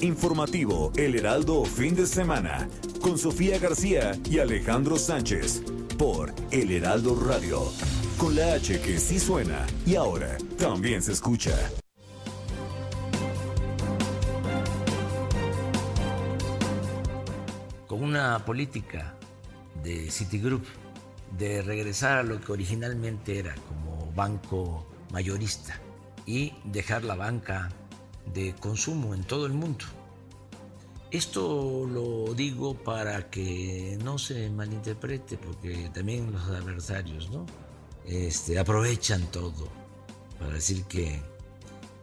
Informativo El Heraldo Fin de Semana con Sofía García y Alejandro Sánchez por El Heraldo Radio. Con la H que sí suena y ahora también se escucha. Con una política de Citigroup de regresar a lo que originalmente era como banco mayorista y dejar la banca de consumo en todo el mundo. Esto lo digo para que no se malinterprete, porque también los adversarios ¿no? este, aprovechan todo para decir que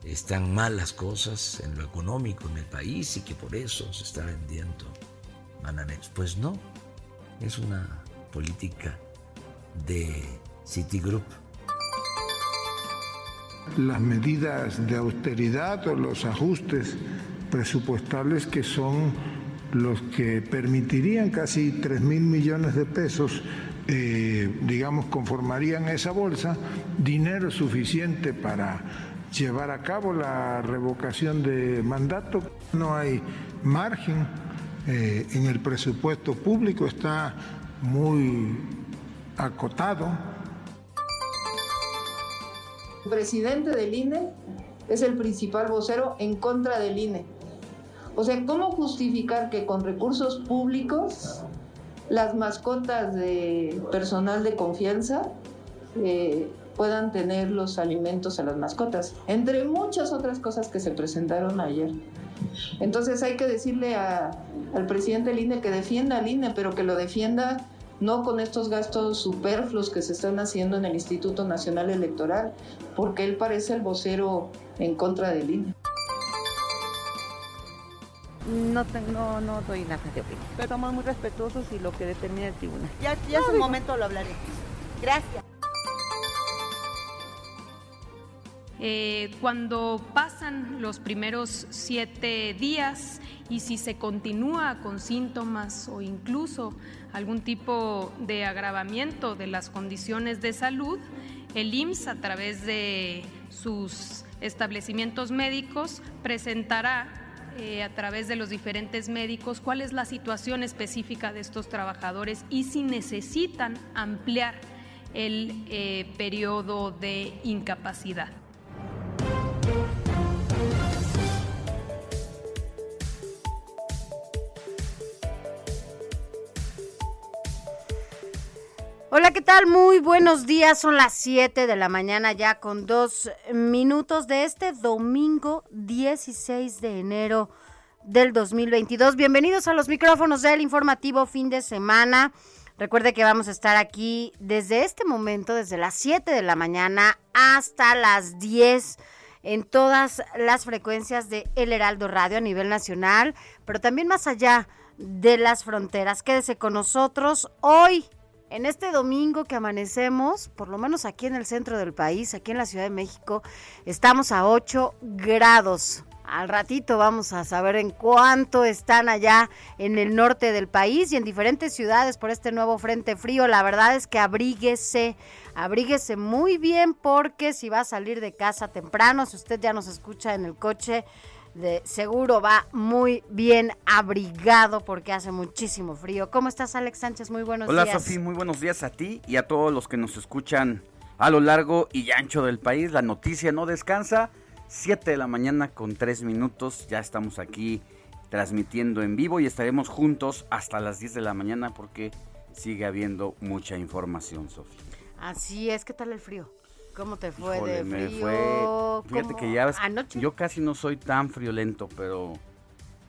están mal las cosas en lo económico en el país y que por eso se está vendiendo Bananex. Pues no, es una política de Citigroup las medidas de austeridad o los ajustes presupuestales que son los que permitirían casi 3 mil millones de pesos, eh, digamos, conformarían esa bolsa, dinero suficiente para llevar a cabo la revocación de mandato. No hay margen eh, en el presupuesto público, está muy acotado presidente del INE es el principal vocero en contra del INE. O sea, ¿cómo justificar que con recursos públicos las mascotas de personal de confianza eh, puedan tener los alimentos a las mascotas? Entre muchas otras cosas que se presentaron ayer. Entonces hay que decirle al presidente del INE que defienda al INE, pero que lo defienda no con estos gastos superfluos que se están haciendo en el Instituto Nacional Electoral, porque él parece el vocero en contra del INE. No, no, no doy nada de opinión. Pero estamos muy respetuosos y lo que determina el tribunal. Ya, ya es un momento lo hablaré. Gracias. Eh, cuando pasan los primeros siete días y si se continúa con síntomas o incluso algún tipo de agravamiento de las condiciones de salud, el IMSS a través de sus establecimientos médicos presentará eh, a través de los diferentes médicos cuál es la situación específica de estos trabajadores y si necesitan ampliar el eh, periodo de incapacidad. Hola, ¿qué tal? Muy buenos días. Son las 7 de la mañana ya con dos minutos de este domingo 16 de enero del 2022. Bienvenidos a los micrófonos del informativo fin de semana. Recuerde que vamos a estar aquí desde este momento, desde las 7 de la mañana hasta las 10 en todas las frecuencias de El Heraldo Radio a nivel nacional, pero también más allá de las fronteras. Quédese con nosotros hoy en este domingo que amanecemos, por lo menos aquí en el centro del país, aquí en la Ciudad de México, estamos a 8 grados. Al ratito vamos a saber en cuánto están allá en el norte del país y en diferentes ciudades por este nuevo frente frío. La verdad es que abríguese, abríguese muy bien porque si va a salir de casa temprano, si usted ya nos escucha en el coche, de seguro va muy bien abrigado porque hace muchísimo frío. ¿Cómo estás, Alex Sánchez? Muy buenos días. Hola, Sofía, muy buenos días a ti y a todos los que nos escuchan a lo largo y ancho del país. La noticia no descansa. 7 de la mañana con 3 minutos. Ya estamos aquí transmitiendo en vivo y estaremos juntos hasta las 10 de la mañana porque sigue habiendo mucha información, Sofía. Así es, ¿qué tal el frío? ¿Cómo te fue de frío? fíjate que ya yo casi no soy tan friolento, pero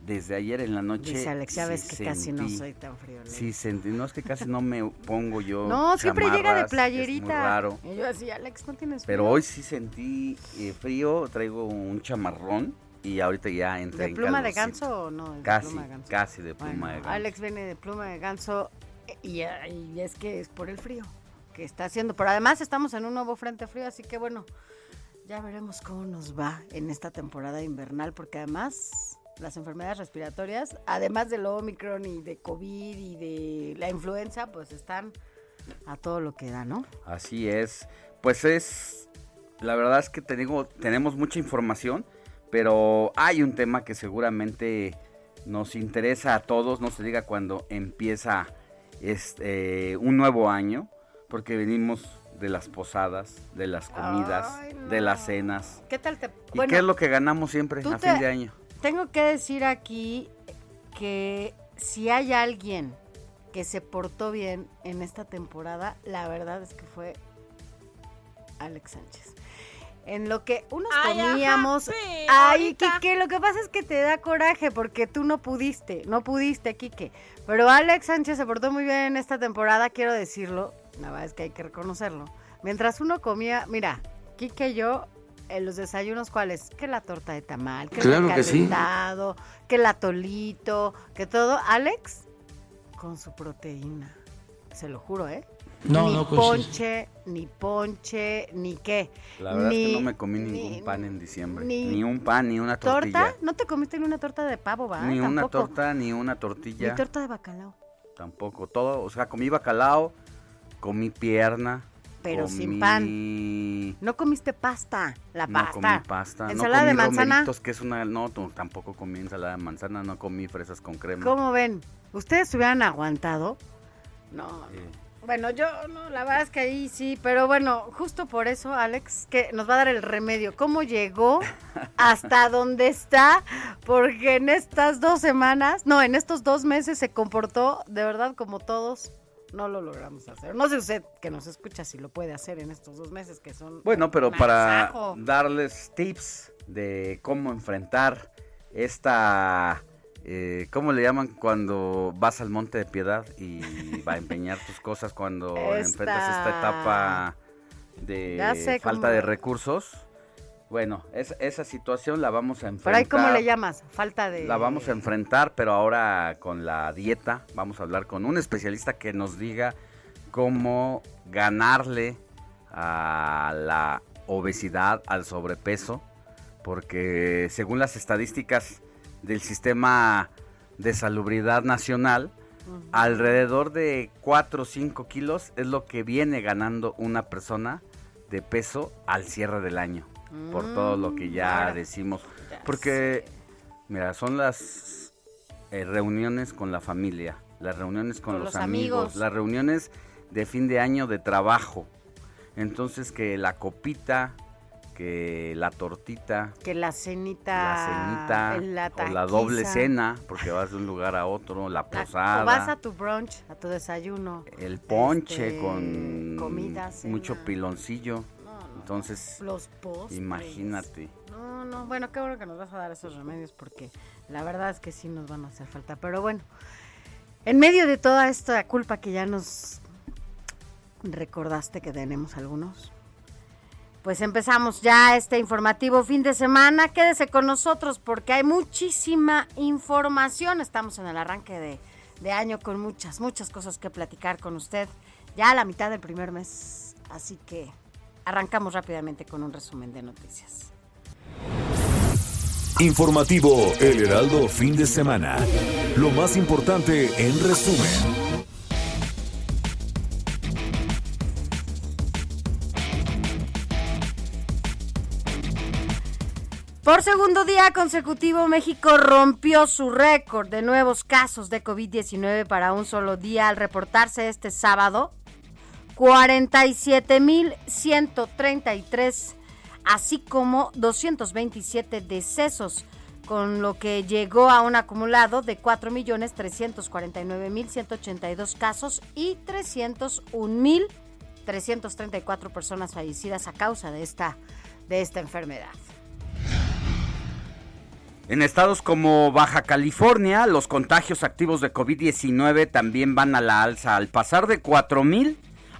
desde ayer en la noche. Dice Alex, ya sí ves que casi no sentí- soy tan friolera. Sí, sentí, no es que casi no me pongo yo. No, siempre llega de playerita. Es muy raro. Y yo así, Alex, ¿no tienes Pero frío?" hoy sí sentí eh, frío, traigo un chamarrón y ahorita ya entré ¿De en pluma de ganso o no? De Casi, pluma de ganso. casi de pluma Bueno, de ganso. Alex viene de pluma de ganso eh, y, y es que es por el frío que está haciendo. Pero además estamos en un nuevo frente frío, así que bueno, ya veremos cómo nos va en esta temporada invernal, porque además las enfermedades respiratorias, además del Omicron y de COVID y de la influenza, pues están a todo lo que da, ¿no? Así es. Pues es, la verdad es que te digo, tenemos mucha información, pero hay un tema que seguramente nos interesa a todos, no se diga cuando empieza este, un nuevo año, porque venimos de las posadas, de las comidas, Ay, de las cenas. ¿Qué tal te...? ¿Y bueno, qué es lo que ganamos siempre a te- fin de año? Tengo que decir aquí que si hay alguien que se portó bien en esta temporada, la verdad es que fue Alex Sánchez. En lo que unos Ay, ajá, comíamos, sí, ay. Quique, lo que pasa es que te da coraje porque tú no pudiste, no pudiste, Quique. Pero Alex Sánchez se portó muy bien en esta temporada, quiero decirlo, la verdad es que hay que reconocerlo. Mientras uno comía, mira, Quique y yo, en los desayunos, ¿cuáles? Que la torta de tamal, que Claro el que sí. que el atolito, que todo. Alex, con su proteína, se lo juro, ¿eh? No, ni no, pues, ponche, ni ponche, ni qué. La verdad es Ni- que no me comí ni- ningún pan en diciembre. ni- Ni, un pan, ni una tortilla. ¿Torta? ¿No te comiste ni una torta de pavo, va? Ni una torta, ni una Ni tortilla. torta de bacalao. Tampoco. Todo, o sea, comí bacalao, comí pierna. Pero sin pan. No comiste pasta, la No pasta. comí pasta. Ensalada no de comí manzana. romeritos, que es una... No, tampoco comí ensalada de manzana, no comí fresas con crema. ¿Cómo ven? ¿Ustedes hubieran aguantado? No, Bueno, yo no, la verdad es que ahí sí, pero bueno, justo por eso, Alex, que nos va a dar el remedio. ¿Cómo llegó hasta donde está? Porque en estas dos semanas, no, en estos dos meses se comportó de verdad como todos. No lo logramos hacer. No sé usted que nos escucha si lo puede hacer en estos dos meses que son. Bueno, pero para darles tips de cómo enfrentar esta... eh, ¿Cómo le llaman cuando vas al Monte de Piedad y va a empeñar tus cosas cuando enfrentas esta etapa de falta de recursos? Bueno, es- esa situación la vamos a enfrentar. Por ahí, ¿cómo le llamas? Falta de. La vamos a enfrentar, pero ahora con la dieta. Vamos a hablar con un especialista que nos diga cómo ganarle a la obesidad, al sobrepeso, porque según las estadísticas del sistema de salubridad nacional, alrededor de 4 o 5 kilos es lo que viene ganando una persona de peso al cierre del año, por todo lo que ya decimos. Porque, mira, son las eh, reuniones con la familia, las reuniones con, Con los, los amigos, amigos. las reuniones de fin de año de trabajo. Entonces que la copita, que la tortita, Que la cenita. la cenita la o la doble cena, porque vas de un lugar a otro, la la- posada, o vas a tu brunch, a tu desayuno. el ponche este, con comida, cena. mucho piloncillo. Entonces, Los postres. imagínate. No, no, bueno, qué bueno que nos vas a dar esos remedios porque la verdad es que sí nos van a hacer falta. Pero bueno, en medio de toda esta culpa que ya nos recordaste que tenemos algunos, pues empezamos ya este informativo fin de semana. Quédese con nosotros porque hay muchísima información. Estamos en el arranque de, de año con muchas, muchas cosas que platicar con usted. Ya a la mitad del primer mes. Así que arrancamos rápidamente con un resumen de noticias. Informativo El Heraldo fin de semana. Lo más importante en resumen. Por segundo día consecutivo, México rompió su récord de nuevos casos de COVID-19 para un solo día al reportarse este sábado 47.133, así como 227 decesos, con lo que llegó a un acumulado de 4.349.182 casos y 301.334 personas fallecidas a causa de esta, de esta enfermedad. En estados como Baja California, los contagios activos de COVID-19 también van a la alza, al pasar de 4.000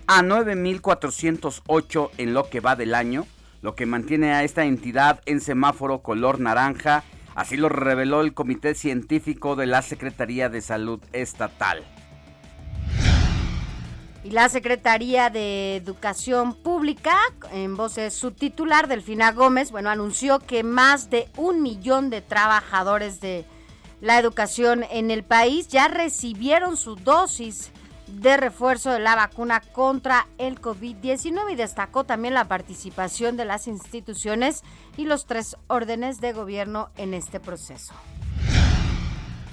a 9.408 en lo que va del año, lo que mantiene a esta entidad en semáforo color naranja, así lo reveló el Comité Científico de la Secretaría de Salud Estatal. Y la Secretaría de Educación Pública, en voz de su titular, Delfina Gómez, bueno, anunció que más de un millón de trabajadores de la educación en el país ya recibieron su dosis de refuerzo de la vacuna contra el COVID-19 y destacó también la participación de las instituciones y los tres órdenes de gobierno en este proceso.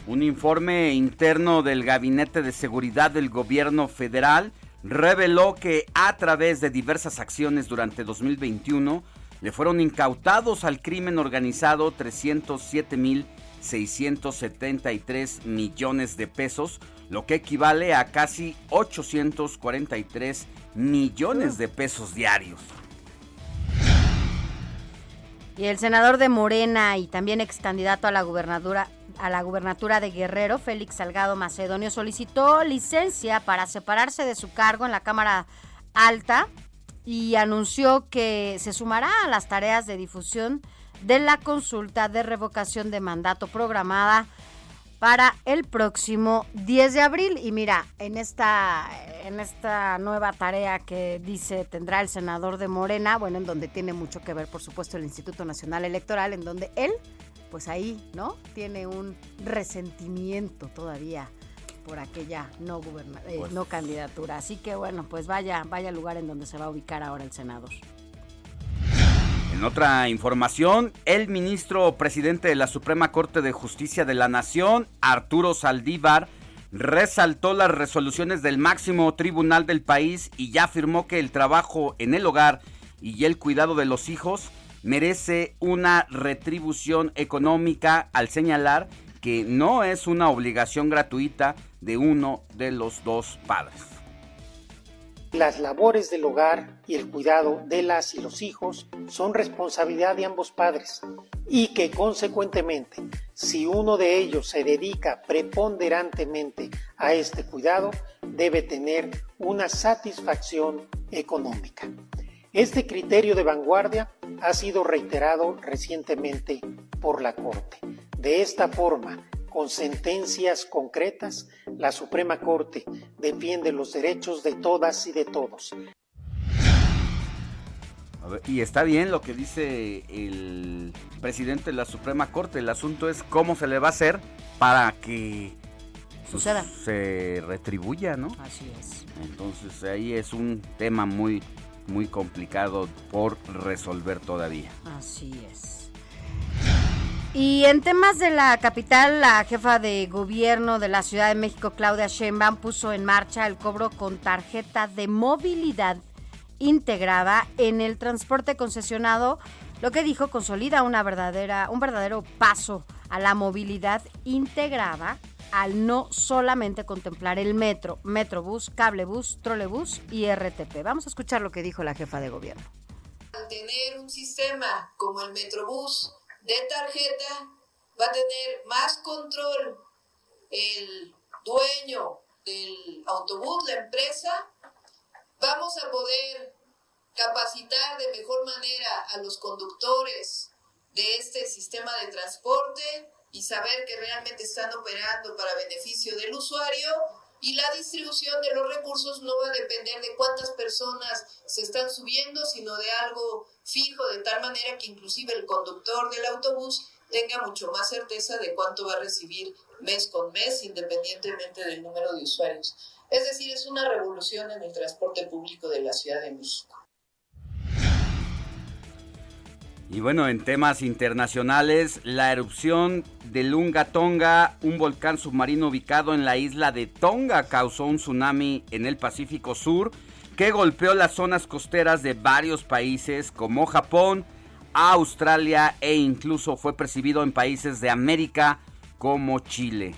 Un informe interno del Gabinete de Seguridad del Gobierno Federal reveló que a través de diversas acciones durante 2021 le fueron incautados al crimen organizado 307.673 millones de pesos, lo que equivale a casi 843 millones de pesos diarios. Y el senador de Morena y también ex candidato a la gubernadura a la gubernatura de Guerrero, Félix Salgado Macedonio, solicitó licencia para separarse de su cargo en la Cámara Alta y anunció que se sumará a las tareas de difusión de la consulta de revocación de mandato programada para el próximo 10 de abril. Y mira, en esta, en esta nueva tarea que dice tendrá el senador de Morena, bueno, en donde tiene mucho que ver, por supuesto, el Instituto Nacional Electoral, en donde él, pues ahí, ¿no? Tiene un resentimiento todavía por aquella no, eh, pues no candidatura. Así que bueno, pues vaya, vaya lugar en donde se va a ubicar ahora el senador. En otra información, el ministro presidente de la Suprema Corte de Justicia de la Nación, Arturo Saldívar, resaltó las resoluciones del máximo tribunal del país y ya afirmó que el trabajo en el hogar y el cuidado de los hijos merece una retribución económica al señalar que no es una obligación gratuita de uno de los dos padres. Las labores del hogar y el cuidado de las y los hijos son responsabilidad de ambos padres y que consecuentemente si uno de ellos se dedica preponderantemente a este cuidado debe tener una satisfacción económica. Este criterio de vanguardia ha sido reiterado recientemente por la Corte. De esta forma, con sentencias concretas, la Suprema Corte defiende los derechos de todas y de todos. y está bien lo que dice el presidente de la Suprema Corte. El asunto es cómo se le va a hacer para que pues, suceda. se retribuya, ¿no? Así es. Entonces ahí es un tema muy, muy complicado por resolver todavía. Así es. Y en temas de la capital, la jefa de gobierno de la Ciudad de México, Claudia Sheinbaum, puso en marcha el cobro con tarjeta de movilidad integrada en el transporte concesionado, lo que dijo consolida una verdadera, un verdadero paso a la movilidad integrada al no solamente contemplar el metro, metrobús, cablebús, trolebús y RTP. Vamos a escuchar lo que dijo la jefa de gobierno. Al tener un sistema como el metrobús, de tarjeta va a tener más control el dueño del autobús, la empresa. Vamos a poder capacitar de mejor manera a los conductores de este sistema de transporte y saber que realmente están operando para beneficio del usuario y la distribución de los recursos no va a depender de cuántas personas se están subiendo, sino de algo fijo, de tal manera que inclusive el conductor del autobús tenga mucho más certeza de cuánto va a recibir mes con mes, independientemente del número de usuarios. Es decir, es una revolución en el transporte público de la Ciudad de México. Y bueno, en temas internacionales, la erupción de Lunga Tonga, un volcán submarino ubicado en la isla de Tonga, causó un tsunami en el Pacífico Sur que golpeó las zonas costeras de varios países como Japón, Australia e incluso fue percibido en países de América como Chile.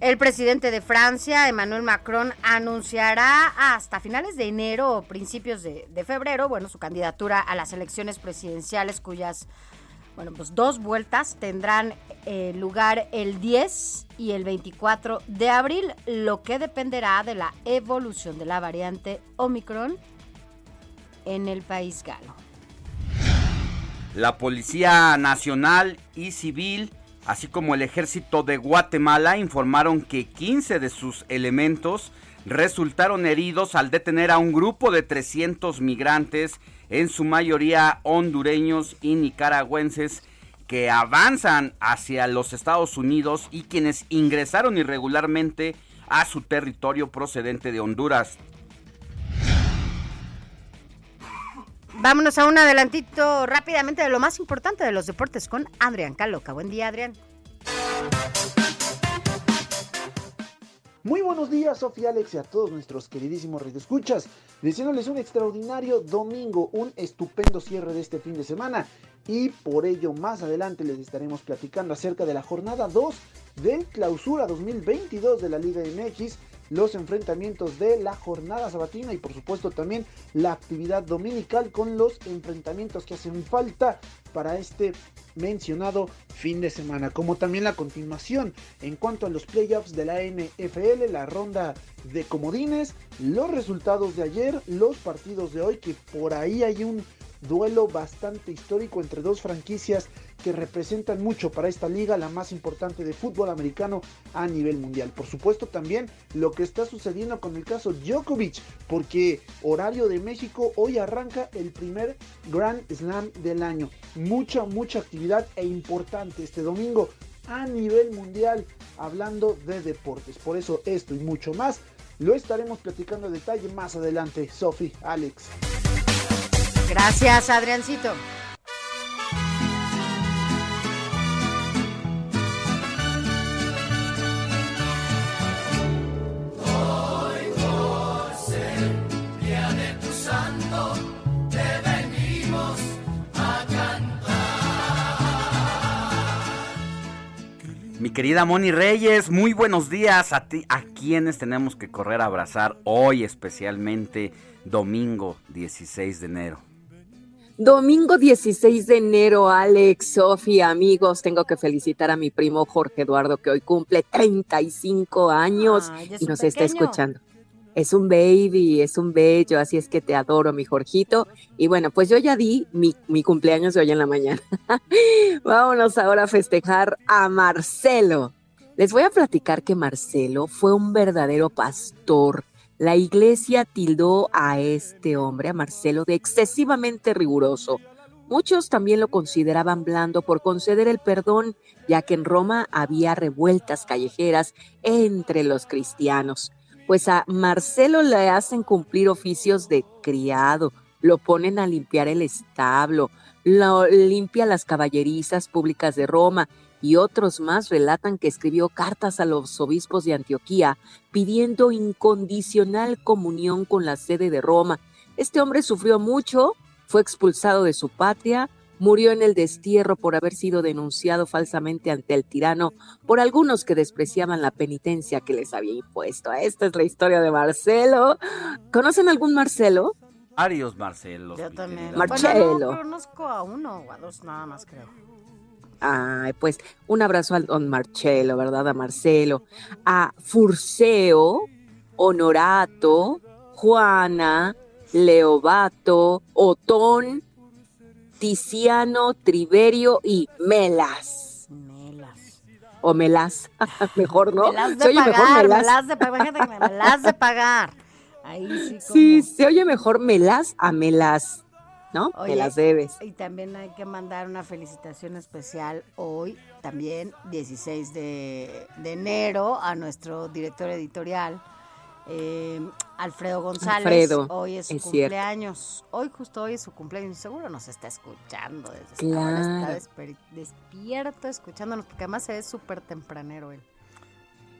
El presidente de Francia, Emmanuel Macron, anunciará hasta finales de enero o principios de, febrero, bueno, su candidatura a las elecciones presidenciales cuyas bueno, pues dos vueltas tendrán eh, lugar el 10 y el 24 de abril, lo que dependerá de la evolución de la variante Omicron en el país galo. La Policía Nacional y Civil, así como el Ejército de Guatemala, informaron que 15 de sus elementos resultaron heridos al detener a un grupo de 300 migrantes, en su mayoría hondureños y nicaragüenses, que avanzan hacia los Estados Unidos y quienes ingresaron irregularmente a su territorio procedente de Honduras. Vámonos a un adelantito rápidamente de lo más importante de los deportes con Adrián Caloca. Buen día, Adrián. Muy buenos días, Sofía Alex y a todos nuestros queridísimos escuchas. Deseándoles un extraordinario domingo, un estupendo cierre de este fin de semana. Y por ello, más adelante les estaremos platicando acerca de la jornada 2 del Clausura 2022 de la Liga MX los enfrentamientos de la jornada sabatina y por supuesto también la actividad dominical con los enfrentamientos que hacen falta para este mencionado fin de semana, como también la continuación en cuanto a los playoffs de la NFL, la ronda de comodines, los resultados de ayer, los partidos de hoy, que por ahí hay un duelo bastante histórico entre dos franquicias que representan mucho para esta liga, la más importante de fútbol americano a nivel mundial. Por supuesto también lo que está sucediendo con el caso Djokovic, porque horario de México hoy arranca el primer Grand Slam del año. Mucha, mucha actividad e importante este domingo a nivel mundial hablando de deportes. Por eso esto y mucho más lo estaremos platicando en detalle más adelante. Sofi, Alex. Gracias, Adriancito. Mi querida Moni Reyes, muy buenos días a ti, a quienes tenemos que correr a abrazar hoy especialmente domingo 16 de enero. Domingo 16 de enero, Alex, Sofía, amigos, tengo que felicitar a mi primo Jorge Eduardo que hoy cumple 35 años y nos está escuchando. Es un baby, es un bello, así es que te adoro, mi Jorgito. Y bueno, pues yo ya di mi, mi cumpleaños de hoy en la mañana. Vámonos ahora a festejar a Marcelo. Les voy a platicar que Marcelo fue un verdadero pastor. La iglesia tildó a este hombre, a Marcelo, de excesivamente riguroso. Muchos también lo consideraban blando por conceder el perdón, ya que en Roma había revueltas callejeras entre los cristianos pues a Marcelo le hacen cumplir oficios de criado, lo ponen a limpiar el establo, lo limpia las caballerizas públicas de Roma y otros más relatan que escribió cartas a los obispos de Antioquía pidiendo incondicional comunión con la sede de Roma. Este hombre sufrió mucho, fue expulsado de su patria, murió en el destierro por haber sido denunciado falsamente ante el tirano por algunos que despreciaban la penitencia que les había impuesto. Esta es la historia de Marcelo. ¿Conocen algún Marcelo? Varios Marcelos. Yo también. Marcelo. no conozco a uno o a dos nada más, creo. Ay, pues un abrazo al don Marcelo, ¿verdad? A Marcelo, a Furceo, Honorato, Juana, Leobato, Otón, Tiziano, Triverio y Melas. Melas. O Melas, mejor, ¿no? Melas de se oye pagar, mejor Melas. melas de pagar, melas de pagar. Ahí sí, como... Sí, se oye mejor Melas a Melas, ¿no? Oye, las debes. Y también hay que mandar una felicitación especial hoy, también 16 de, de enero, a nuestro director editorial, eh, Alfredo González. Alfredo, hoy es su es cierto. cumpleaños. Hoy, justo hoy es su cumpleaños. Seguro nos está escuchando desde esta hora, Claro. Está desper- despierto escuchándonos, porque además se ve súper tempranero él.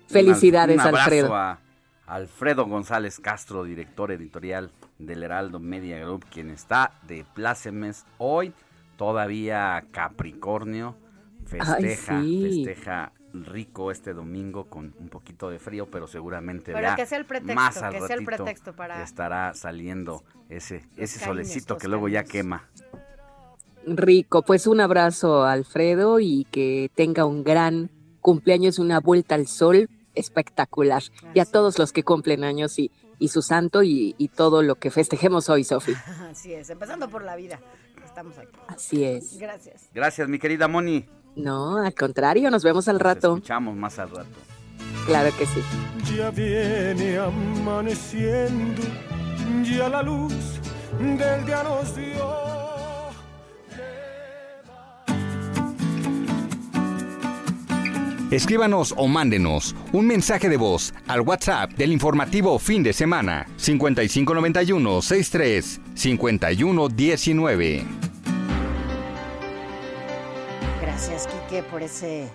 Felicidades, Un abrazo Alfredo. a Alfredo González Castro, director editorial del Heraldo Media Group, quien está de plácemes hoy, todavía Capricornio, festeja, sí. festeja rico este domingo con un poquito de frío, pero seguramente Pero que sea el pretexto, más al que sea el ratito pretexto para- estará saliendo ese, ese solecito que luego ya quema. Rico, pues un abrazo Alfredo y que tenga un gran cumpleaños, una vuelta al sol espectacular. Y a todos los que cumplen años y, y su santo y, y, todo lo que festejemos hoy, Sofi. Así es, empezando por la vida. Estamos aquí. Así es. Gracias. Gracias, mi querida Moni. No, al contrario, nos vemos al Nos rato. Escuchamos más al rato. Claro que sí. Ya viene amaneciendo, ya la luz del día nos dio. Escríbanos o mándenos un mensaje de voz al WhatsApp del informativo fin de semana 5591 63 51 19. Gracias, Quique, por ese,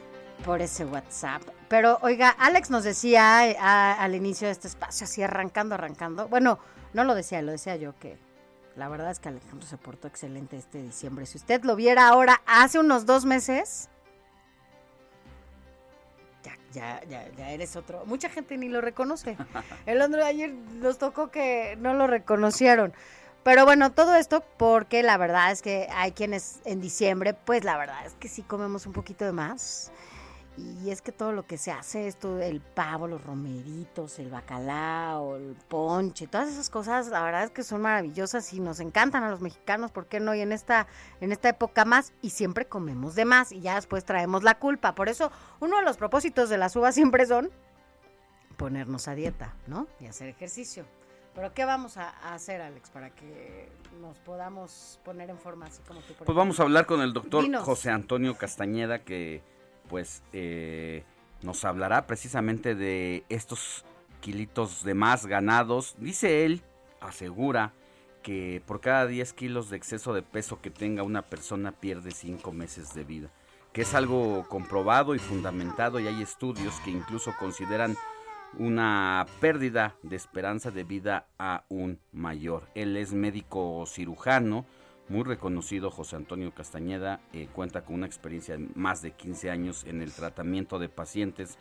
por ese WhatsApp. Pero, oiga, Alex nos decía eh, al inicio de este espacio, así arrancando, arrancando. Bueno, no lo decía, lo decía yo, que la verdad es que Alejandro se portó excelente este diciembre. Si usted lo viera ahora, hace unos dos meses, ya, ya, ya, ya eres otro. Mucha gente ni lo reconoce. El otro ayer nos tocó que no lo reconocieron. Pero bueno, todo esto porque la verdad es que hay quienes en diciembre, pues la verdad es que sí comemos un poquito de más. Y es que todo lo que se hace, esto, el pavo, los romeritos, el bacalao, el ponche, todas esas cosas, la verdad es que son maravillosas y nos encantan a los mexicanos, ¿por qué no? Y en esta, en esta época más, y siempre comemos de más, y ya después traemos la culpa. Por eso, uno de los propósitos de las uvas siempre son ponernos a dieta, ¿no? Y hacer ejercicio. Pero ¿qué vamos a, hacer, Alex, para que nos podamos poner en forma así como tú? por Pues vamos a hablar con el doctor Dinos. José Antonio Castañeda, que pues eh, nos hablará precisamente de estos kilitos de más ganados. Dice él, asegura que por cada 10 kilos de exceso de peso que tenga una persona pierde 5 meses de vida. Que es algo comprobado y fundamentado y hay estudios que incluso consideran una pérdida de esperanza de vida aún mayor. Él es médico cirujano, muy reconocido José Antonio Castañeda, eh, cuenta con una experiencia de más de 15 años en el tratamiento de pacientes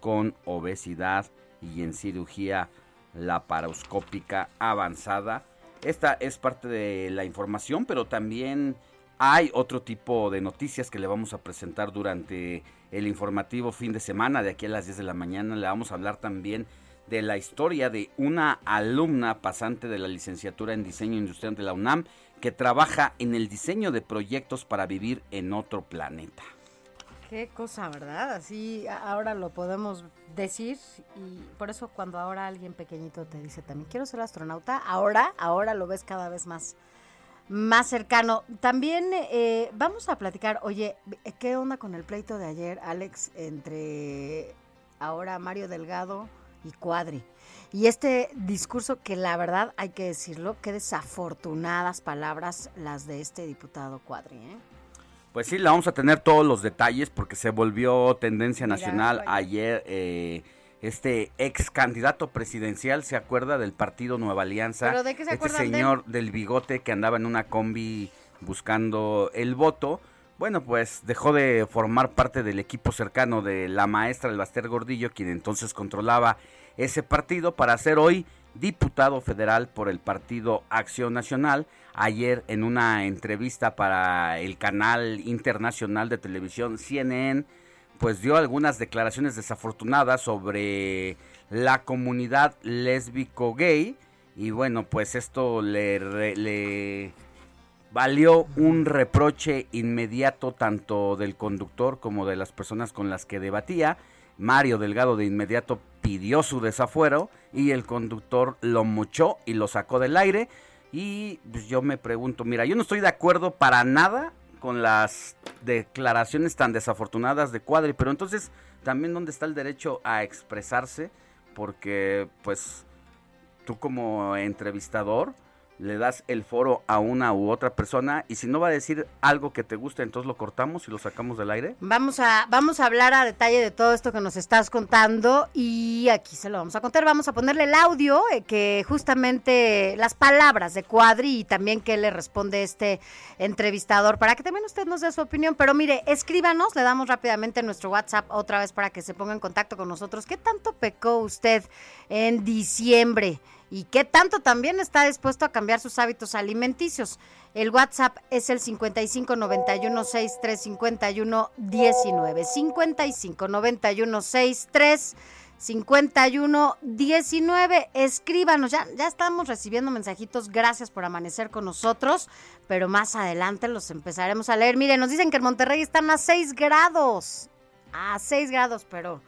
con obesidad y en cirugía laparoscópica avanzada. Esta es parte de la información, pero también hay otro tipo de noticias que le vamos a presentar durante el informativo fin de semana, de aquí a las 10 de la mañana. Le vamos a hablar también de la historia de una alumna pasante de la licenciatura en diseño industrial de la UNAM que trabaja en el diseño de proyectos para vivir en otro planeta. Qué cosa, ¿verdad? Así ahora lo podemos decir y por eso cuando ahora alguien pequeñito te dice también quiero ser astronauta, ahora, ahora lo ves cada vez más, más cercano. También eh, vamos a platicar, oye, ¿qué onda con el pleito de ayer, Alex, entre ahora Mario Delgado y Cuadri? Y este discurso que la verdad hay que decirlo, qué desafortunadas palabras las de este diputado Cuadri, ¿eh? Pues sí, la vamos a tener todos los detalles porque se volvió tendencia nacional ayer. eh, este ex candidato presidencial se acuerda del partido Nueva Alianza. ¿Pero de qué se este de señor del bigote que andaba en una combi buscando el voto. Bueno, pues dejó de formar parte del equipo cercano de la maestra del Baster Gordillo, quien entonces controlaba ese partido, para ser hoy diputado federal por el partido Acción Nacional. Ayer en una entrevista para el canal internacional de televisión CNN, pues dio algunas declaraciones desafortunadas sobre la comunidad lésbico gay y bueno, pues esto le, le valió un reproche inmediato tanto del conductor como de las personas con las que debatía. Mario Delgado de inmediato pidió su desafuero y el conductor lo mochó y lo sacó del aire. Y pues, yo me pregunto, mira, yo no estoy de acuerdo para nada con las declaraciones tan desafortunadas de Cuadri, pero entonces también dónde está el derecho a expresarse, porque pues tú como entrevistador le das el foro a una u otra persona y si no va a decir algo que te guste, entonces lo cortamos y lo sacamos del aire. Vamos a, vamos a hablar a detalle de todo esto que nos estás contando y aquí se lo vamos a contar. Vamos a ponerle el audio, eh, que justamente las palabras de Cuadri y también que le responde este entrevistador para que también usted nos dé su opinión. Pero mire, escríbanos, le damos rápidamente nuestro WhatsApp otra vez para que se ponga en contacto con nosotros. ¿Qué tanto pecó usted en diciembre? Y qué tanto también está dispuesto a cambiar sus hábitos alimenticios. El WhatsApp es el 55 91 63 51 19. 55 91 63 51 19. Escríbanos, ya, ya estamos recibiendo mensajitos. Gracias por amanecer con nosotros, pero más adelante los empezaremos a leer. Miren, nos dicen que en Monterrey están a 6 grados. A 6 grados, pero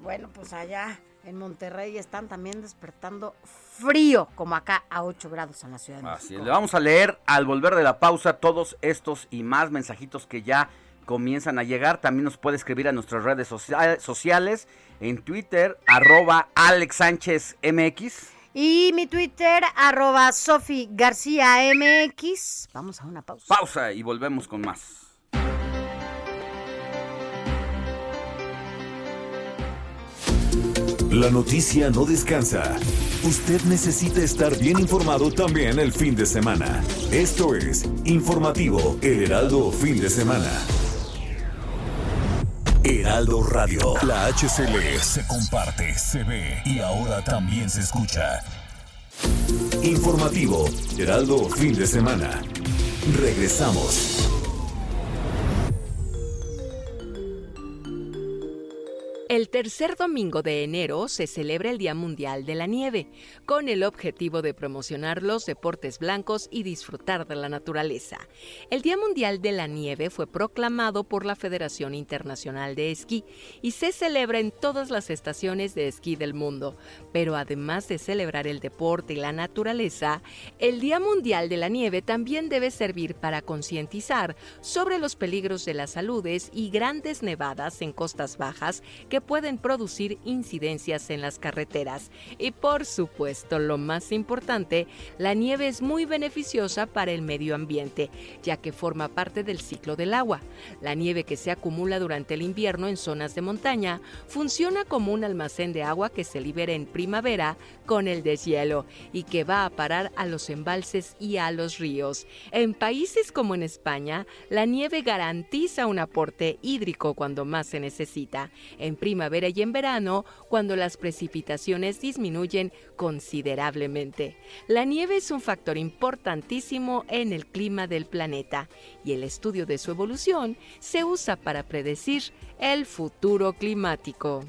bueno, pues allá en Monterrey están también despertando frío, como acá a 8 grados en la Ciudad de Así México. es, le vamos a leer al volver de la pausa todos estos y más mensajitos que ya comienzan a llegar. También nos puede escribir a nuestras redes socia- sociales, en Twitter, arroba Alex Sánchez MX. Y mi Twitter, arroba Sofi García MX. Vamos a una pausa. Pausa y volvemos con más. La noticia no descansa. Usted necesita estar bien informado también el fin de semana. Esto es Informativo El Heraldo Fin de Semana. Heraldo Radio. La HCL se comparte, se ve y ahora también se escucha. Informativo Heraldo Fin de Semana. Regresamos. El tercer domingo de enero se celebra el Día Mundial de la Nieve, con el objetivo de promocionar los deportes blancos y disfrutar de la naturaleza. El Día Mundial de la Nieve fue proclamado por la Federación Internacional de Esquí y se celebra en todas las estaciones de esquí del mundo. Pero además de celebrar el deporte y la naturaleza, el Día Mundial de la Nieve también debe servir para concientizar sobre los peligros de las saludes y grandes nevadas en costas bajas que pueden producir incidencias en las carreteras. Y por supuesto, lo más importante, la nieve es muy beneficiosa para el medio ambiente, ya que forma parte del ciclo del agua. La nieve que se acumula durante el invierno en zonas de montaña funciona como un almacén de agua que se libera en primavera con el deshielo y que va a parar a los embalses y a los ríos. En países como en España, la nieve garantiza un aporte hídrico cuando más se necesita. En primavera y en verano, cuando las precipitaciones disminuyen considerablemente. La nieve es un factor importantísimo en el clima del planeta y el estudio de su evolución se usa para predecir el futuro climático.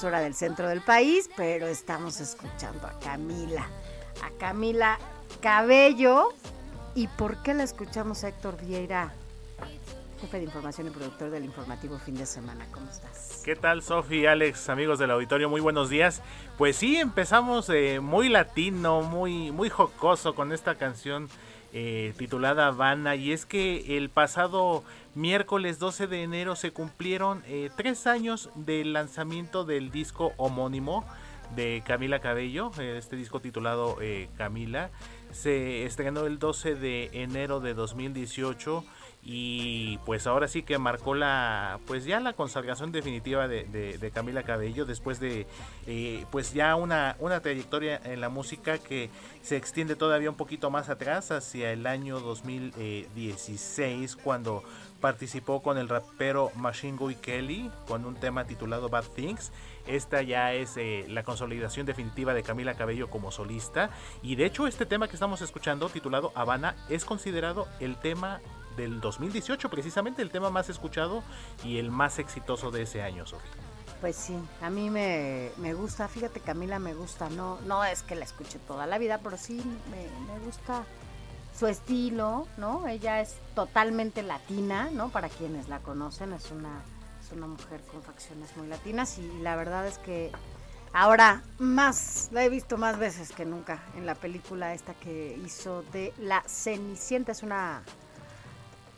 32 minutos hora del centro del país, pero estamos escuchando a Camila, a Camila Cabello. ¿Y por qué la escuchamos a Héctor Vieira, jefe de información y productor del informativo fin de semana? ¿Cómo estás? ¿Qué tal, Sofi, Alex, amigos del auditorio? Muy buenos días. Pues sí, empezamos eh, muy latino, muy, muy jocoso con esta canción eh, titulada Habana. Y es que el pasado miércoles 12 de enero se cumplieron eh, tres años del lanzamiento del disco homónimo de Camila Cabello, este disco titulado eh, Camila. Se estrenó el 12 de enero de 2018 y pues ahora sí que marcó la pues ya la consagración definitiva de, Camila Cabello después de eh, pues ya una, una trayectoria en la música que se extiende todavía un poquito más atrás hacia el año 2016 cuando participó con el rapero Machine Gun Kelly con un tema titulado Bad Things esta ya es eh, la consolidación definitiva de Camila Cabello como solista. Y de hecho este tema que estamos escuchando, titulado Habana, es considerado el tema del 2018, precisamente el tema más escuchado y el más exitoso de ese año, Sofía. Pues sí, a mí me, me, gusta, fíjate Camila me gusta, no, no es que la escuche toda la vida, pero sí me, me gusta su estilo, ¿no? Ella es totalmente latina, ¿no? Para quienes la conocen, es una, es una mujer con facciones muy latinas y la verdad es que ahora más, la he visto más veces que nunca en la película esta que hizo de La Cenicienta, es una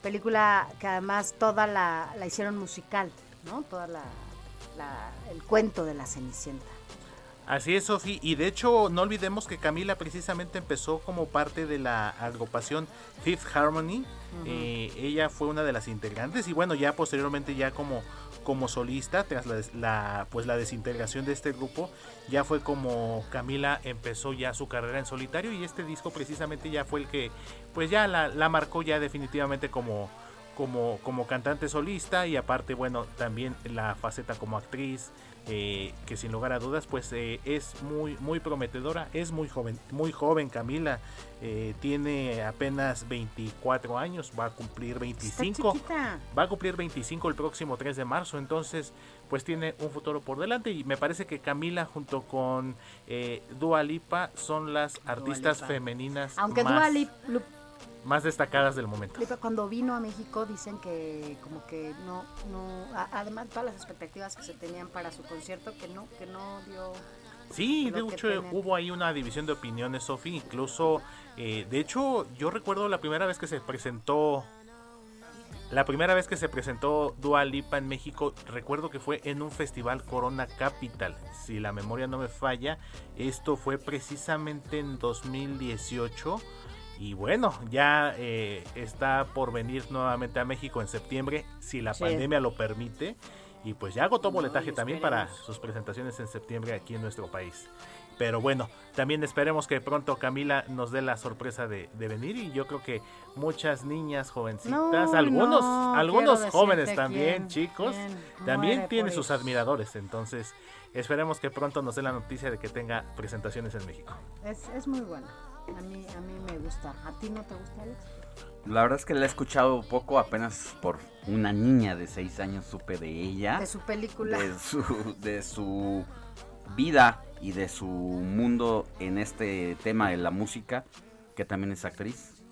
película que además toda la, la hicieron musical, ¿no? Toda la, la, el cuento de La Cenicienta. Así es, Sofi. Y de hecho, no olvidemos que Camila precisamente empezó como parte de la agrupación Fifth Harmony. eh, ella fue una de las integrantes y bueno, ya posteriormente ya como, como solista, tras la, pues la desintegración de este grupo, ya fue como Camila empezó ya su carrera en solitario y este disco precisamente ya fue el que pues ya la, la marcó ya definitivamente como, como, como cantante solista y aparte, bueno, también la faceta como actriz, eh, que sin lugar a dudas pues eh, es muy muy prometedora es muy joven muy joven Camila eh, tiene apenas 24 años va a cumplir 25 va a cumplir 25 el próximo 3 de marzo entonces pues tiene un futuro por delante y me parece que Camila junto con eh, Dua Lipa son las artistas Lipa. femeninas Aunque más, Dua Lipa, más destacadas del momento cuando vino a México dicen que como que no, no, a- además todas las expectativas que se tenían para su concierto, que no, que no dio... Sí, de hecho hubo ahí una división de opiniones, Sofi. Incluso, eh, de hecho, yo recuerdo la primera vez que se presentó. La primera vez que se presentó Dua Lipa en México, recuerdo que fue en un festival Corona Capital. Si la memoria no me falla, esto fue precisamente en 2018. Y bueno, ya eh, está por venir nuevamente a México en septiembre, si la Sí. pandemia lo permite. Y pues ya agotó boletaje también para sus presentaciones en septiembre aquí en nuestro país. Pero bueno, también esperemos que pronto Camila nos dé la sorpresa de, de venir y yo creo que muchas niñas jovencitas, No, algunos, no, algunos jóvenes también, quién, chicos, quién también muere tiene sus admiradores. Entonces, esperemos que pronto nos dé la noticia de que tenga presentaciones en México. Es, es muy buena, a mí, a mí me gusta. ¿A ti no te gusta, Alex? La verdad es que la he escuchado poco, apenas por una niña de 6 años supe de ella. De su película. De su, de su vida y de su mundo en este tema de la música, que también es actriz,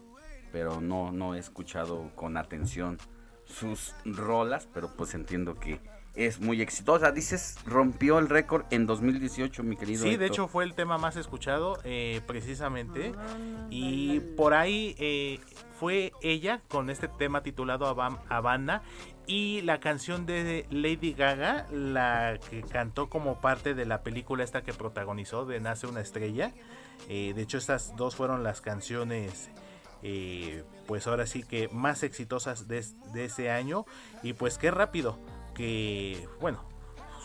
pero no, no he escuchado con atención sus rolas, pero pues entiendo que es muy exitosa. Dices, rompió el récord en 2018, mi querido. Sí, de hecho fue el tema más escuchado eh, precisamente. Y por ahí eh, fue ella con este tema titulado Havana y la canción de Lady Gaga, la que cantó como parte de la película esta que protagonizó de Nace una estrella. Eh, de hecho estas dos fueron las canciones eh, pues ahora sí que más exitosas de, de ese año y pues qué rápido que bueno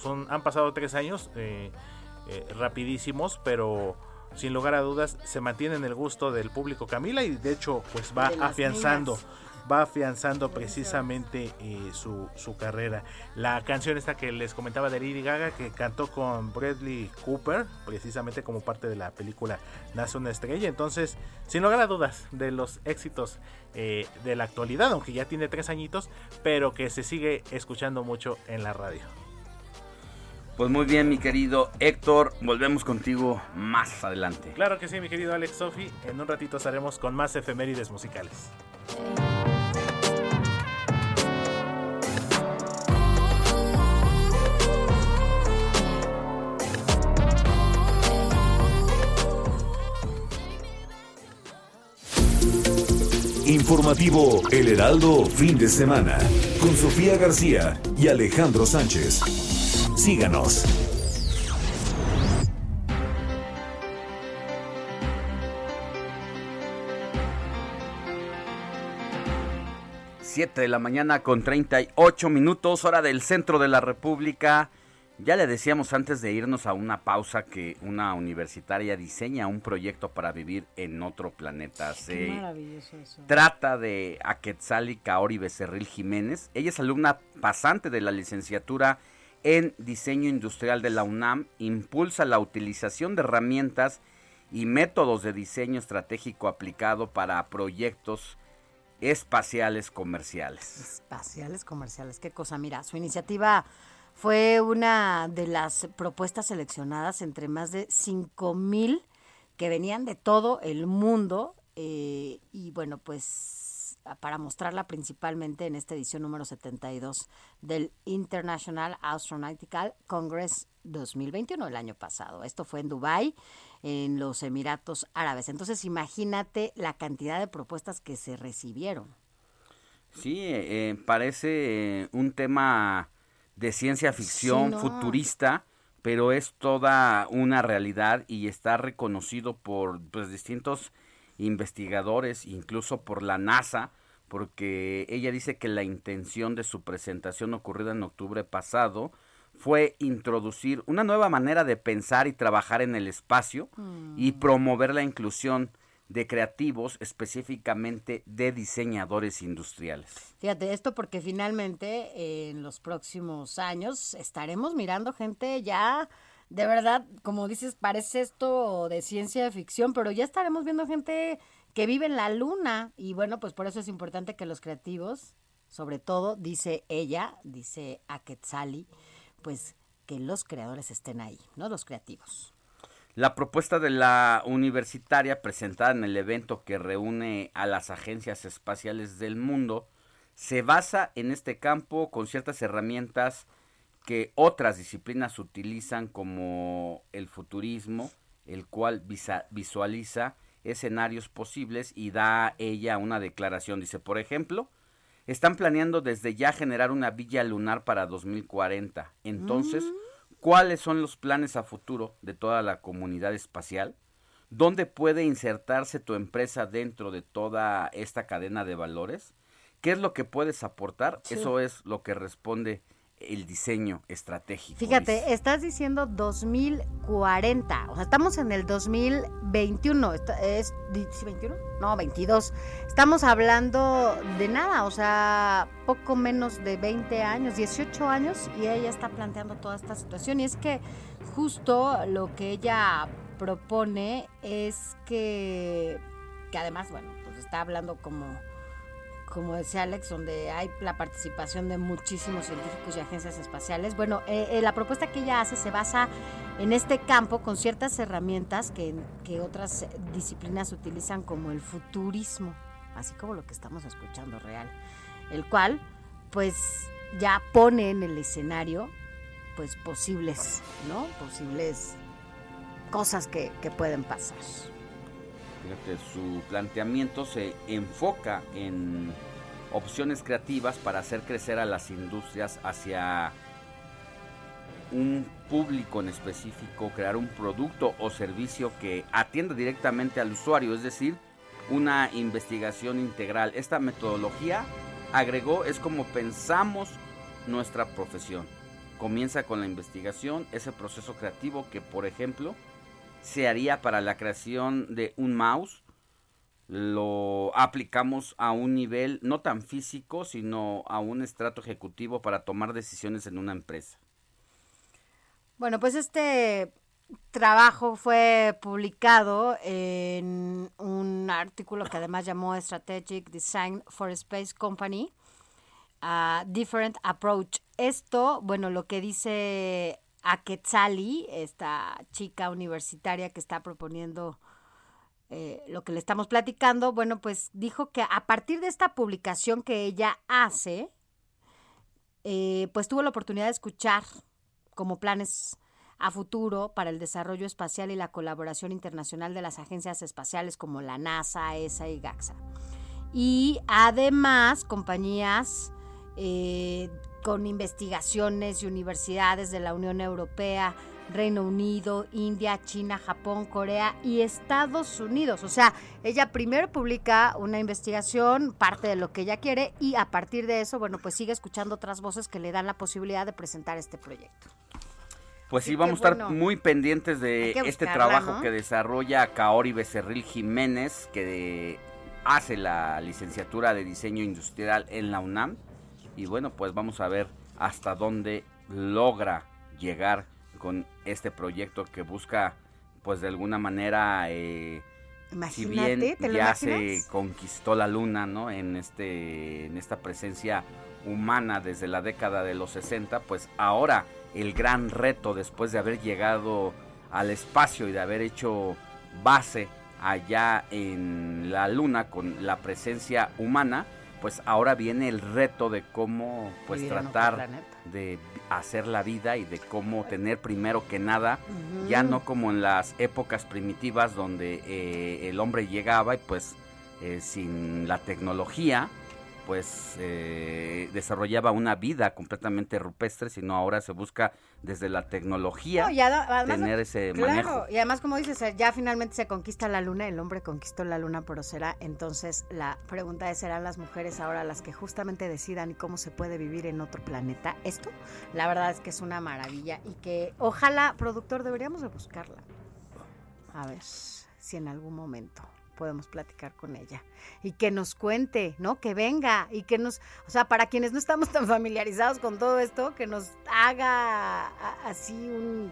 son han pasado tres años eh, eh, rapidísimos pero sin lugar a dudas se mantiene en el gusto del público Camila y de hecho pues va De afianzando niñas. Va afianzando precisamente eh, su, su carrera. La canción esta que les comentaba de Lady Gaga, que cantó con Bradley Cooper, precisamente como parte de la película Nace una estrella. Entonces, sin lugar a dudas, de los éxitos eh, de la actualidad, aunque ya tiene tres añitos, pero que se sigue escuchando mucho en la radio. Pues muy bien, mi querido Héctor, volvemos contigo más adelante. Claro que sí, mi querido Alex Sofi. En un ratito estaremos con más efemérides musicales. Informativo El Heraldo Fin de Semana con Sofía García y Alejandro Sánchez. Síganos. Siete de la mañana con 38 minutos, hora del centro de la República. Ya le decíamos antes de irnos a una pausa que una universitaria diseña un proyecto para vivir en otro planeta. Qué Se maravilloso eso. trata de Aquetzali Kaori Becerril Jiménez. Ella es alumna pasante de la licenciatura en diseño industrial de la UNAM. Impulsa la utilización de herramientas y métodos de diseño estratégico aplicado para proyectos espaciales comerciales. Espaciales comerciales, qué cosa. Mira, su iniciativa fue una de las propuestas seleccionadas entre más de 5 mil que venían de todo el mundo eh, y bueno, pues para mostrarla principalmente en esta edición número 72 del International Astronautical Congress 2021, el año pasado. Esto fue en Dubái, en los Emiratos Árabes. Entonces imagínate la cantidad de propuestas que se recibieron. Sí, eh, parece eh, un tema de ciencia ficción futurista, pero es toda una realidad y está reconocido por pues, distintos investigadores, incluso por la NASA, porque ella dice que la intención de su presentación ocurrida en octubre pasado fue introducir una nueva manera de pensar y trabajar en el espacio y mm. promover la inclusión de creativos, específicamente de diseñadores industriales. Fíjate, esto porque finalmente eh, en los próximos años estaremos mirando gente ya, de verdad, como dices, parece esto de ciencia ficción, pero ya estaremos viendo gente que vive en la luna y bueno, pues por eso es importante que los creativos, sobre todo, dice ella, dice Aketzali, pues que los creadores estén ahí, ¿no? Los creativos. La propuesta de la universitaria presentada en el evento que reúne a las agencias espaciales del mundo se basa en este campo con ciertas herramientas que otras disciplinas utilizan como el futurismo, el cual visualiza escenarios posibles y da ella una declaración. Dice, por ejemplo, están planeando desde ya generar una villa lunar para 2040. Entonces, mm cuáles son los planes a futuro de toda la comunidad espacial, dónde puede insertarse tu empresa dentro de toda esta cadena de valores, qué es lo que puedes aportar, eso es lo que responde el diseño estratégico. Fíjate, estás diciendo 2040, o sea, estamos en el 2021, ¿es 21? No, 22. Estamos hablando de nada, o sea, poco menos de 20 años, 18 años, y ella está planteando toda esta situación. Y es que justo lo que ella propone es que, que además, bueno, pues está hablando como como decía Alex, donde hay la participación de muchísimos científicos y agencias espaciales. Bueno, eh, eh, la propuesta que ella hace se basa en este campo con ciertas herramientas que, que otras disciplinas utilizan como el futurismo, así como lo que estamos escuchando real, el cual pues ya pone en el escenario pues posibles, ¿no? Posibles cosas que, que pueden pasar. Fíjate, su planteamiento se enfoca en opciones creativas para hacer crecer a las industrias hacia un público en específico, crear un producto o servicio que atienda directamente al usuario, es decir, una investigación integral. Esta metodología, agregó, es como pensamos nuestra profesión. Comienza con la investigación, ese proceso creativo que, por ejemplo, se haría para la creación de un mouse. Lo aplicamos a un nivel no tan físico, sino a un estrato ejecutivo para tomar decisiones en una empresa. Bueno, pues este trabajo fue publicado en un artículo que además llamó Strategic Design for Space Company, a Different Approach. Esto, bueno, lo que dice a Quetzali, esta chica universitaria que está proponiendo eh, lo que le estamos platicando, bueno, pues dijo que a partir de esta publicación que ella hace, eh, pues tuvo la oportunidad de escuchar como planes a futuro para el desarrollo espacial y la colaboración internacional de las agencias espaciales como la NASA, ESA y GAXA. Y además compañías eh, con investigaciones y universidades de la Unión Europea, Reino Unido, India, China, Japón, Corea y Estados Unidos. O sea, ella primero publica una investigación, parte de lo que ella quiere, y a partir de eso, bueno, pues sigue escuchando otras voces que le dan la posibilidad de presentar este proyecto. Pues sí, vamos a estar muy pendientes de este trabajo que desarrolla Kaori Becerril Jiménez, que hace la licenciatura de diseño industrial en la UNAM y bueno, pues vamos a ver hasta dónde logra llegar con este proyecto que busca pues de alguna manera eh, si bien ¿te lo ya se conquistó la luna, ¿no? En este en esta presencia humana desde la década de los 60, pues ahora el gran reto después de haber llegado al espacio y de haber hecho base allá en la luna con la presencia humana, pues ahora viene el reto de cómo pues Vivir tratar de hacer la vida y de cómo tener primero que nada, ya no como en las épocas primitivas donde eh, el hombre llegaba y pues eh, sin la tecnología pues eh, desarrollaba una vida completamente rupestre, sino ahora se busca desde la tecnología No, y ada- además- tener ese Claro, manejo. y además como dices, ya finalmente se conquista la luna, el hombre conquistó la luna, pero será entonces la pregunta es, ¿serán las mujeres ahora las que justamente decidan cómo se puede vivir en otro planeta? Esto, la verdad es que es una maravilla y que ojalá, productor, deberíamos de buscarla. A ver si en algún momento podemos platicar con ella y que nos cuente, ¿no? Que venga y que nos, o sea, para quienes no estamos tan familiarizados con todo esto, que nos haga así un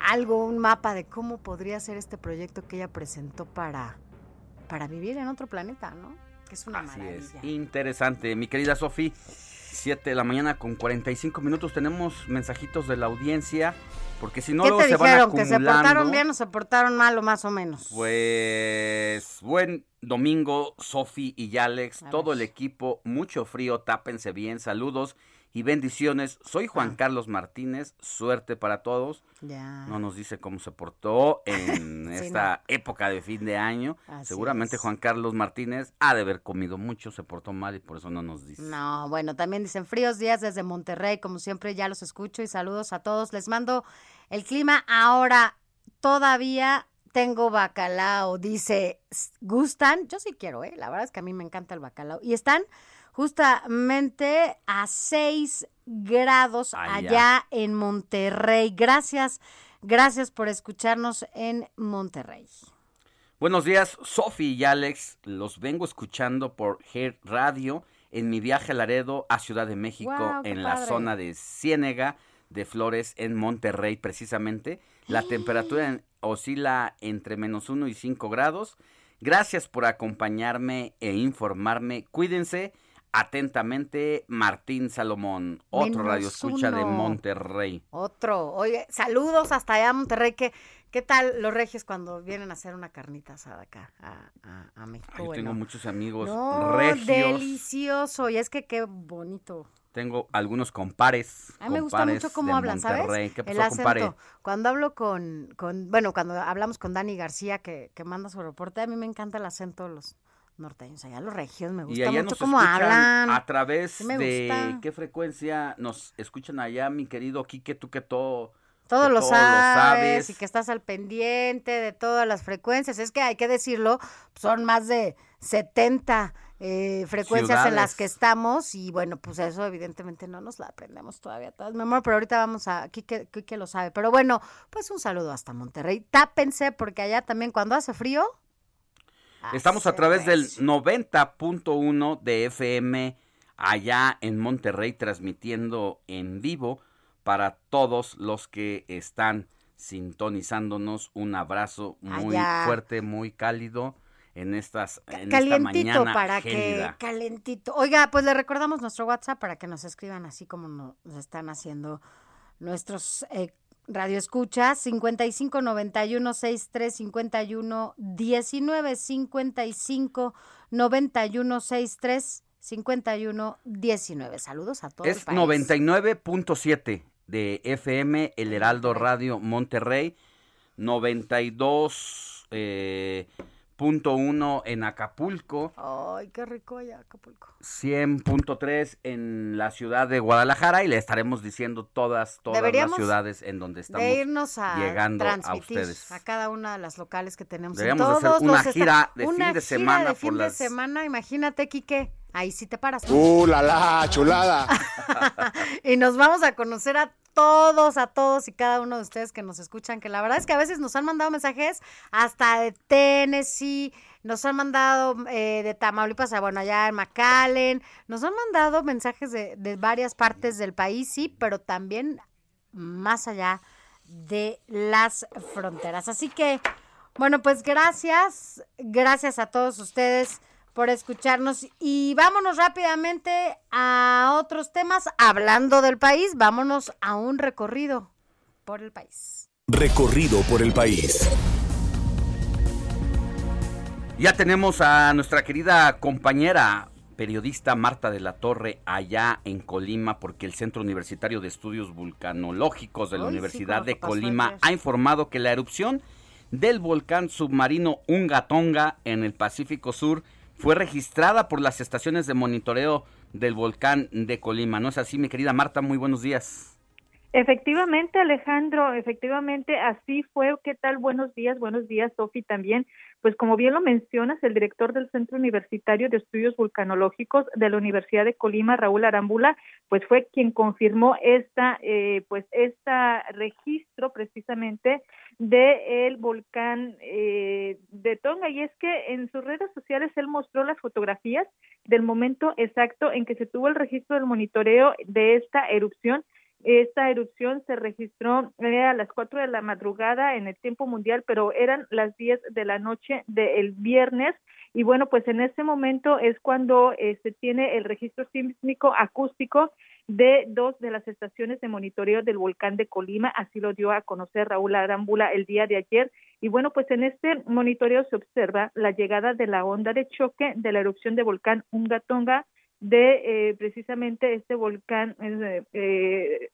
algo, un mapa de cómo podría ser este proyecto que ella presentó para para vivir en otro planeta, ¿no? Que es una Así maravilla. es, interesante. Mi querida Sofi, 7 de la mañana con 45 minutos. Tenemos mensajitos de la audiencia, porque si no ¿Qué luego te se van dijeron? ¿Que se acumulando. portaron bien o se portaron mal o más o menos? Pues buen domingo, Sofi y Yalex, A todo ver. el equipo, mucho frío, tápense bien, saludos y bendiciones. Soy Juan Ah. Carlos Martínez, suerte para todos. Ya. No nos dice cómo se portó en Sí, esta época de fin de año. Así Seguramente es. Juan Carlos Martínez ha de haber comido mucho, se portó mal y por eso no nos dice. No, bueno, también dicen fríos días desde Monterrey, como siempre ya los escucho y saludos a todos. Les mando el clima ahora. Todavía tengo bacalao, dice, ¿gustan? Yo sí quiero, ¿eh? La verdad es que a mí me encanta el bacalao. Y están justamente a 6 grados Allá. allá en Monterrey. Gracias, gracias por escucharnos en Monterrey. Buenos días, Sofi y Alex. Los vengo escuchando por Her Radio en mi viaje a Laredo a Ciudad de México, en la padre. zona de Ciénega de Flores, en Monterrey, precisamente. La temperatura oscila entre menos 1 y 5 grados. Gracias por acompañarme e informarme. Cuídense. Atentamente, Martín Salomón, otro Menos radio escucha de. Monterrey. Otro. Oye, saludos hasta allá a Monterrey. ¿Qué, qué tal los regios cuando vienen a hacer una carnita asada acá a, a- a México? Ay, yo Bueno. tengo muchos amigos No, regios. delicioso. Y es que qué bonito. Tengo algunos compares. A mí me gusta mucho cómo hablan, ¿sabes? ¿Qué El pasó, compadre? acento. Cuando hablo con, con, bueno, cuando hablamos con Dani García, que, que manda su reporte, a mí me encanta el acento de los norteños. Allá los regios me Y gusta allá mucho nos cómo hablan. a través Sí de gusta. qué frecuencia nos escuchan allá, mi querido Quique, tú que todo Todo lo todo sabes, y que estás al pendiente de todas las frecuencias. Es que hay que decirlo, son más de 70 eh, frecuencias en las que estamos y bueno, pues eso evidentemente no nos la aprendemos todavía todas de memoria, pero ahorita vamos a, Quique, Quique lo sabe. Pero bueno, pues un saludo hasta Monterrey. Tápense porque allá también cuando hace frío... Estamos a través del recio. 90.1 de FM allá en Monterrey transmitiendo en vivo para todos los que están sintonizándonos. Un abrazo muy Allá. fuerte, muy cálido en estas en esta Calientito mañana para gélida. que calentito. Oiga, pues le recordamos nuestro WhatsApp para que nos escriban así como no- nos están haciendo nuestros eh, radioescuchas 55 91 63 51 19 55 91 63 51 19. Saludos a todos. Es 99.7 de FM, El Heraldo Radio Monterrey, 92.1 eh, punto uno en Acapulco, Ay, qué rico allá Acapulco. 100.3 en la ciudad de Guadalajara y le estaremos diciendo todas, todas las Deberíamos ciudades en donde estamos de irnos a llegando a ustedes. a cada una de las locales que tenemos. en Deberíamos de hacer todos una los esta- gira de una fin de semana de por fin de las- semana, imagínate, Quique. Ahí sí te paras. ¡Uh, la la, chulada! y nos vamos a conocer a todos, a todos y cada uno de ustedes que nos escuchan, que la verdad es que a veces nos han mandado mensajes hasta de Tennessee, nos han mandado eh, de Tamaulipas, a, bueno, allá en McAllen, nos han mandado mensajes de, de varias partes del país, sí, pero también más allá de las fronteras. Así que Bueno, pues gracias, gracias a todos ustedes por escucharnos y vámonos rápidamente a otros temas. Hablando del país, vámonos a un recorrido por el país. Recorrido por el país. Ya tenemos a nuestra querida compañera periodista Marta de la Torre allá en Colima porque el Centro Universitario de Estudios Vulcanológicos de la Ay, Universidad de Colima ayer. ha informado que la erupción del volcán submarino Unga en el Pacífico Sur fue registrada por las estaciones de monitoreo del volcán de Colima. ¿No es así, mi querida Marta? Muy buenos días. Efectivamente, Alejandro, efectivamente, así fue. ¿Qué tal? Buenos días, buenos días, Sofi, también. Pues como bien lo mencionas, el director del Centro Universitario de Estudios Vulcanológicos de la Universidad de Colima, Raúl Arámbula, pues fue quien confirmó esta, eh, pues esta registro precisamente de el volcán eh, de Tonga. Y es que en sus redes sociales él mostró las fotografías del momento exacto en que se tuvo el registro del monitoreo de esta erupción esta erupción se registró eh, a las 4 de la madrugada en el tiempo mundial, pero eran las 10 de la noche del viernes. Y bueno, pues en ese momento es cuando eh, se tiene el registro sísmico acústico de dos de las estaciones de monitoreo del volcán de Colima. Así lo dio a conocer Raúl Arámbula el día de ayer. Y bueno, pues en este monitoreo se observa la llegada de la onda de choque de la erupción de volcán Unga Tonga de eh, precisamente este volcán eh, eh,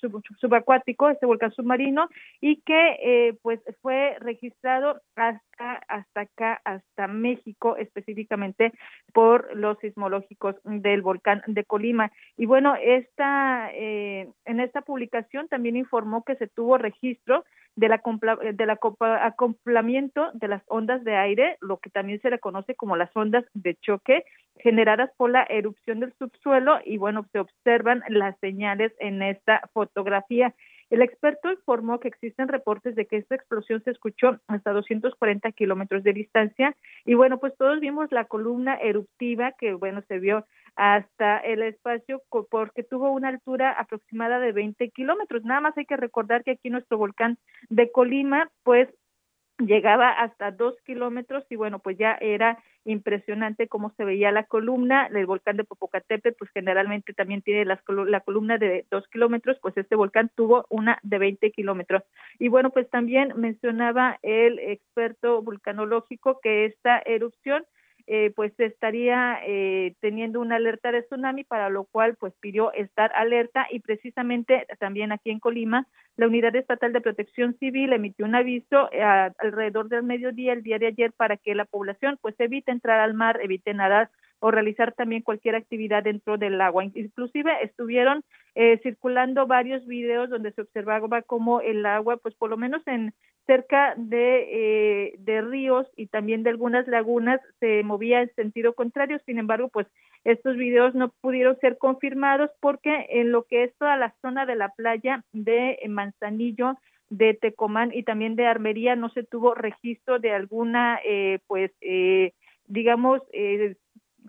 sub- subacuático, este volcán submarino, y que eh, pues fue registrado hasta hasta acá, hasta México, específicamente por los sismológicos del volcán de Colima. Y bueno, esta eh, en esta publicación también informó que se tuvo registro del, acompla- del acoplamiento de las ondas de aire, lo que también se le conoce como las ondas de choque generadas por la erupción del subsuelo y bueno, se observan las señales en esta fotografía. El experto informó que existen reportes de que esta explosión se escuchó hasta 240 kilómetros de distancia y bueno, pues todos vimos la columna eruptiva que bueno, se vio hasta el espacio porque tuvo una altura aproximada de 20 kilómetros. Nada más hay que recordar que aquí nuestro volcán de Colima, pues llegaba hasta dos kilómetros y bueno, pues ya era impresionante cómo se veía la columna. El volcán de Popocatépetl, pues generalmente también tiene las la columna de dos kilómetros, pues este volcán tuvo una de 20 kilómetros. Y bueno, pues también mencionaba el experto vulcanológico que esta erupción eh, pues estaría eh, teniendo una alerta de tsunami, para lo cual pues pidió estar alerta y precisamente también aquí en Colima la Unidad Estatal de Protección Civil emitió un aviso eh, alrededor del mediodía el día de ayer para que la población pues evite entrar al mar, evite nadar o realizar también cualquier actividad dentro del agua. Inclusive estuvieron eh, circulando varios videos donde se observaba cómo el agua, pues por lo menos en cerca de, eh, de ríos y también de algunas lagunas se movía en sentido contrario. Sin embargo, pues estos videos no pudieron ser confirmados porque en lo que es toda la zona de la playa de Manzanillo, de Tecomán y también de Armería no se tuvo registro de alguna, eh, pues, eh, digamos, eh,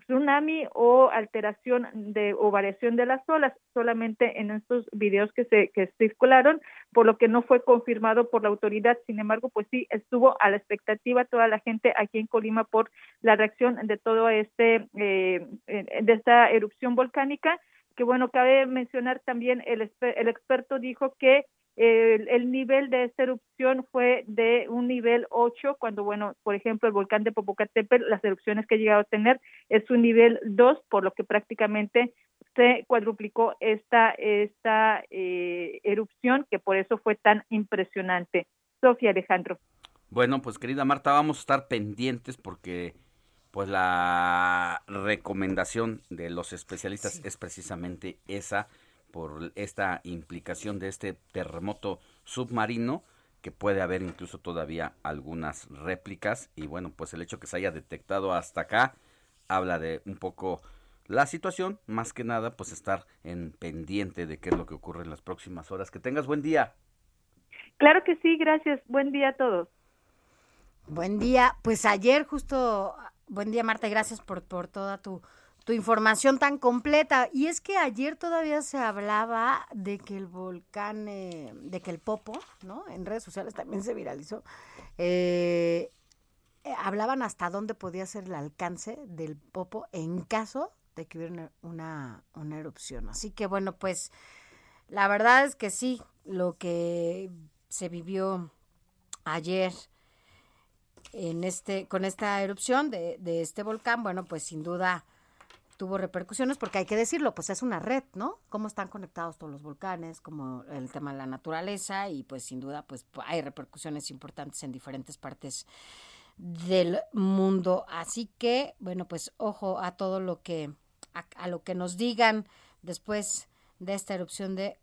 tsunami o alteración de o variación de las olas solamente en estos videos que se que circularon por lo que no fue confirmado por la autoridad. Sin embargo pues sí estuvo a la expectativa toda la gente aquí en Colima por la reacción de todo este eh, de esta erupción volcánica que bueno cabe mencionar también el el experto dijo que el, el nivel de esta erupción fue de un nivel 8, cuando, bueno, por ejemplo, el volcán de Popocatépetl, las erupciones que ha llegado a tener es un nivel 2, por lo que prácticamente se cuadruplicó esta, esta eh, erupción, que por eso fue tan impresionante. Sofía Alejandro. Bueno, pues querida Marta, vamos a estar pendientes porque pues la recomendación de los especialistas es precisamente esa por esta implicación de este terremoto submarino que puede haber incluso todavía algunas réplicas y bueno, pues el hecho que se haya detectado hasta acá habla de un poco la situación, más que nada pues estar en pendiente de qué es lo que ocurre en las próximas horas. Que tengas buen día. Claro que sí, gracias. Buen día a todos. Buen día. Pues ayer justo, buen día Marta, y gracias por, por toda tu, tu información tan completa. Y es que ayer todavía se hablaba de que el volcán, eh, de que el Popo, ¿no? En redes sociales también se viralizó. Eh, eh, hablaban hasta dónde podía ser el alcance del Popo en caso de que hubiera una, una erupción. Así que bueno, pues la verdad es que sí, lo que se vivió ayer en este, con esta erupción de, de este volcán, bueno, pues sin duda tuvo repercusiones porque hay que decirlo, pues es una red, ¿no? Cómo están conectados todos los volcanes, como el tema de la naturaleza y pues sin duda pues hay repercusiones importantes en diferentes partes del mundo. Así que, bueno, pues ojo a todo lo que a, lo que nos digan después de esta erupción de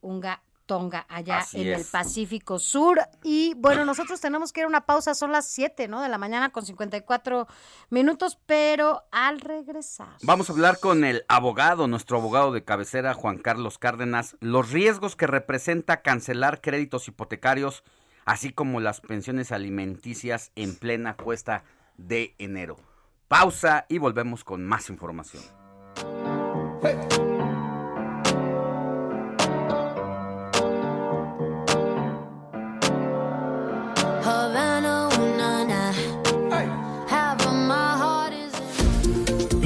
Unga Tonga, allá Así en el. Pacífico Sur. Y bueno, nosotros tenemos que ir a una pausa, son las 7, ¿no? De la mañana con 54 minutos, pero al regresar. Vamos a hablar con el abogado, nuestro abogado de cabecera, Juan Carlos Cárdenas, los riesgos que representa cancelar créditos hipotecarios, así como las pensiones alimenticias en plena cuesta de enero. Pausa y volvemos con más información. Havana,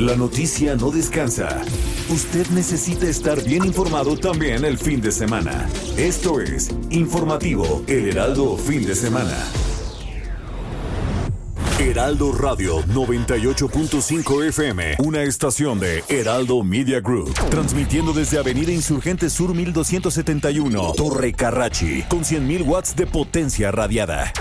La noticia no descansa. Usted necesita estar bien informado también el fin de semana. Esto es Informativo El Heraldo Fin de Semana. Heraldo Radio 98.5 FM, una estación de Heraldo Media Group, transmitiendo desde Avenida Insurgente Sur 1271, Torre Carrachi, con 100.000 watts de potencia radiada.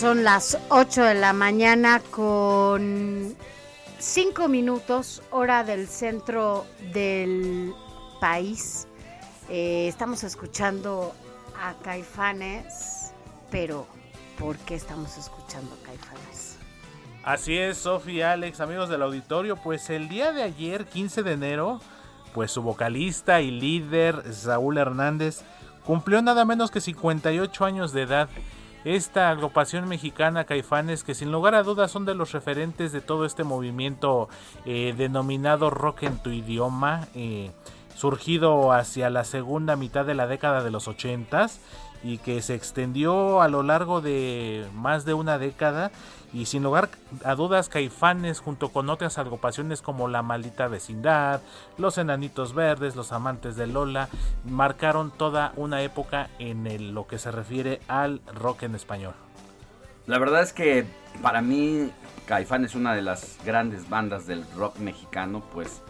Son las 8 de la mañana con 5 minutos, hora del centro del país. Eh, estamos escuchando a Caifanes, pero ¿por qué estamos escuchando a Caifanes? Así es, Sofía, Alex, amigos del auditorio, pues el día de ayer, 15 de enero, pues su vocalista y líder, Saúl Hernández, cumplió nada menos que 58 años de edad. Esta agrupación mexicana Caifanes, que sin lugar a dudas son de los referentes de todo este movimiento eh, denominado rock en tu idioma, eh, surgido hacia la segunda mitad de la década de los 80 y que se extendió a lo largo de más de una década y sin lugar a dudas Caifanes junto con otras agrupaciones como La Maldita Vecindad, Los Enanitos Verdes, Los Amantes de Lola, marcaron toda una época en lo que se refiere al rock en español. La verdad es que para mí Caifán es una de las grandes bandas del rock mexicano, pues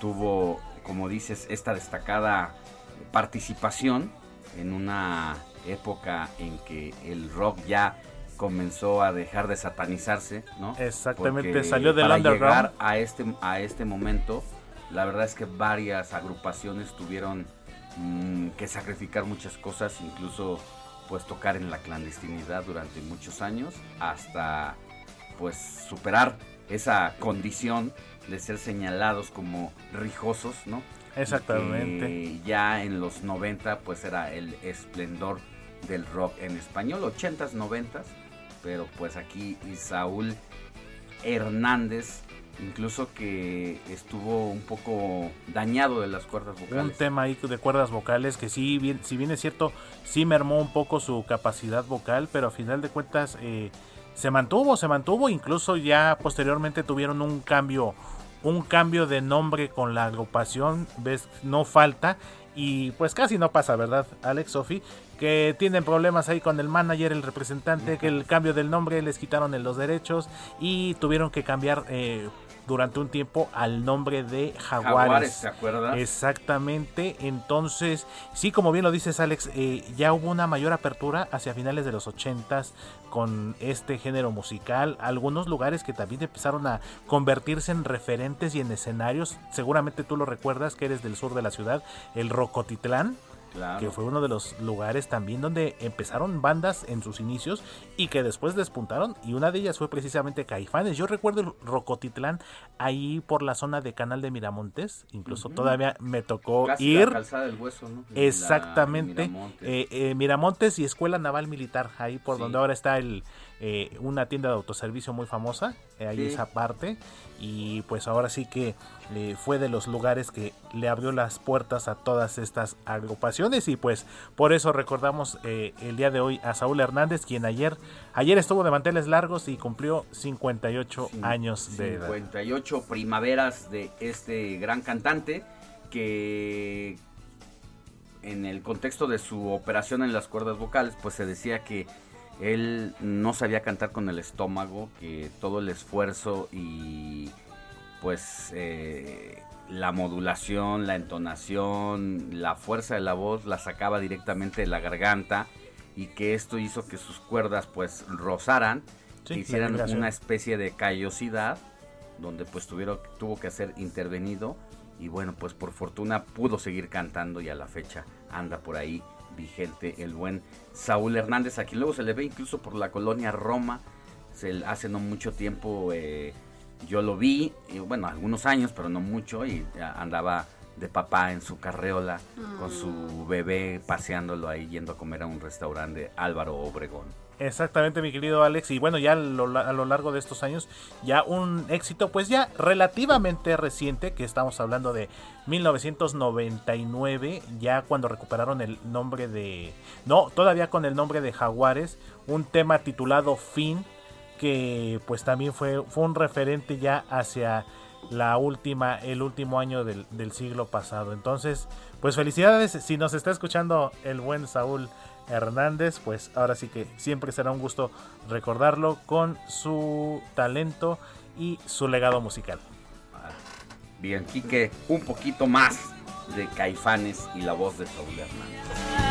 tuvo, como dices, esta destacada participación en una época en que el rock ya comenzó a dejar de satanizarse, ¿no? Exactamente, Porque salió del para underground. llegar a este a este momento, la verdad es que varias agrupaciones tuvieron mm, que sacrificar muchas cosas, incluso pues tocar en la clandestinidad durante muchos años hasta pues superar esa condición de ser señalados como rijosos, ¿no? Exactamente. Que ya en los 90 pues era el esplendor del rock en español, 80s, 90s, pero pues aquí Isaúl Hernández, incluso que estuvo un poco dañado de las cuerdas Un vocales. tema ahí de cuerdas vocales que sí, bien, si bien es cierto, sí mermó un poco su capacidad vocal, pero a final de cuentas eh, se mantuvo, se mantuvo, incluso ya posteriormente tuvieron un cambio, un cambio de nombre con la agrupación, ves, no falta, y pues casi no pasa, ¿verdad, Alex, Sofi? Que tienen problemas ahí con el manager, el representante, que el cambio del nombre les quitaron los derechos y tuvieron que cambiar eh, durante un tiempo al nombre de Jaguares. Jaguares, ¿te acuerdas? Exactamente. Entonces, sí, como bien lo dices, Alex, eh, ya hubo una mayor apertura hacia finales de los 80s con este género musical. Algunos lugares que también empezaron a convertirse en referentes y en escenarios. Seguramente tú lo recuerdas que eres del sur de la ciudad, el Rocotitlán. Claro. que fue uno de los lugares también donde empezaron bandas en sus inicios y que después despuntaron y una de ellas fue precisamente Caifanes. Yo recuerdo el Rocotitlán ahí por la zona de Canal de Miramontes, incluso todavía me tocó Casi ir. la calzada del hueso, ¿no? Exactamente. Miramontes. Eh, eh, Miramontes y Escuela Naval Militar, ahí por Sí. donde ahora está el eh, una tienda de autoservicio muy famosa, eh, ahí Sí. esa parte. Y pues ahora sí que eh, fue de los lugares que le abrió las puertas a todas estas agrupaciones. Y pues por eso recordamos eh, el día de hoy a Saúl Hernández, quien ayer, ayer estuvo de manteles largos y cumplió 58 años de edad. 58 primaveras de este gran cantante que en el contexto de su operación en las cuerdas vocales pues se decía que él no sabía cantar con el estómago, que todo el esfuerzo y pues eh, la modulación, la entonación, la fuerza de la voz la sacaba directamente de la garganta y que esto hizo que sus cuerdas pues rozaran, Sí, que la hicieran una especie de callosidad donde pues tuvieron, tuvo que ser intervenido y bueno pues por fortuna pudo seguir cantando y a la fecha anda por ahí vigente el buen Saúl Hernández, aquí luego se le ve incluso por la colonia Roma, se, hace no mucho tiempo eh, yo lo vi, y, bueno, algunos años, pero no mucho, y ya andaba de papá en su carreola con su bebé paseándolo ahí yendo a comer a un restaurante Álvaro Obregón. Exactamente, mi querido Alex. Y bueno, ya a lo, a lo largo de estos años, ya un éxito, pues ya relativamente reciente, que estamos hablando de 1999, ya cuando recuperaron el nombre de. No, todavía con el nombre de Jaguares, un tema titulado Fin, que pues también fue, fue un referente ya hacia la última, el último año del, del siglo pasado. Entonces, pues felicidades si nos está escuchando el buen Saúl Hernández, pues ahora sí que siempre será un gusto recordarlo con su talento y su legado musical. Bien, Quique, un poquito más de Caifanes y la voz de Saúl Hernández.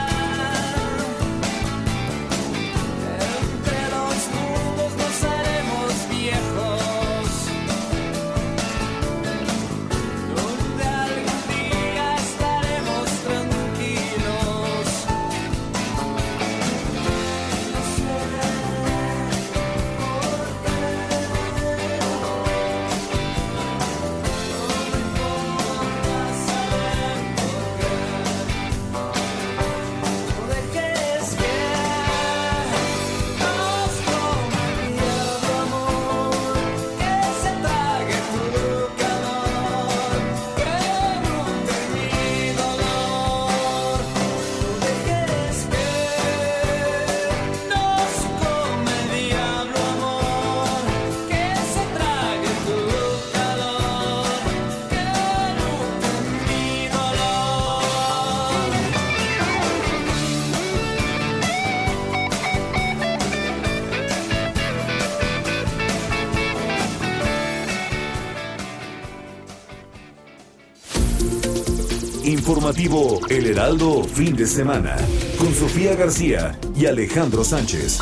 El Heraldo Fin de Semana con Sofía García y Alejandro Sánchez.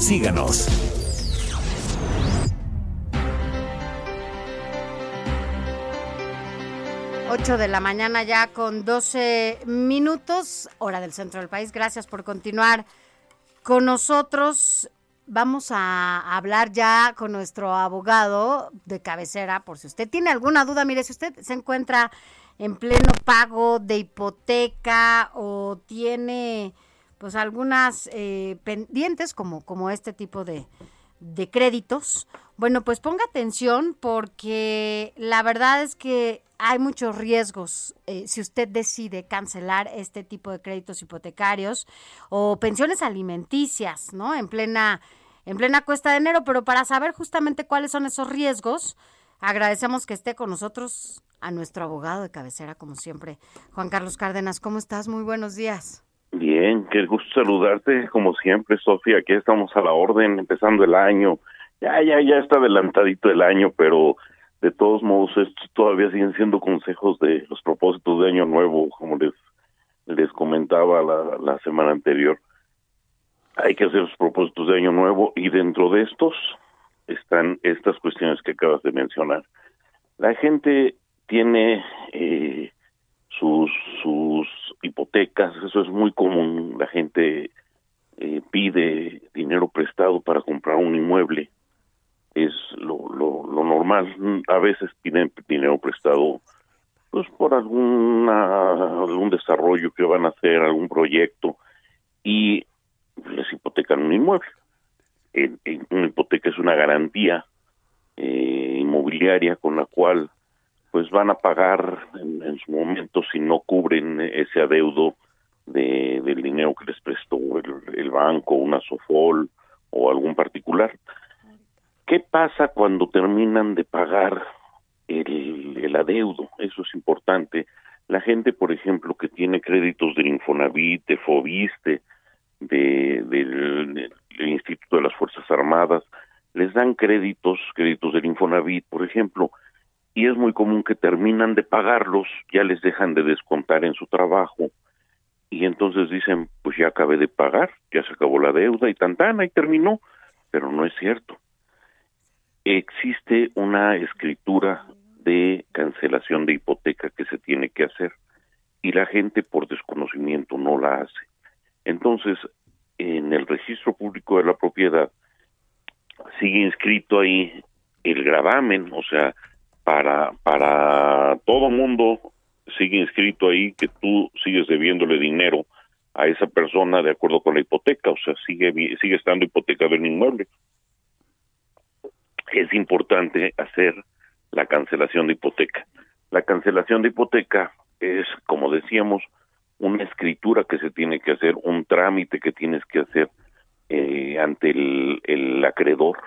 Síganos. Ocho de la mañana ya con 12 minutos, hora del centro del país. Gracias por continuar con nosotros vamos a hablar ya con nuestro abogado de cabecera, por si usted tiene alguna duda, mire, si usted se encuentra en pleno pago de hipoteca o tiene pues algunas eh, pendientes como, como este tipo de, de créditos, bueno, pues ponga atención porque la verdad es que hay muchos riesgos eh, si usted decide cancelar este tipo de créditos hipotecarios o pensiones alimenticias, ¿no? En plena en plena cuesta de enero, pero para saber justamente cuáles son esos riesgos, agradecemos que esté con nosotros a nuestro abogado de cabecera, como siempre, Juan Carlos Cárdenas. ¿Cómo estás? Muy buenos días. Bien, qué gusto saludarte, como siempre, Sofía. Aquí estamos a la orden, empezando el año. Ya, ya, ya está adelantadito el año, pero de todos modos, estos todavía siguen siendo consejos de los propósitos de Año Nuevo, como les, les comentaba la, la semana anterior. Hay que hacer los propósitos de Año Nuevo y dentro de estos están estas cuestiones que acabas de mencionar. La gente tiene eh, sus, sus hipotecas, eso es muy común, la gente eh, pide dinero prestado para comprar un inmueble, es lo, lo, lo normal, a veces piden dinero prestado pues por alguna algún desarrollo que van a hacer, algún proyecto y les hipotecan un inmueble. Una hipoteca es una garantía eh, inmobiliaria con la cual pues van a pagar en, en, su momento si no cubren ese adeudo de, del dinero que les prestó el, el banco, una Sofol o algún particular. ¿Qué pasa cuando terminan de pagar el, el adeudo? Eso es importante. La gente, por ejemplo, que tiene créditos del Infonavit, de Fobiste, de, del, del Instituto de las Fuerzas Armadas, les dan créditos, créditos del Infonavit, por ejemplo, y es muy común que terminan de pagarlos, ya les dejan de descontar en su trabajo, y entonces dicen, pues ya acabé de pagar, ya se acabó la deuda y tantana y terminó, pero no es cierto. Existe una escritura de cancelación de hipoteca que se tiene que hacer y la gente por desconocimiento no la hace. Entonces, en el registro público de la propiedad sigue inscrito ahí el gravamen, o sea, para para todo mundo sigue inscrito ahí que tú sigues debiéndole dinero a esa persona de acuerdo con la hipoteca, o sea, sigue sigue estando hipotecado el inmueble. Es importante hacer la cancelación de hipoteca. La cancelación de hipoteca es, como decíamos, una escritura que se tiene que hacer, un trámite que tienes que hacer eh, ante el, el acreedor,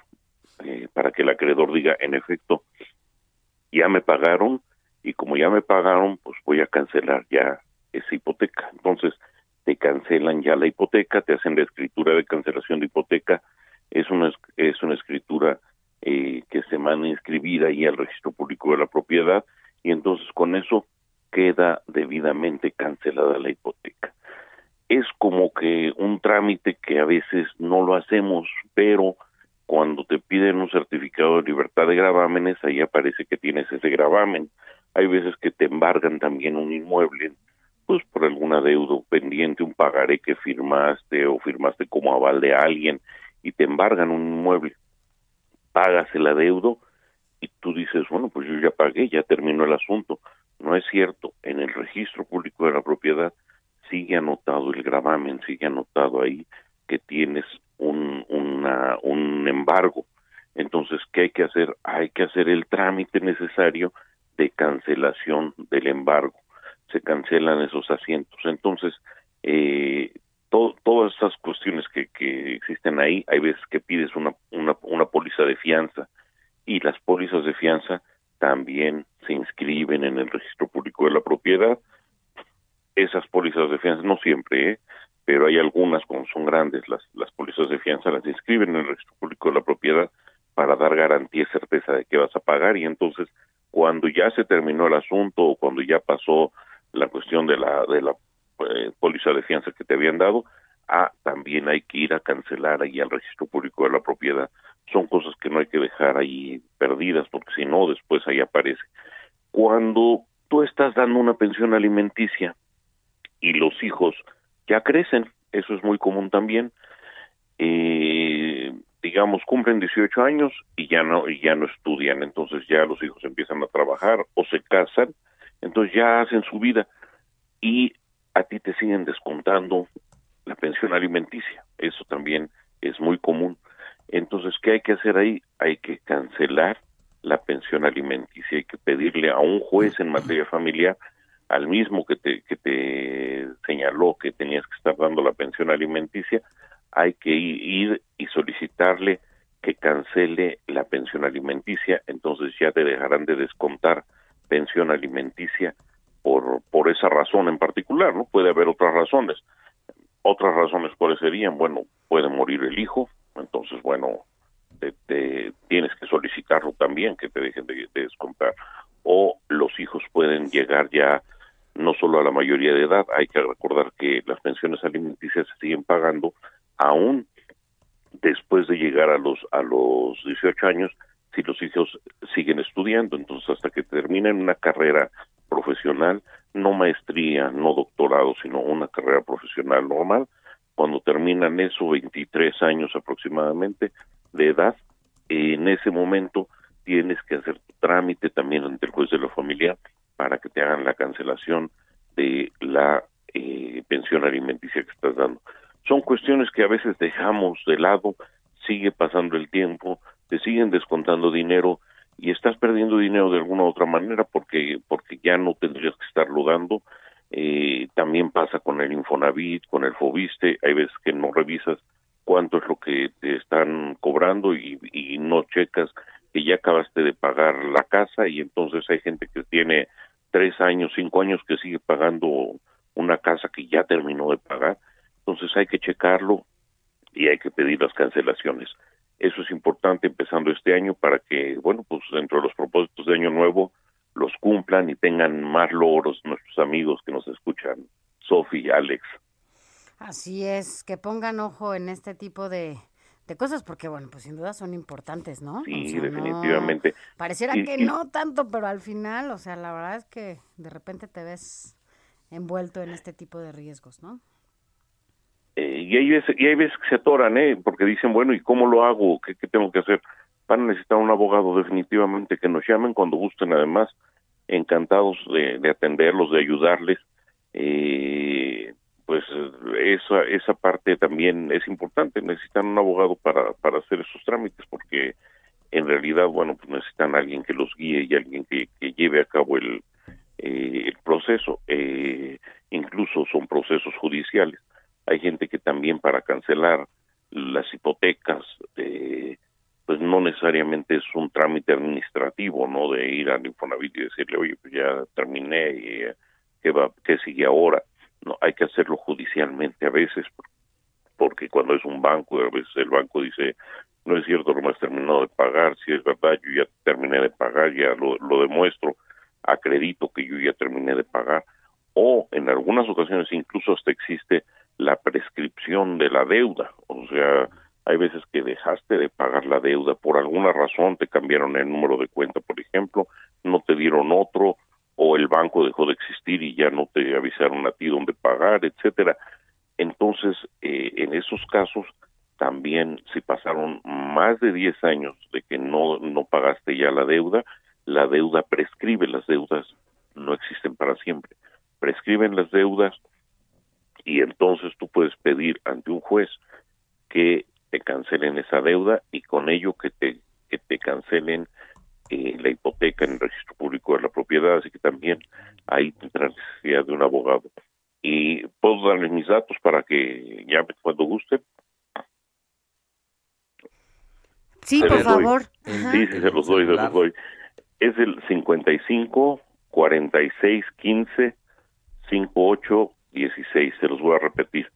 eh, para que el acreedor diga, en efecto, ya me pagaron y como ya me pagaron, pues voy a cancelar ya esa hipoteca. Entonces, te cancelan ya la hipoteca, te hacen la escritura de cancelación de hipoteca, es una, es una escritura eh, que se manda inscribida ahí al registro público de la propiedad y entonces con eso queda debidamente cancelada la hipoteca. Es como que un trámite que a veces no lo hacemos, pero cuando te piden un certificado de libertad de gravámenes, ahí aparece que tienes ese gravamen. Hay veces que te embargan también un inmueble, pues por algún adeudo pendiente, un pagaré que firmaste o firmaste como aval de alguien y te embargan un inmueble. Pagas el adeudo y tú dices, bueno, pues yo ya pagué, ya terminó el asunto. No es cierto, en el registro público de la propiedad sigue anotado el gravamen, sigue anotado ahí que tienes un, una, un embargo. Entonces, ¿qué hay que hacer? Hay que hacer el trámite necesario de cancelación del embargo. Se cancelan esos asientos. Entonces, eh, to, todas esas cuestiones que, que existen ahí, hay veces que pides una, una, una póliza de fianza y las pólizas de fianza también se inscriben en el registro público de la propiedad. Esas pólizas de fianza, no siempre, ¿eh? Pero hay algunas, como son grandes, las, las pólizas de fianza las inscriben en el registro público de la propiedad para dar garantía y certeza de que vas a pagar y entonces cuando ya se terminó el asunto o cuando ya pasó la cuestión de la de la eh, póliza de fianza que te habían dado, ah, también hay que ir a cancelar ahí al registro público de la propiedad. Son cosas que no hay que dejar ahí perdidas porque si no después ahí aparece. Cuando tú estás dando una pensión alimenticia y los hijos ya crecen, eso es muy común también, eh, digamos, cumplen 18 años y ya no, y ya no estudian, entonces ya los hijos empiezan a trabajar o se casan, entonces ya hacen su vida y a ti te siguen descontando la pensión alimenticia. Eso también es muy común. Entonces, ¿qué hay que hacer ahí? Hay que cancelar la pensión alimenticia, hay que pedirle a un juez en materia familiar, al mismo que te, que te señaló que tenías que estar dando la pensión alimenticia, hay que ir y solicitarle que cancele la pensión alimenticia, entonces ya te dejarán de descontar pensión alimenticia por, por esa razón en particular, ¿no? Puede haber otras razones. Otras razones cuáles serían, bueno, puede morir el hijo, entonces, bueno, te, tienes que solicitarlo también, que te dejen de, de descontar. O los hijos pueden llegar ya no solo a la mayoría de edad, hay que recordar que las pensiones alimenticias se siguen pagando aún después de llegar a los a los 18 años si los hijos siguen estudiando. Entonces hasta que terminen una carrera profesional no maestría no doctorado sino una carrera profesional normal cuando terminan eso 23 años aproximadamente de edad en ese momento tienes que hacer tu trámite también ante el juez de la familia para que te hagan la cancelación de la eh, pensión alimenticia que estás dando. Son cuestiones que a veces dejamos de lado, sigue pasando el tiempo, te siguen descontando dinero y estás perdiendo dinero de alguna u otra manera porque porque ya no tendrías que estarlo dando. Eh, también pasa con el Infonavit, con el Fobiste, hay veces que no revisas cuánto es lo que te están cobrando y, y no checas que ya acabaste de pagar la casa y entonces hay gente que tiene tres años, cinco años que sigue pagando una casa que ya terminó de pagar. Entonces hay que checarlo y hay que pedir las cancelaciones. Eso es importante empezando este año para que, bueno, pues dentro de los propósitos de Año Nuevo los cumplan y tengan más logros nuestros amigos que nos escuchan, Sofi, Alex. Así es, que pongan ojo en este tipo de, de cosas, porque bueno, pues sin duda son importantes, ¿no? Sí, O sea, no- definitivamente. pareciera Y- que y- no tanto, pero al final, o sea, la verdad es que de repente te ves envuelto en este tipo de riesgos, ¿no? Eh, y, hay veces, y hay veces que se atoran, ¿eh? Porque dicen, bueno, ¿y cómo lo hago? ¿Qué, qué tengo que hacer? Van a necesitar un abogado definitivamente que nos llamen cuando gusten, además, encantados de, de atenderlos, de ayudarles. Eh, pues esa, esa parte también es importante, necesitan un abogado para, para hacer esos trámites, porque en realidad, bueno, pues necesitan alguien que los guíe y alguien que, lleve a cabo el, eh, proceso. Eh, incluso son procesos judiciales. Hay gente que también para cancelar las hipotecas, eh, pues no necesariamente es un trámite administrativo, ¿no? De ir al Infonavit y decirle, oye, pues ya terminé, y, eh, ¿qué, va, ¿qué sigue ahora? No, hay que hacerlo judicialmente a veces, porque cuando es un banco, a veces el banco dice, no es cierto, no me has terminado de pagar, si es verdad, yo ya terminé de pagar, ya lo, lo demuestro, acredito que yo ya terminé de pagar, o en algunas ocasiones incluso hasta existe la prescripción de la deuda, o sea, hay veces que dejaste de pagar la deuda por alguna razón, te cambiaron el número de cuenta, por ejemplo, no te dieron otro, o el banco dejó de existir y ya no te avisaron a ti dónde pagar, etcétera. Entonces, eh, en esos casos, también si pasaron más de 10 años de que no, no pagaste ya la deuda, la deuda prescribe, las deudas no existen para siempre. Prescriben las deudas y entonces tú puedes pedir ante un juez que te cancelen esa deuda y con ello que te, que te cancelen eh, la hipoteca en el registro público de la propiedad, así que también ahí necesidad de un abogado. Y puedo darles mis datos para que llamen cuando gusten. Sí, Se por doy. favor. Sí, se los doy, se los doy. Es el 55 46 15 58 16. Se los voy a repetir.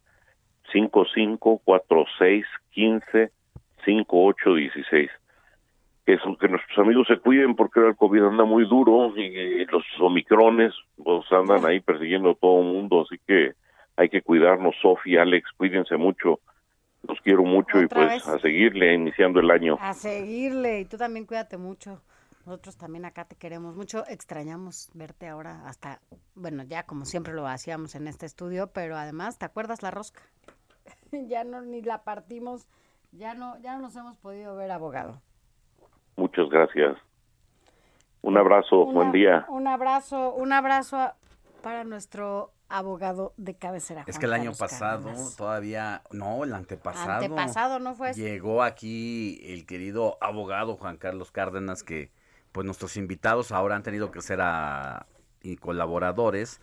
55 46 15 58 16. Que, nuestros amigos se cuiden porque el COVID anda muy duro y, los omicrones pues, andan ahí persiguiendo a todo el mundo. Así que hay que cuidarnos. Sofi, Alex, cuídense mucho. Los quiero mucho y pues vez. a seguirle iniciando el año. A seguirle. Y tú también cuídate mucho. Nosotros también acá te queremos mucho. Extrañamos verte ahora hasta, bueno, ya como siempre lo hacíamos en este estudio, pero además, ¿te acuerdas la rosca? ya no ni la partimos, ya no, ya no nos hemos podido ver, abogado. Muchas gracias. Un abrazo, Una- buen día. Un abrazo, un abrazo para nuestro abogado de cabecera. Es que el año Carlos pasado Cárdenas. todavía, no, el antepasado. Antepasado, ¿no fue? Llegó aquí el querido abogado Juan Carlos Cárdenas, que pues nuestros invitados ahora han tenido que ser a, y colaboradores,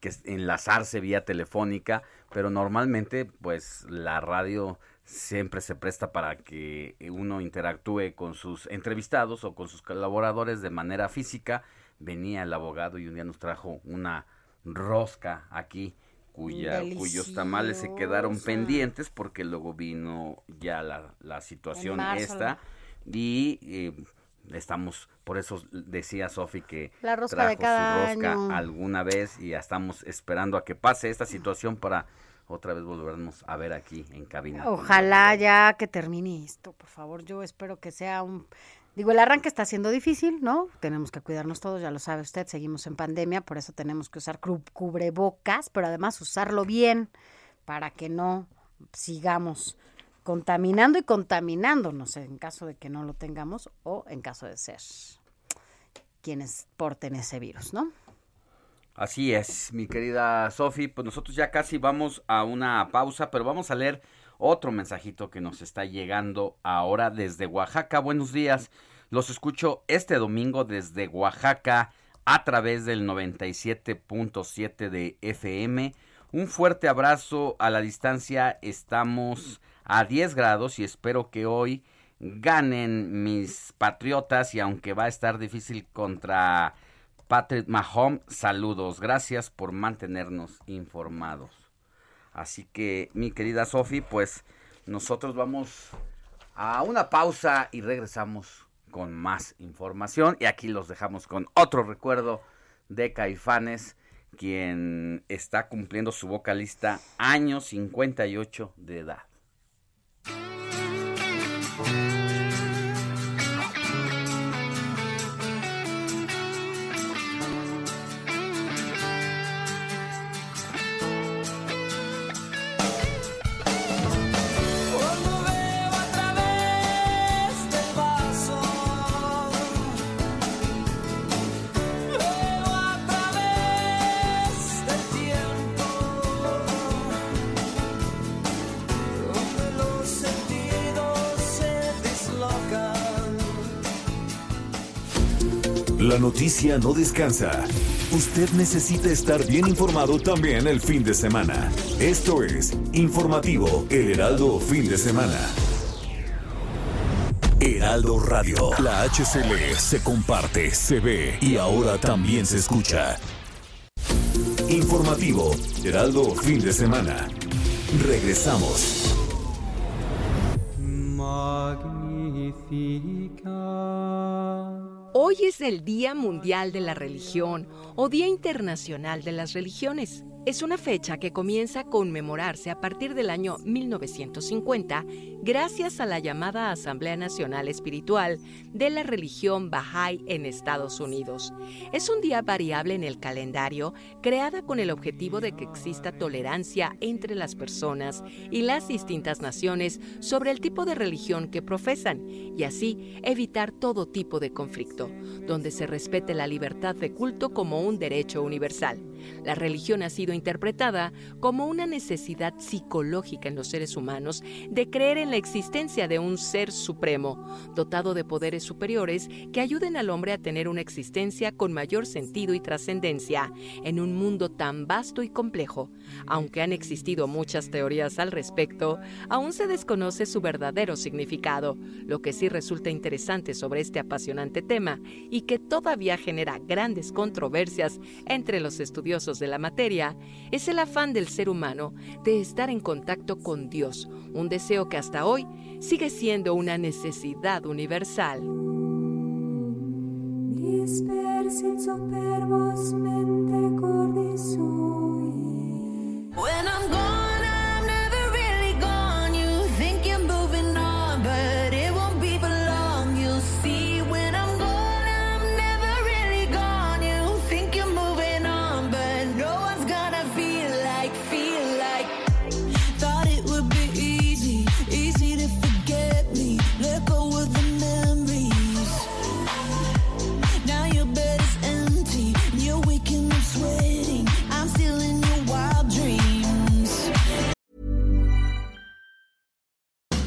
que enlazarse vía telefónica, pero normalmente pues la radio siempre se presta para que uno interactúe con sus entrevistados o con sus colaboradores de manera física. Venía el abogado y un día nos trajo una rosca aquí cuya, cuyos tamales se quedaron pendientes porque luego vino ya la, la situación esta y eh, estamos, por eso decía Sofi que La rosca trajo de cada su rosca año. alguna vez y ya estamos esperando a que pase esta situación para otra vez volvernos a ver aquí en cabina. Ojalá ya que termine esto, por favor. Yo espero que sea un... Digo, el arranque está siendo difícil, ¿no? Tenemos que cuidarnos todos, ya lo sabe usted, seguimos en pandemia, por eso tenemos que usar cubrebocas, pero además usarlo bien para que no sigamos contaminando y contaminándonos en caso de que no lo tengamos o en caso de ser quienes porten ese virus, ¿no? Así es, mi querida Sofi, pues nosotros ya casi vamos a una pausa, pero vamos a leer otro mensajito que nos está llegando ahora desde Oaxaca. Buenos días, los escucho este domingo desde Oaxaca a través del 97.7 de FM. Un fuerte abrazo a la distancia, estamos a 10 grados y espero que hoy ganen mis patriotas y aunque va a estar difícil contra Patrick Mahomes, saludos. Gracias por mantenernos informados. Así que, mi querida Sofi, pues nosotros vamos a una pausa y regresamos con más información. Y aquí los dejamos con otro recuerdo de Caifanes, quien está cumpliendo su vocalista año 58 de edad. La noticia no descansa. Usted necesita estar bien informado también el fin de semana. Esto es Informativo El Heraldo Fin de Semana. Heraldo Radio. La HCL se comparte, se ve y ahora también se escucha. Informativo Heraldo Fin de Semana. Regresamos. Hoy es el Día Mundial de la Religión o Día Internacional de las Religiones. Es una fecha que comienza a conmemorarse a partir del año 1950 gracias a la llamada Asamblea Nacional Espiritual de la religión Bahá'í en Estados Unidos. Es un día variable en el calendario creada con el objetivo de que exista tolerancia entre las personas y las distintas naciones sobre el tipo de religión que profesan y así evitar todo tipo de conflicto, donde se respete la libertad de culto como un derecho universal. La religión ha sido interpretada como una necesidad psicológica en los seres humanos de creer en la existencia de un ser supremo, dotado de poderes superiores que ayuden al hombre a tener una existencia con mayor sentido y trascendencia en un mundo tan vasto y complejo. Aunque han existido muchas teorías al respecto, aún se desconoce su verdadero significado. Lo que sí resulta interesante sobre este apasionante tema y que todavía genera grandes controversias entre los estudiosos de la materia es el afán del ser humano de estar en contacto con Dios, un deseo que hasta hoy sigue siendo una necesidad universal.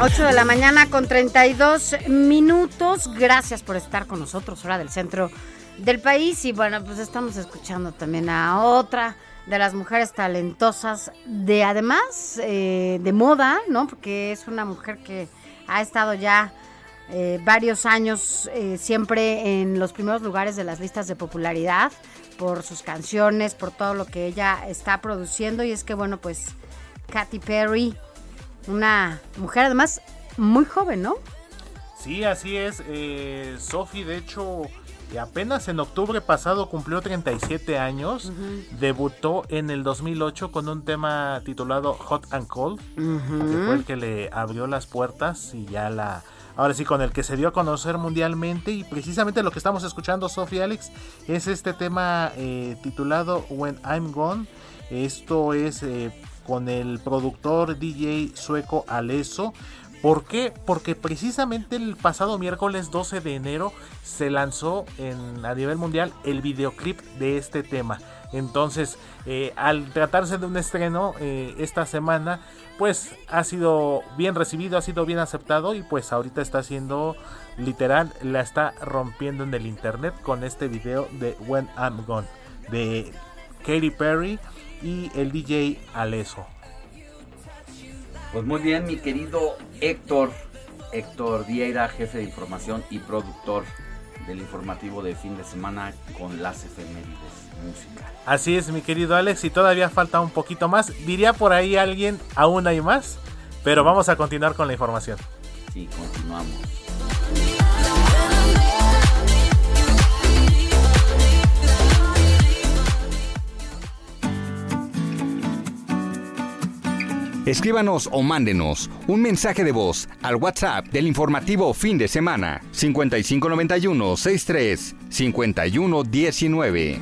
Ocho de la mañana con 32 minutos. Gracias por estar con nosotros, hora del centro del país. Y bueno, pues estamos escuchando también a otra de las mujeres talentosas de además eh, de moda, ¿no? Porque es una mujer que ha estado ya eh, varios años eh, siempre en los primeros lugares de las listas de popularidad por sus canciones, por todo lo que ella está produciendo. Y es que bueno, pues Katy Perry, una mujer además muy joven, ¿no? Sí, así es. Eh, Sophie, de hecho, apenas en octubre pasado cumplió 37 años. Debutó en el 2008 con un tema titulado Hot and Cold, que fue el que le abrió las puertas y ya la... Ahora sí, con el que se dio a conocer mundialmente y precisamente lo que estamos escuchando, Sophie Alex, es este tema eh, titulado When I'm Gone. Esto es eh, con el productor DJ sueco Aleso. ¿Por qué? Porque precisamente el pasado miércoles 12 de enero se lanzó en, a nivel mundial el videoclip de este tema. Entonces, eh, al tratarse de un estreno eh, esta semana, pues ha sido bien recibido, ha sido bien aceptado y pues ahorita está haciendo literal, la está rompiendo en el internet con este video de When I'm Gone de Katy Perry y el DJ Aleso. Pues muy bien, mi querido Héctor, Héctor Vieira, jefe de información y productor del informativo de fin de semana con las efemérides música. Así es, mi querido Alex, y todavía falta un poquito más. Diría por ahí alguien, aún hay más, pero vamos a continuar con la información. Sí, continuamos. Escríbanos o mándenos un mensaje de voz al WhatsApp del informativo fin de semana 5591 63 51 19.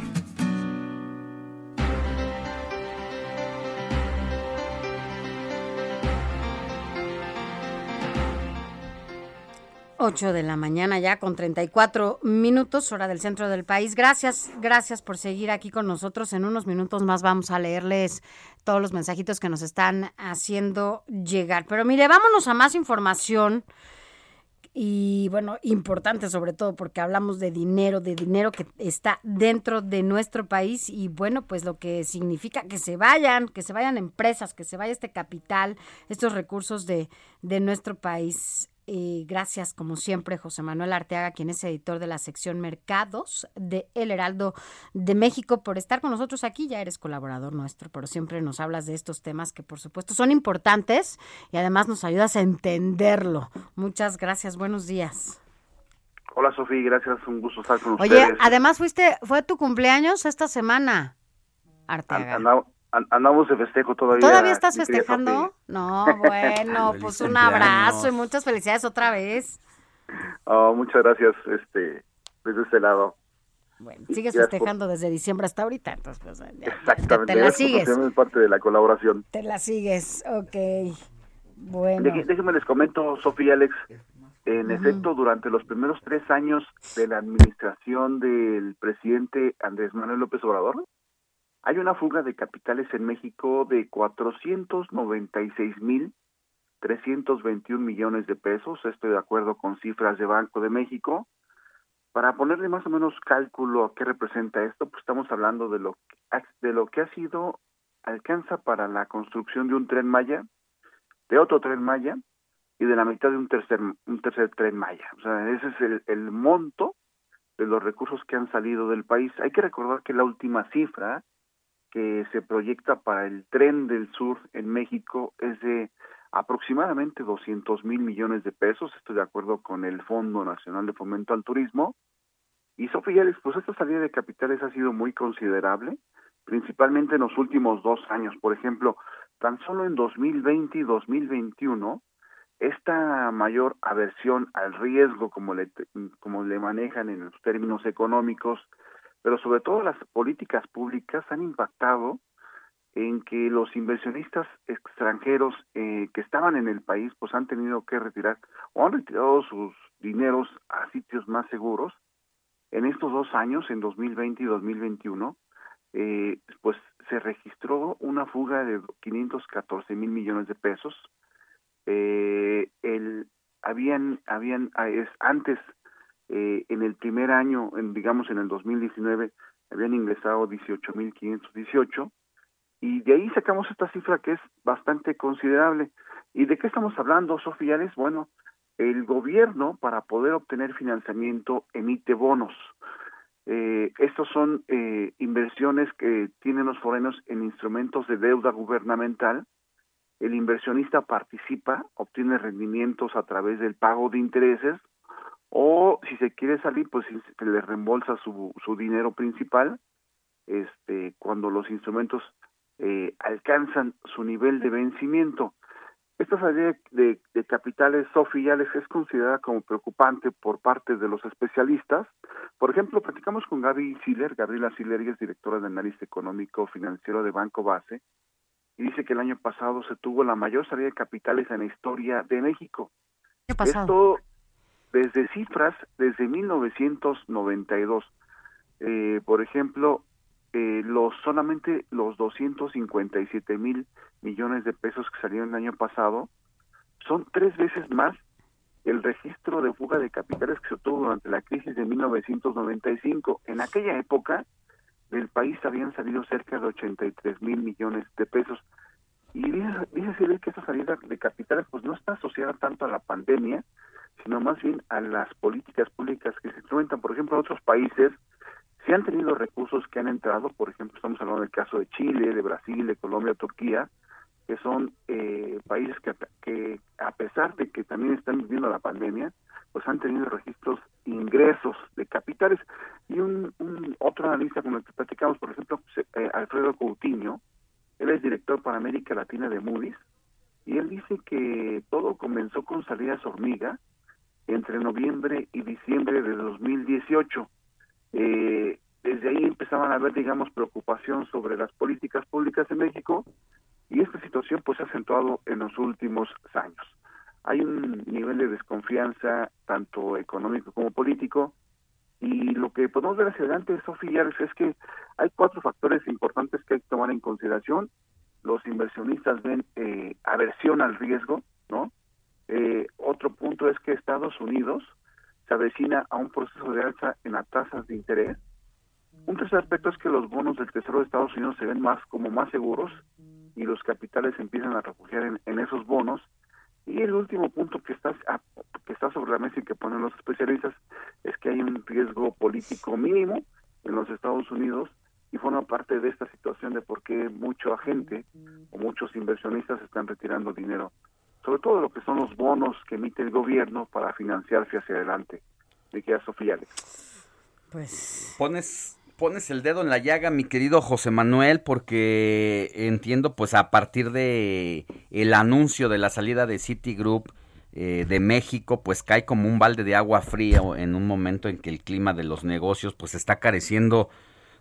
8 de la mañana ya con 34 minutos, hora del centro del país. Gracias, gracias por seguir aquí con nosotros. En unos minutos más vamos a leerles todos los mensajitos que nos están haciendo llegar. Pero mire, vámonos a más información y bueno, importante sobre todo porque hablamos de dinero, de dinero que está dentro de nuestro país y bueno, pues lo que significa que se vayan, que se vayan empresas, que se vaya este capital, estos recursos de, de nuestro país. Eh, gracias, como siempre, José Manuel Arteaga, quien es editor de la sección Mercados de El Heraldo de México, por estar con nosotros aquí. Ya eres colaborador nuestro, pero siempre nos hablas de estos temas que, por supuesto, son importantes y además nos ayudas a entenderlo. Muchas gracias. Buenos días. Hola, Sofía. Gracias. Un gusto estar con Oye, ustedes. además fuiste, fue tu cumpleaños esta semana, An- Arteaga. andamos- an- andamos de festejo todavía. ¿Todavía estás festejando? No, bueno, pues un abrazo y muchas felicidades otra vez. Oh, muchas gracias este, desde este lado. Bueno, sigues festejando desde diciembre hasta ahorita, entonces pues, ya- Exactamente. te la sigues. considerarme parte de la colaboración. Te la sigues, ok. Bueno. Déjenme les comento, Sofía y Alex. En Ujú. efecto, durante los primeros tres años de la administración del presidente Andrés Manuel López Obrador, hay una fuga de capitales en México de 496 mil 321 millones de pesos, estoy de acuerdo con cifras de Banco de México. Para ponerle más o menos cálculo a qué representa esto, pues estamos hablando de lo de lo que ha sido alcanza para la construcción de un tren Maya, de otro tren Maya y de la mitad de un tercer un tercer tren Maya. O sea, ese es el, el monto de los recursos que han salido del país. Hay que recordar que la última cifra que se proyecta para el tren del sur en México es de aproximadamente 200 mil millones de pesos. Estoy de acuerdo con el Fondo Nacional de Fomento al Turismo. Y Sofía, pues esta salida de capitales ha sido muy considerable, principalmente en los últimos dos años. Por ejemplo, tan solo en 2020 y 2021, esta mayor aversión al riesgo, como le, como le manejan en los términos económicos, pero sobre todo las políticas públicas han impactado en que los inversionistas extranjeros eh, que estaban en el país pues han tenido que retirar o han retirado sus dineros a sitios más seguros. En estos dos años, en 2020 y 2021, eh, pues se registró una fuga de 514 mil millones de pesos. Eh, el, habían, habían, es, antes, eh, en el primer año, en, digamos en el 2019, habían ingresado 18 mil 518 y de ahí sacamos esta cifra que es bastante considerable. ¿Y de qué estamos hablando, Sofía? Bueno, el gobierno para poder obtener financiamiento emite bonos. Eh, estos son eh, inversiones que tienen los forenos en instrumentos de deuda gubernamental. El inversionista participa, obtiene rendimientos a través del pago de intereses o si se quiere salir, pues se le reembolsa su, su dinero principal este, cuando los instrumentos eh, alcanzan su nivel de vencimiento. Esta salida de, de capitales sociales es considerada como preocupante por parte de los especialistas. Por ejemplo, platicamos con Gaby Siller, Gabriela Siller, es directora de análisis económico financiero de Banco Base, y dice que el año pasado se tuvo la mayor salida de capitales en la historia de México. Esto desde cifras desde 1992. Eh, por ejemplo, eh, los solamente los 257 mil millones de pesos que salieron el año pasado son tres veces más el registro de fuga de capitales que se obtuvo durante la crisis de 1995. En aquella época del país habían salido cerca de 83 mil millones de pesos. Y dice, dice que esa salida de capitales pues no está asociada tanto a la pandemia, sino más bien a las políticas públicas que se instrumentan. Por ejemplo, en otros países si han tenido recursos que han entrado, por ejemplo, estamos hablando del caso de Chile, de Brasil, de Colombia, Turquía, que son eh, países que, que, a pesar de que también están viviendo la pandemia, pues han tenido registros ingresos de capitales. Y un, otro analista con el que platicamos, por ejemplo, eh, Alfredo Coutinho, él es director para América Latina de Moody's, y él dice que todo comenzó con salidas hormiga entre noviembre y diciembre de 2018 eh, desde ahí empezaban a haber, digamos, preocupación sobre las políticas públicas en México y esta situación pues se ha acentuado en los últimos años. Hay un nivel de desconfianza tanto económico como político y lo que podemos ver hacia adelante, Sofía, es que hay cuatro factores importantes que hay que tomar en consideración. Los inversionistas ven eh, aversión al riesgo, ¿no? Eh, otro punto es que Estados Unidos se avecina a un proceso de alza en las tasas de interés. Un tercer aspecto es que los bonos del Tesoro de Estados Unidos se ven más como más seguros y los capitales empiezan a refugiar en, esos bonos. Y el último punto que está, que está sobre la mesa y que ponen los especialistas es que hay un riesgo político mínimo en los Estados Unidos y forma parte de esta situación de por qué mucha gente o muchos inversionistas están retirando dinero sobre todo lo que son los bonos que emite el gobierno para financiarse hacia adelante. De que Sofía Pues pones pones el dedo en la llaga, mi querido José Manuel, porque entiendo, pues a partir de el anuncio de la salida de Citigroup eh, de México, pues cae como un balde de agua fría en un momento en que el clima de los negocios, pues está careciendo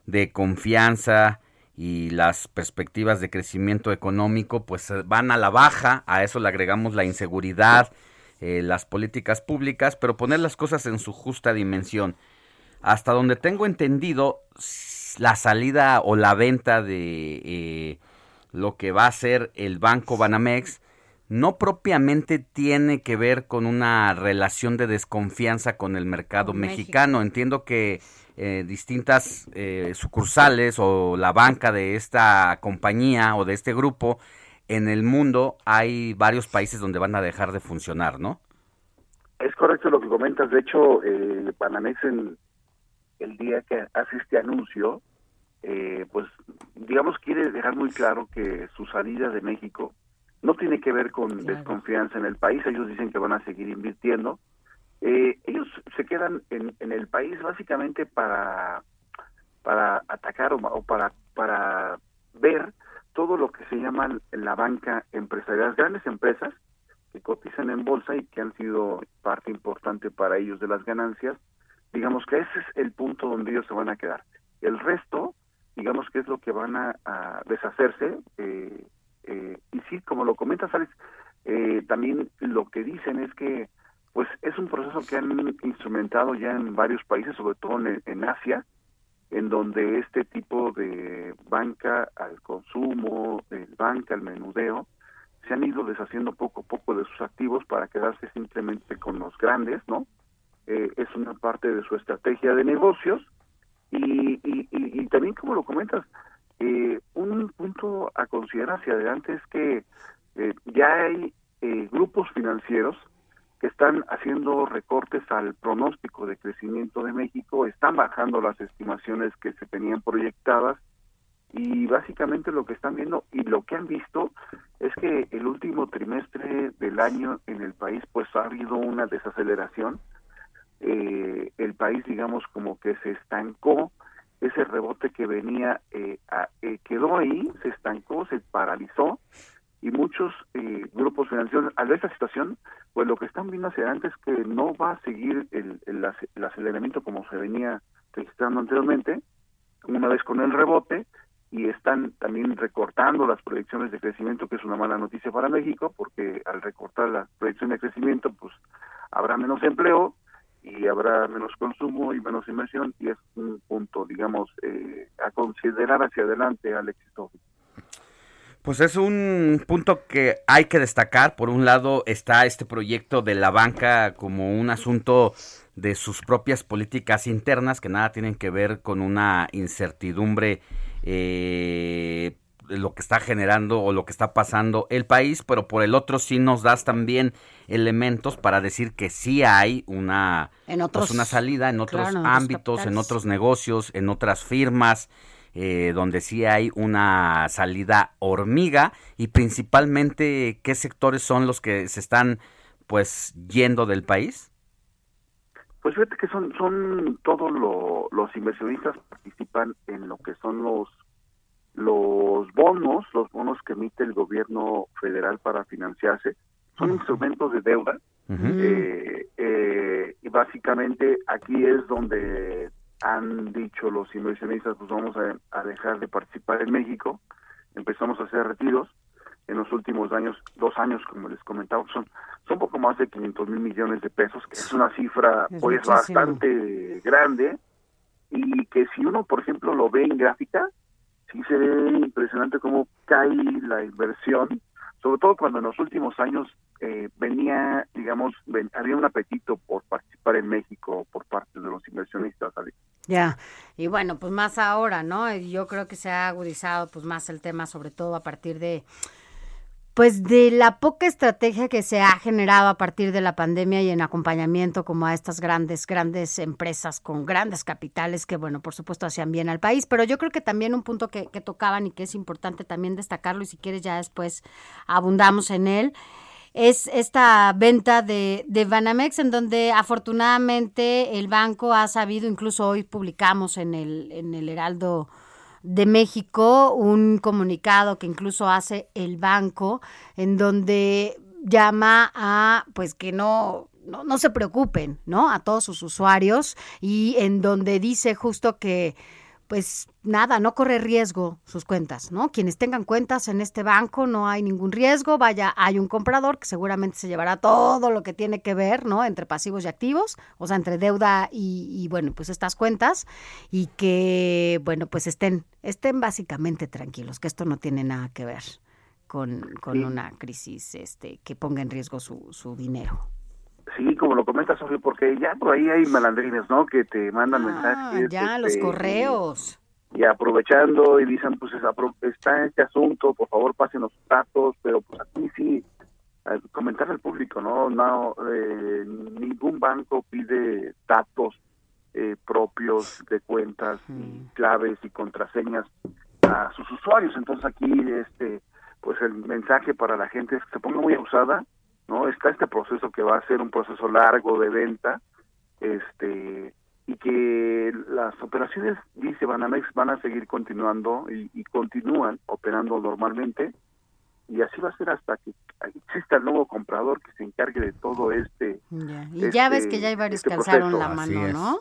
de confianza, y las perspectivas de crecimiento económico pues eh, van a la baja, a eso le agregamos la inseguridad, eh, las políticas públicas, pero poner las cosas en su justa dimensión. Hasta donde tengo entendido, la salida o la venta de eh, lo que va a ser el Banco Banamex no propiamente tiene que ver con una relación de desconfianza con el mercado mexicano. Entiendo que eh, distintas eh, sucursales o la banca de esta compañía o de este grupo en el mundo hay varios países donde van a dejar de funcionar, ¿no? Es correcto lo que comentas. De hecho, eh, Banamex en el día que hace este anuncio, eh, pues digamos quiere dejar muy claro que su salida de México no tiene que ver con desconfianza en el país. Ellos dicen que van a seguir invirtiendo, Eh, ellos se quedan en, en el país básicamente para para atacar o, para para ver todo lo que se llama la banca empresarial, las grandes empresas que cotizan en bolsa y que han sido parte importante para ellos de las ganancias, digamos que ese es el punto donde ellos se van a quedar. El resto, digamos que es lo que van a, a deshacerse, eh, eh, y sí, como lo comentas, Alex, eh, también lo que dicen es que pues es un proceso que han instrumentado ya en varios países, sobre todo en, Asia, en donde este tipo de banca al consumo, el banca al menudeo, se han ido deshaciendo poco a poco de sus activos para quedarse simplemente con los grandes, ¿no? Eh, es una parte de su estrategia de negocios y, y, y, también como lo comentas, eh, un punto a considerar hacia adelante es que eh, ya hay eh, grupos financieros están haciendo recortes al pronóstico de crecimiento de México, están bajando las estimaciones que se tenían proyectadas y básicamente lo que están viendo y lo que han visto es que el último trimestre del año en el país pues ha habido una desaceleración, eh, el país digamos como que se estancó, ese rebote que venía eh, a- eh, quedó ahí, se estancó, se paralizó y muchos eh, grupos financieros al ver esta situación pues lo que están viendo hacia adelante es que no va a seguir el, el, el aceleramiento como se venía registrando anteriormente, una vez con el rebote, y están también recortando las proyecciones de crecimiento, que es una mala noticia para México, porque al recortar las proyecciones de crecimiento, pues habrá menos empleo y habrá menos consumo y menos inversión, y es un punto, digamos, eh, a considerar hacia adelante, Alex. y Sofi. Pues es un punto que hay que destacar. Por un lado está este proyecto de la banca como un asunto de sus propias políticas internas que nada tienen que ver con una incertidumbre eh, lo que está generando o lo que está pasando el país, pero por el otro sí nos das también elementos para decir que sí hay una, En pues, una salida en otros claro, ámbitos, en otros negocios, en otras firmas, eh, donde sí hay una salida hormiga y principalmente qué sectores son los que se están pues yendo del país. Pues fíjate que son, son todos lo- los inversionistas participan en lo que son los los bonos, los bonos que emite el gobierno federal para financiarse, son instrumentos de deuda. Eh, eh, y básicamente aquí es donde han dicho los inversionistas pues vamos a, a dejar de participar en México, empezamos a hacer retiros en los últimos años, dos años como les comentaba, son, son poco más de 500 mil millones de pesos, que es una cifra Es pues muchísimo. bastante grande y que si uno por ejemplo lo ve en gráfica, sí se ve impresionante cómo cae la inversión, sobre todo cuando en los últimos años eh, venía, digamos, había un apetito por participar en México por parte de los inversionistas. Alex. Ya, y bueno, pues más ahora, ¿no? Y Yo creo que se ha agudizado pues más el tema, sobre todo a partir de, pues de la poca estrategia que se ha generado a partir de la pandemia y en acompañamiento como a estas grandes, grandes empresas con grandes capitales que, bueno, por supuesto hacían bien al país, pero yo creo que también un punto que, que tocaban y que es importante también destacarlo y si quieres ya después abundamos en él, es esta venta de, de Banamex, en donde afortunadamente el banco ha sabido, incluso hoy publicamos en el, en el Heraldo de México un comunicado que incluso hace el banco, en donde llama a pues que no no, no se preocupen, ¿no? A todos sus usuarios y en donde dice justo que pues nada, no corre riesgo sus cuentas, ¿no? Quienes tengan cuentas en este banco no hay ningún riesgo, vaya, hay un comprador que seguramente se llevará todo lo que tiene que ver, ¿no? Entre pasivos y activos, o sea, entre deuda y, y, bueno, pues estas cuentas y que, bueno, pues estén, estén básicamente tranquilos, que esto no tiene nada que ver con, con Sí. una crisis este, que ponga en riesgo su, su dinero. Sí, como lo comenta Sofía, porque ya por ahí hay malandrines, ¿no? Que te mandan Ah, mensajes. ya, los este, correos. Y aprovechando y dicen, pues está este asunto, por favor pasen los datos, pero pues aquí sí, comentar al público, ¿no? no eh, ningún banco pide datos eh, propios de cuentas y claves y contraseñas a sus usuarios. Entonces aquí, este, pues el mensaje para la gente es que se ponga muy abusada ¿no? Está este proceso que va a ser un proceso largo de venta, este y que las operaciones, dice Banamex, van a seguir continuando y, y continúan operando normalmente y así va a ser hasta que exista el nuevo comprador que se encargue de todo este Ya. Y ya ves que ya hay varios este que alzaron proceso. la Así mano, es. ¿no?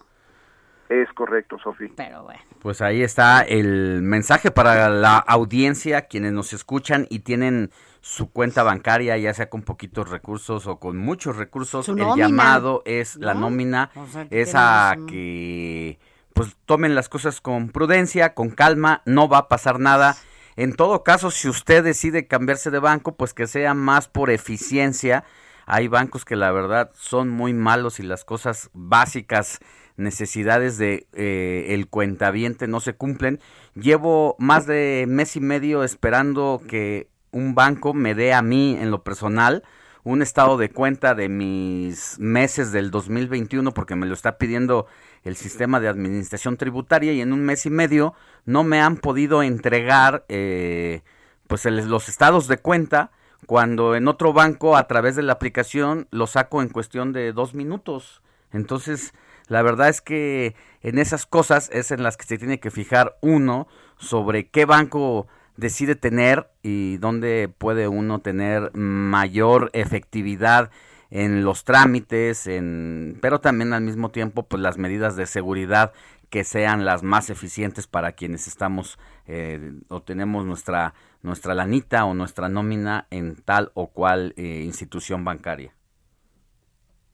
Es correcto, Sofi. Pero bueno. Pues ahí está el mensaje para la audiencia, quienes nos escuchan y tienen su cuenta bancaria, ya sea con poquitos recursos o con muchos recursos. El nómina, llamado es la nómina, O sea, que es tienen a su- que pues tomen las cosas con prudencia, con calma, no va a pasar nada. En todo caso, si usted decide cambiarse de banco, pues que sea más por eficiencia. Hay bancos que la verdad son muy malos y las cosas básicas, necesidades de eh, el cuentaviente no se cumplen. Llevo más de mes y medio esperando que un banco me dé a mí en lo personal un estado de cuenta de mis meses del 2021 porque me lo está pidiendo el sistema de administración tributaria y en un mes y medio no me han podido entregar eh, pues los estados de cuenta cuando en otro banco a través de la aplicación lo saco en cuestión de dos minutos. Entonces, la verdad es que en esas cosas es en las que se tiene que fijar uno sobre qué banco decide tener y dónde puede uno tener mayor efectividad en los trámites, en, pero también al mismo tiempo pues las medidas de seguridad que sean las más eficientes para quienes estamos eh, o tenemos nuestra nuestra lanita o nuestra nómina en tal o cual eh, institución bancaria.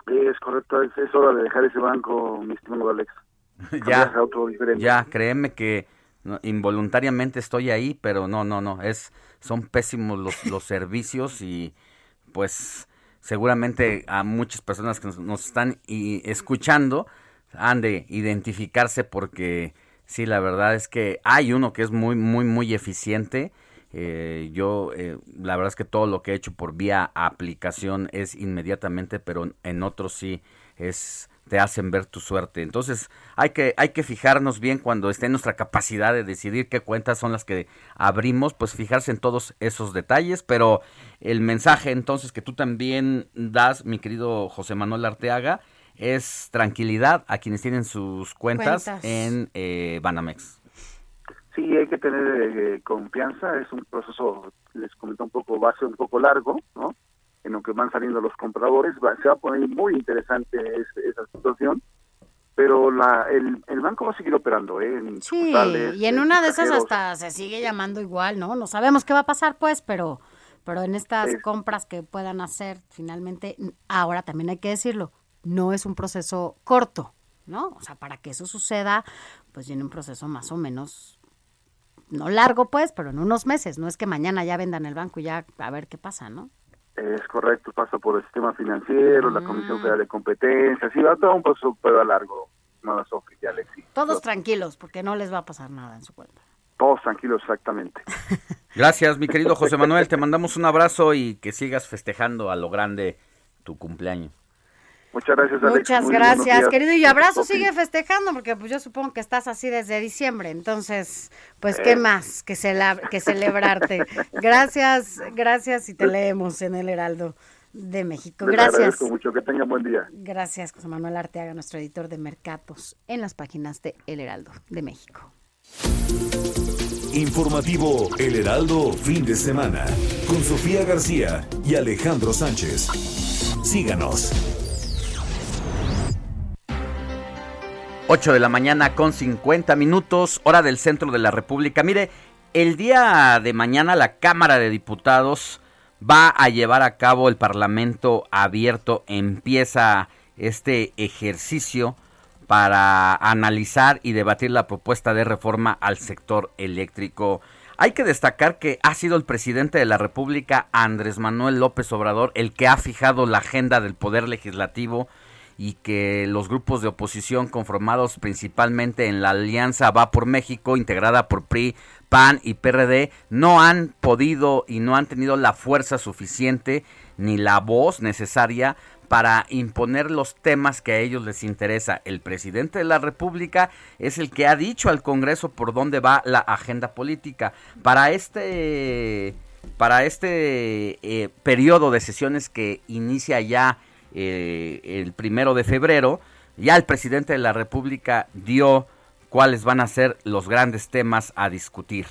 Es correcto, es, es hora de dejar ese banco, mi estimado Alex. Cambiarse a otro diferente. Ya, créeme que no, involuntariamente estoy ahí, pero no, no, no, es son pésimos los, los servicios y pues seguramente a muchas personas que nos, nos están y- escuchando han de identificarse porque sí, la verdad es que hay uno que es muy, muy, muy eficiente. Eh, yo, eh, la verdad es que todo lo que he hecho por vía aplicación es inmediatamente, pero en otros sí es te hacen ver tu suerte. Entonces, hay que hay que fijarnos bien cuando esté en nuestra capacidad de decidir qué cuentas son las que abrimos, pues fijarse en todos esos detalles, pero el mensaje entonces que tú también das, mi querido José Manuel Arteaga, es tranquilidad a quienes tienen sus cuentas, Cuentas. en eh, Banamex. Sí, hay que tener eh, confianza, es un proceso, les comento un poco, va a ser un poco largo, ¿no? En lo que van saliendo los compradores, va, se va a poner muy interesante es- esa situación, pero la, el, el banco va a seguir operando, ¿eh? En Sí, y en una de esas hasta se sigue llamando igual, ¿no? No sabemos qué va a pasar, pues, pero, pero en estas Es- compras que puedan hacer, finalmente, ahora también hay que decirlo, no es un proceso corto, ¿no? O sea, para que eso suceda, pues viene un proceso más o menos, no largo, pues, pero en unos meses, no es que mañana ya vendan el banco y ya a ver qué pasa, ¿no? Es correcto, pasa por el sistema financiero, la Mm. Comisión Federal de Competencia, sí, va todo un proceso pero largo, no y Alexis. Todos tranquilos, porque no les va a pasar nada en su cuenta. Todos tranquilos, exactamente. Gracias, mi querido José Manuel, te mandamos un abrazo y que sigas festejando a lo grande tu cumpleaños. Muchas gracias, Alex. Muchas Muy gracias, días. querido. Y abrazo, sigue festejando, porque pues yo supongo que estás así desde diciembre. Entonces, pues, ¿qué Eh. más que, que celebrarte? Gracias, gracias y te leemos en el Heraldo de México. Les Gracias. agradezco mucho, que tengan buen día. Gracias, José Manuel Arteaga, nuestro editor de Mercatos en las páginas de El Heraldo de México. Informativo El Heraldo fin de semana con Sofía García y Alejandro Sánchez. Síganos. 8 de la mañana con 50 minutos, hora del centro de la República. Mire, el día de mañana la Cámara de Diputados va a llevar a cabo el Parlamento abierto. Empieza este ejercicio para analizar y debatir la propuesta de reforma al sector eléctrico. Hay que destacar que ha sido el presidente de la República, Andrés Manuel López Obrador, el que ha fijado la agenda del Poder Legislativo y que los grupos de oposición conformados principalmente en la Alianza Va por México, integrada por PRI, PAN y PRD, no han podido y no han tenido la fuerza suficiente ni la voz necesaria para imponer los temas que a ellos les interesa. El presidente de la República es el que ha dicho al Congreso por dónde va la agenda política. Para este para este eh, periodo de sesiones que inicia ya eh, el primero de febrero, ya el presidente de la República dio cuáles van a ser los grandes temas a discutir.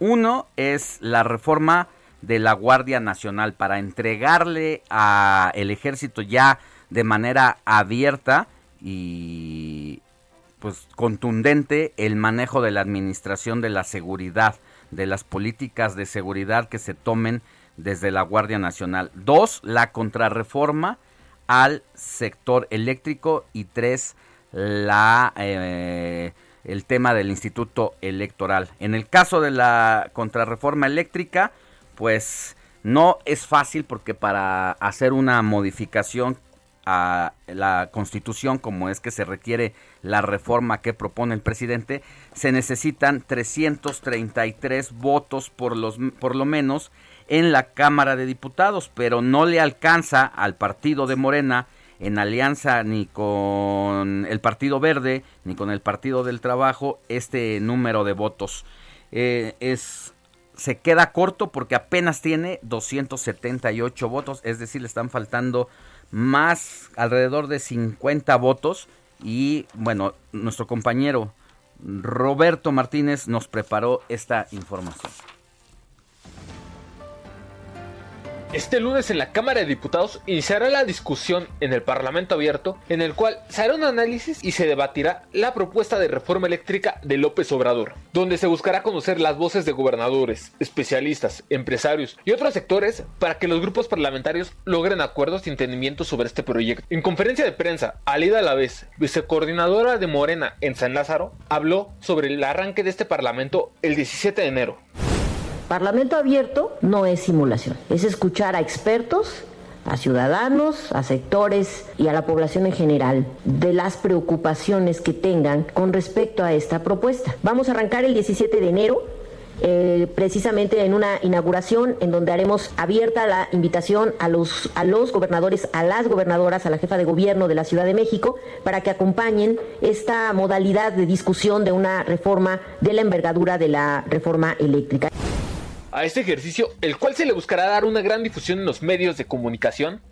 Uno es la reforma de la Guardia Nacional para entregarle al ejército ya de manera abierta y pues contundente el manejo de la administración de la seguridad, de las políticas de seguridad que se tomen desde la Guardia Nacional. Dos, la contrarreforma al sector eléctrico y tres, la eh, el tema del Instituto Electoral. En el caso de la contrarreforma eléctrica, pues no es fácil porque para hacer una modificación a la constitución como es que se requiere la reforma que propone el presidente, se necesitan 333 votos por, los, por lo menos en la Cámara de Diputados, pero no le alcanza al partido de Morena en alianza ni con el Partido Verde ni con el Partido del Trabajo este número de votos. Eh, es se queda corto porque apenas tiene 278 votos, es decir, le están faltando más alrededor de 50 votos y bueno, nuestro compañero Roberto Martínez nos preparó esta información. Este lunes en la Cámara de Diputados iniciará la discusión en el Parlamento Abierto en el cual se hará un análisis y se debatirá la propuesta de reforma eléctrica de López Obrador, donde se buscará conocer las voces de gobernadores, especialistas, empresarios y otros sectores para que los grupos parlamentarios logren acuerdos y entendimientos sobre este proyecto. En conferencia de prensa, Alida Alavés, vicecoordinadora de Morena en San Lázaro, habló sobre el arranque de este Parlamento el 17 de enero. Parlamento abierto no es simulación, es escuchar a expertos, a ciudadanos, a sectores y a la población en general de las preocupaciones que tengan con respecto a esta propuesta. Vamos a arrancar el 17 de enero eh, precisamente en una inauguración en donde haremos abierta la invitación a los, a los gobernadores, a las gobernadoras, a la jefa de gobierno de la Ciudad de México, para que acompañen esta modalidad de discusión de una reforma de la envergadura de la reforma eléctrica. A este ejercicio, el cual se le buscará dar una gran difusión en los medios de comunicación,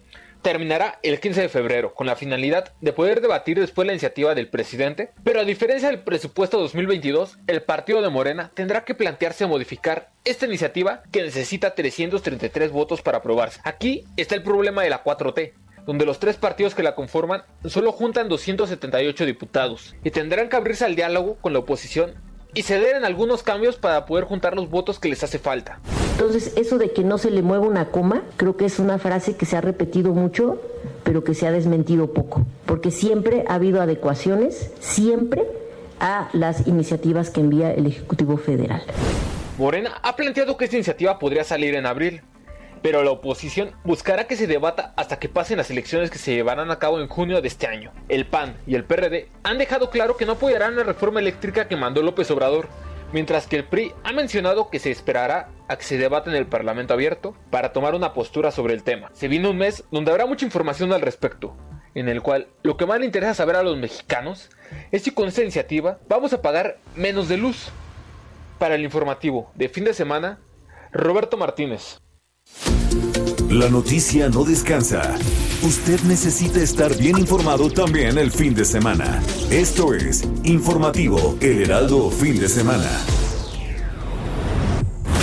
terminará el 15 de febrero con la finalidad de poder debatir después la iniciativa del presidente, pero a diferencia del presupuesto 2022, el partido de Morena tendrá que plantearse modificar esta iniciativa que necesita 333 votos para aprobarse. Aquí está el problema de la 4T, donde los tres partidos que la conforman solo juntan 278 diputados y tendrán que abrirse al diálogo con la oposición y ceder en algunos cambios para poder juntar los votos que les hace falta. Entonces, eso de que no se le mueva una coma, creo que es una frase que se ha repetido mucho, pero que se ha desmentido poco, porque siempre ha habido adecuaciones, siempre a las iniciativas que envía el Ejecutivo Federal. Morena ha planteado que esta iniciativa podría salir en abril, pero la oposición buscará que se debata hasta que pasen las elecciones que se llevarán a cabo en junio de este año. El PAN y el PRD han dejado claro que no apoyarán la reforma eléctrica que mandó López Obrador, mientras que el PRI ha mencionado que se esperará a que se debata en el Parlamento abierto para tomar una postura sobre el tema. Se viene un mes donde habrá mucha información al respecto, en el cual lo que más le interesa saber a los mexicanos es si con esta iniciativa vamos a pagar menos de luz. Para el informativo de fin de semana, Roberto Martínez. La noticia no descansa. Usted necesita estar bien informado también el fin de semana. Esto es Informativo El Heraldo Fin de Semana.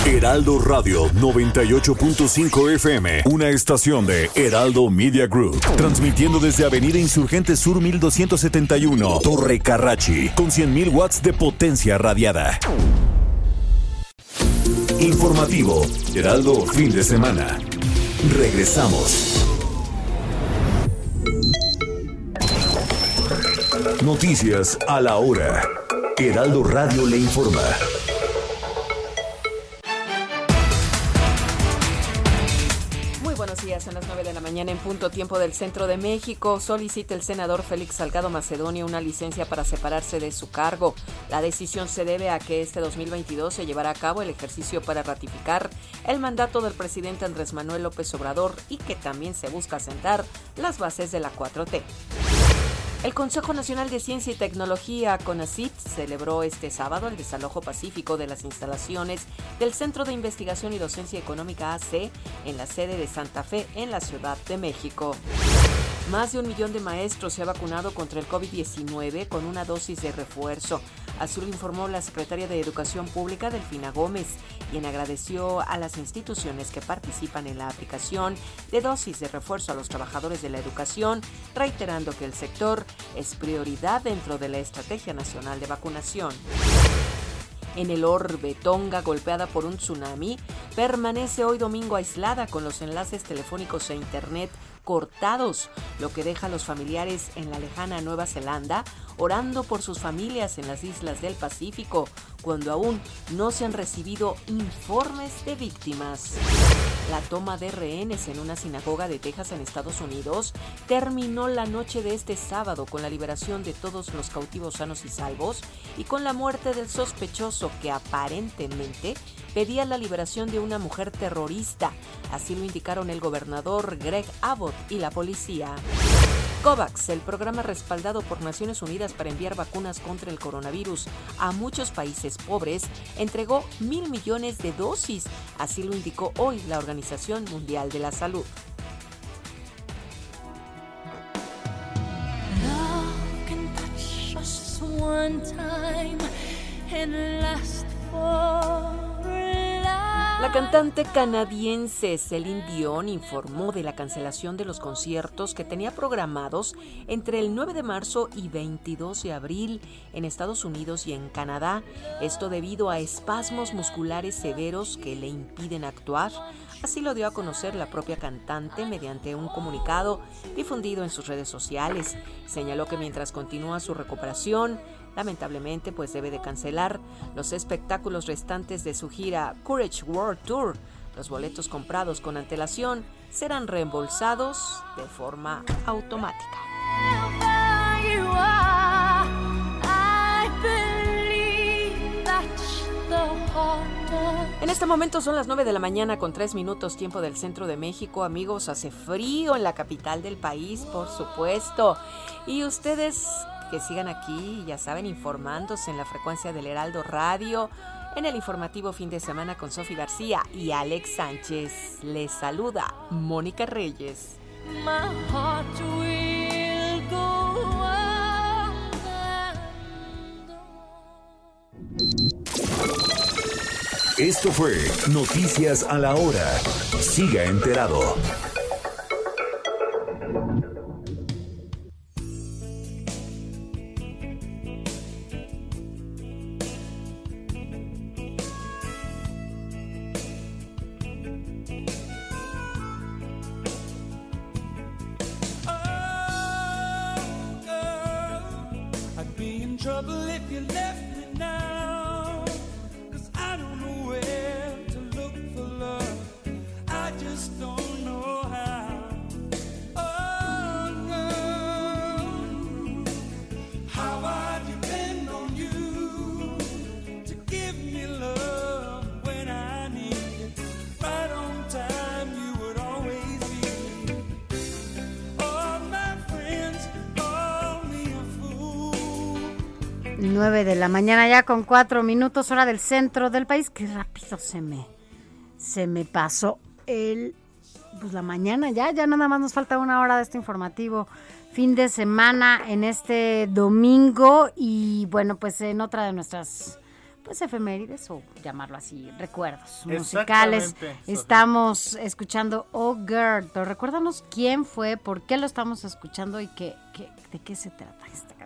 Heraldo Radio 98.5 FM, una estación de Heraldo Media Group, transmitiendo desde Avenida Insurgente Sur 1271, Torre Carrachi, con 100.000 watts de potencia radiada. Informativo Heraldo Fin de Semana. Regresamos. Noticias a la hora. Heraldo Radio le informa. En punto tiempo del centro de México. Solicita el senador Félix Salgado Macedonio una licencia para separarse de su cargo. La decisión se debe a que este 2022 se llevará a cabo el ejercicio para ratificar el mandato del presidente Andrés Manuel López Obrador y que también se busca sentar las bases de la 4T. El Consejo Nacional de Ciencia y Tecnología, CONACYT, celebró este sábado el desalojo pacífico de las instalaciones del Centro de Investigación y Docencia Económica AC en la sede de Santa Fe, en la Ciudad de México. Más de un millón de maestros se ha vacunado contra el COVID-19 con una dosis de refuerzo. Así lo informó la secretaria de Educación Pública, Delfina Gómez, quien agradeció a las instituciones que participan en la aplicación de dosis de refuerzo a los trabajadores de la educación, reiterando que el sector es prioridad dentro de la Estrategia Nacional de Vacunación. En el orbe, Tonga, golpeada por un tsunami, permanece hoy domingo aislada con los enlaces telefónicos e internet cortados, lo que deja a los familiares en la lejana Nueva Zelanda orando por sus familias en las islas del Pacífico, cuando aún no se han recibido informes de víctimas. La toma de rehenes en una sinagoga de Texas en Estados Unidos terminó la noche de este sábado con la liberación de todos los cautivos sanos y salvos y con la muerte del sospechoso que aparentemente pedía la liberación de una mujer terrorista. Así lo indicaron el gobernador Greg Abbott y la policía. COVAX, el programa respaldado por Naciones Unidas para enviar vacunas contra el coronavirus a muchos países pobres, entregó mil millones de dosis. Así lo indicó hoy la Organización Mundial de la Salud. La cantante canadiense Celine Dion informó de la cancelación de los conciertos que tenía programados entre el 9 de marzo y 22 de abril en Estados Unidos y en Canadá, esto debido a espasmos musculares severos que le impiden actuar. Así lo dio a conocer la propia cantante mediante un comunicado difundido en sus redes sociales. Señaló que mientras continúa su recuperación, lamentablemente pues debe de cancelar los espectáculos restantes de su gira Courage World Tour. Los boletos comprados con antelación serán reembolsados de forma automática. En este momento son las 9 de la mañana con 3 minutos tiempo del centro de México. Amigos, hace frío en la capital del país, por supuesto. Y ustedes que sigan aquí, ya saben, informándose en la frecuencia del Heraldo Radio, en el informativo fin de semana con Sofi García y Alex Sánchez. Les saluda Mónica Reyes. Esto fue Noticias a la Hora. Siga enterado. Trouble if you left me now. Cause I don't know where to look for love. I just don't know how. Oh, no. How I 9 de la mañana ya con 4 minutos hora del centro del país. Qué rápido se me, se me pasó el, pues la mañana ya, ya nada más nos falta una hora de este informativo. Fin de semana en este domingo y bueno, pues en otra de nuestras pues efemérides o llamarlo así, recuerdos musicales. Estamos escuchando Oh Girl, pero recuérdanos quién fue, por qué lo estamos escuchando y qué, qué- de qué se trata canción.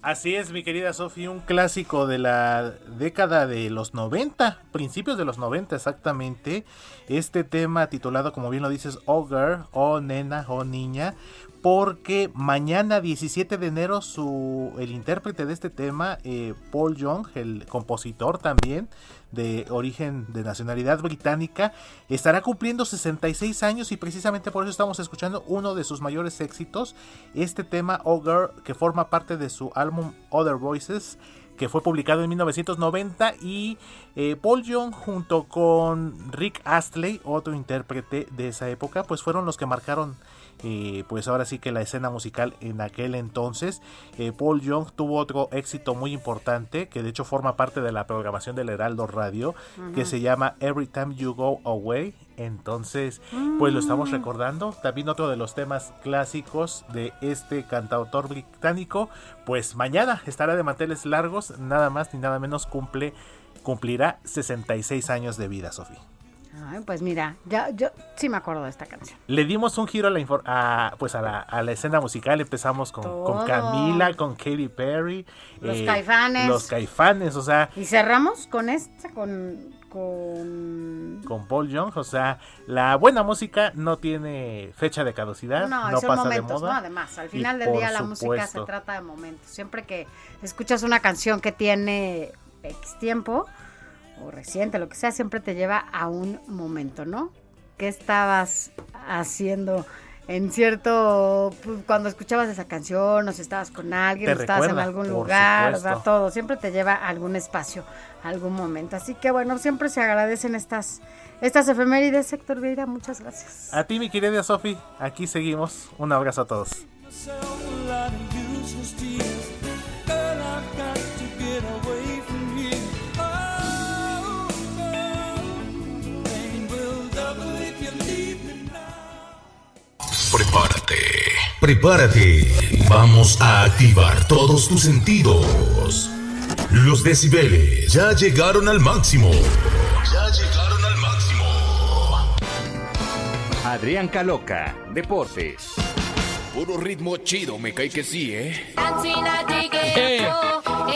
Así es, mi querida Sofía, un clásico de la década de los 90, principios de los 90 exactamente. Este tema titulado, como bien lo dices, Oh Girl, Oh Nena, Oh Niña, porque mañana 17 de enero su, el intérprete de este tema, eh, Paul Young, el compositor también, de origen de nacionalidad británica, estará cumpliendo 66 años y precisamente por eso estamos escuchando uno de sus mayores éxitos, este tema Oh Girl, que forma parte de su álbum Other Voices, que fue publicado en 1990 y eh, Paul Young junto con Rick Astley, otro intérprete de esa época, pues fueron los que marcaron eh, pues ahora sí que la escena musical en aquel entonces. Eh, Paul Young tuvo otro éxito muy importante que de hecho forma parte de la programación del Heraldo Radio que se llama Every Time You Go Away. Entonces, pues lo estamos Mm. recordando. También otro de los temas clásicos de este cantautor británico. Pues mañana estará de manteles largos, nada más ni nada menos cumple cumplirá 66 años de vida, Sofía. Ay, pues mira, ya, yo sí me acuerdo de esta canción. Le dimos un giro a la, a, pues a la, a la escena musical. Empezamos con. Camila, con Katy Perry. Los eh, Caifanes. Los caifanes, o sea, Y cerramos con esta, con, con... con Paul Young. O sea, la buena música no tiene fecha de caducidad. No, son pasa momentos, de moda. ¿no? Además, al final del día la música se trata de momentos. Siempre que escuchas una canción que tiene X tiempo, o reciente, lo que sea, siempre te lleva a un momento, ¿no? ¿Qué estabas haciendo en cierto, pues, cuando escuchabas esa canción, o si estabas con alguien, Te o estabas en algún lugar. Todo, siempre te lleva a algún espacio, a algún momento. Así que bueno, siempre se agradecen estas, estas efemérides, Héctor Vieira, muchas gracias. A ti, mi querida Sofi, aquí seguimos. Un abrazo a todos. Prepárate, prepárate. Vamos a activar todos tus sentidos. Los decibeles ya llegaron al máximo. Ya llegaron al máximo. Adrián Caloca, Deportes. Puro ritmo chido, me cae que sí, ¿eh? Eh,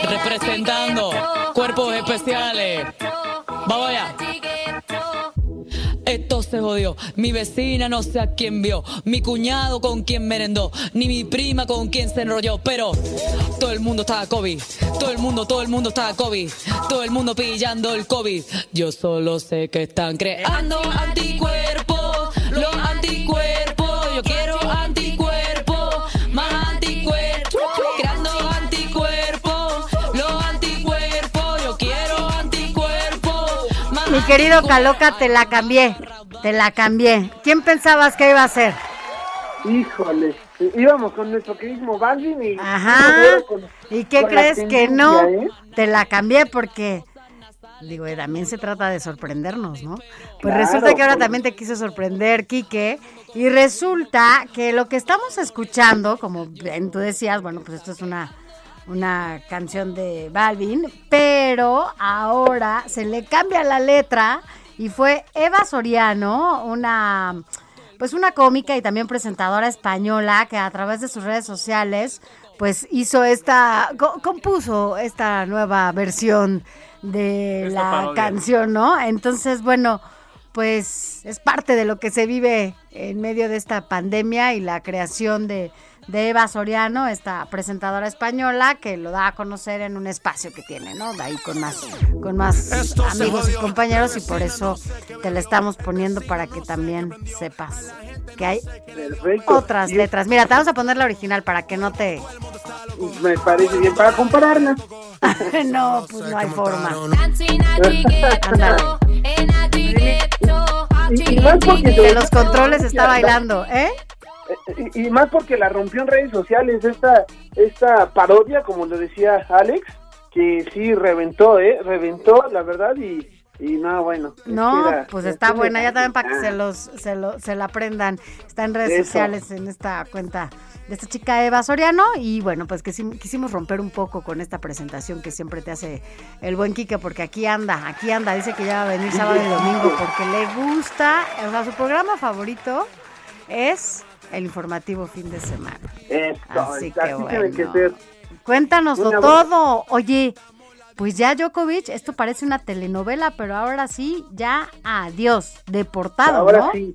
representando cuerpos especiales. Vamos allá. Esto se jodió. Mi vecina no sé a quién vio. Mi cuñado con quien merendó. Ni mi prima con quien se enrolló. Pero todo el mundo estaba COVID. Todo el mundo, todo el mundo estaba COVID. Todo el mundo pillando el COVID. Yo solo sé que están creando anticuerpos. Mi querido Caloca, te la cambié, te la cambié. ¿Quién pensabas que iba a ser? Híjole, íbamos con nuestro queridísimo Balvin y... Ajá. con- ¿Y qué crees que no? ¿eh? Te la cambié porque, digo, también se trata de sorprendernos, ¿no? Pues Claro, resulta que ahora pues. también te quiso sorprender, Quique, y resulta que lo que estamos escuchando, como tú decías, bueno, pues esto es una, una canción de Balvin, pero ahora se le cambia la letra y fue Eva Soriano, una pues una cómica y también presentadora española que a través de sus redes sociales pues hizo esta co- compuso esta nueva versión de Esta la parodia. canción, ¿no? Entonces, bueno, pues es parte de lo que se vive en medio de esta pandemia y la creación de, de Eva Soriano, esta presentadora española que lo da a conocer en un espacio que tiene, ¿no? De ahí con más, con más amigos y compañeros y por eso te la estamos poniendo para que también sepas que hay Perfecto. otras Y- letras. Mira, te vamos a poner la original para que no te... Me parece bien para compararla. no, pues no hay forma. Y, y más porque De los controles está bailando, ¿eh? Y, y más porque la rompió en redes sociales esta esta parodia, como lo decía Alex, que sí reventó, ¿eh? Reventó, la verdad, y, y no, bueno. No, que era- pues es está que buena, ya también para que se los se, lo, se la aprendan. Está en redes Eso. sociales en esta cuenta de esta chica Eva Soriano y bueno, pues que quisimos romper un poco con esta presentación que siempre te hace el buen Quique porque aquí anda, aquí anda, dice que ya va a venir sábado y domingo porque le gusta, o sea, su programa favorito es el informativo fin de semana. Esto, Así que así que bueno. ser. Cuéntanoslo todo. Oye, pues ya Djokovic, esto parece una telenovela, pero ahora sí, ya adiós, deportado, Ahora ¿no? sí,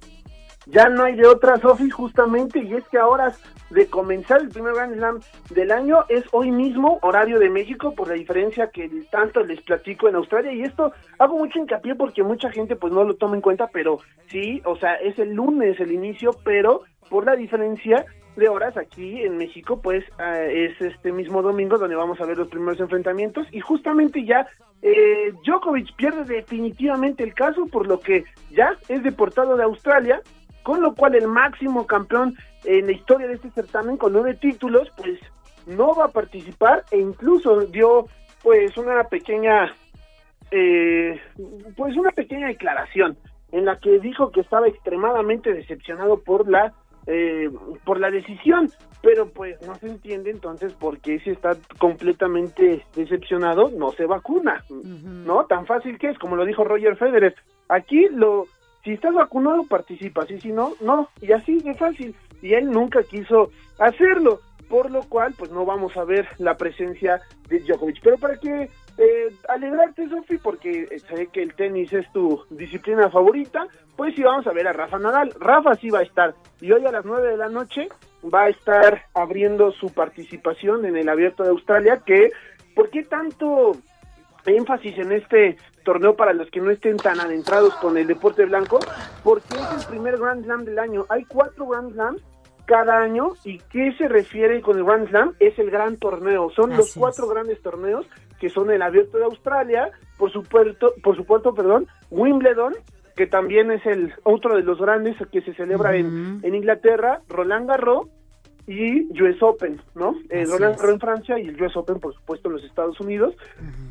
ya no hay de otra, Sofi, justamente, y es que ahora de comenzar el primer Grand Slam del año es hoy mismo, horario de México, por la diferencia que tanto les platico en Australia, y esto hago mucho hincapié porque mucha gente pues no lo toma en cuenta, pero sí, o sea, es el lunes el inicio, pero por la diferencia de horas aquí en México, pues eh, es este mismo domingo donde vamos a ver los primeros enfrentamientos. Y justamente ya eh, Djokovic pierde definitivamente el caso, por lo que ya es deportado de Australia con lo cual el máximo campeón en la historia de este certamen con nueve títulos, pues no va a participar e incluso dio pues una pequeña eh, pues una pequeña declaración en la que dijo que estaba extremadamente decepcionado por la eh, por la decisión, pero pues no se entiende entonces por qué si está completamente decepcionado no se vacuna, ¿no? Tan fácil que es, como lo dijo Roger Federer. Aquí lo si estás vacunado participas y si no, no, y así de fácil. Y él nunca quiso hacerlo, por lo cual pues no vamos a ver la presencia de Djokovic. Pero para que eh, alegrarte, Sofi, porque eh, sé que el tenis es tu disciplina favorita, pues sí vamos a ver a Rafa Nadal. Rafa sí va a estar, y hoy a las 9 de la noche va a estar abriendo su participación en el Abierto de Australia, que, ¿por qué tanto énfasis en este torneo para los que no estén tan adentrados con el deporte blanco? Porque es el primer Grand Slam del año. Hay cuatro Grand Slams cada año y qué se refiere con el Grand Slam es el gran torneo son los cuatro grandes torneos que son el Abierto de Australia por supuesto por supuesto perdón Wimbledon que también es el otro de los grandes que se celebra en, en Inglaterra Roland Garros y US Open, ¿no? Eh, Roland. Garros en Francia y el US Open, por supuesto, en los Estados Unidos.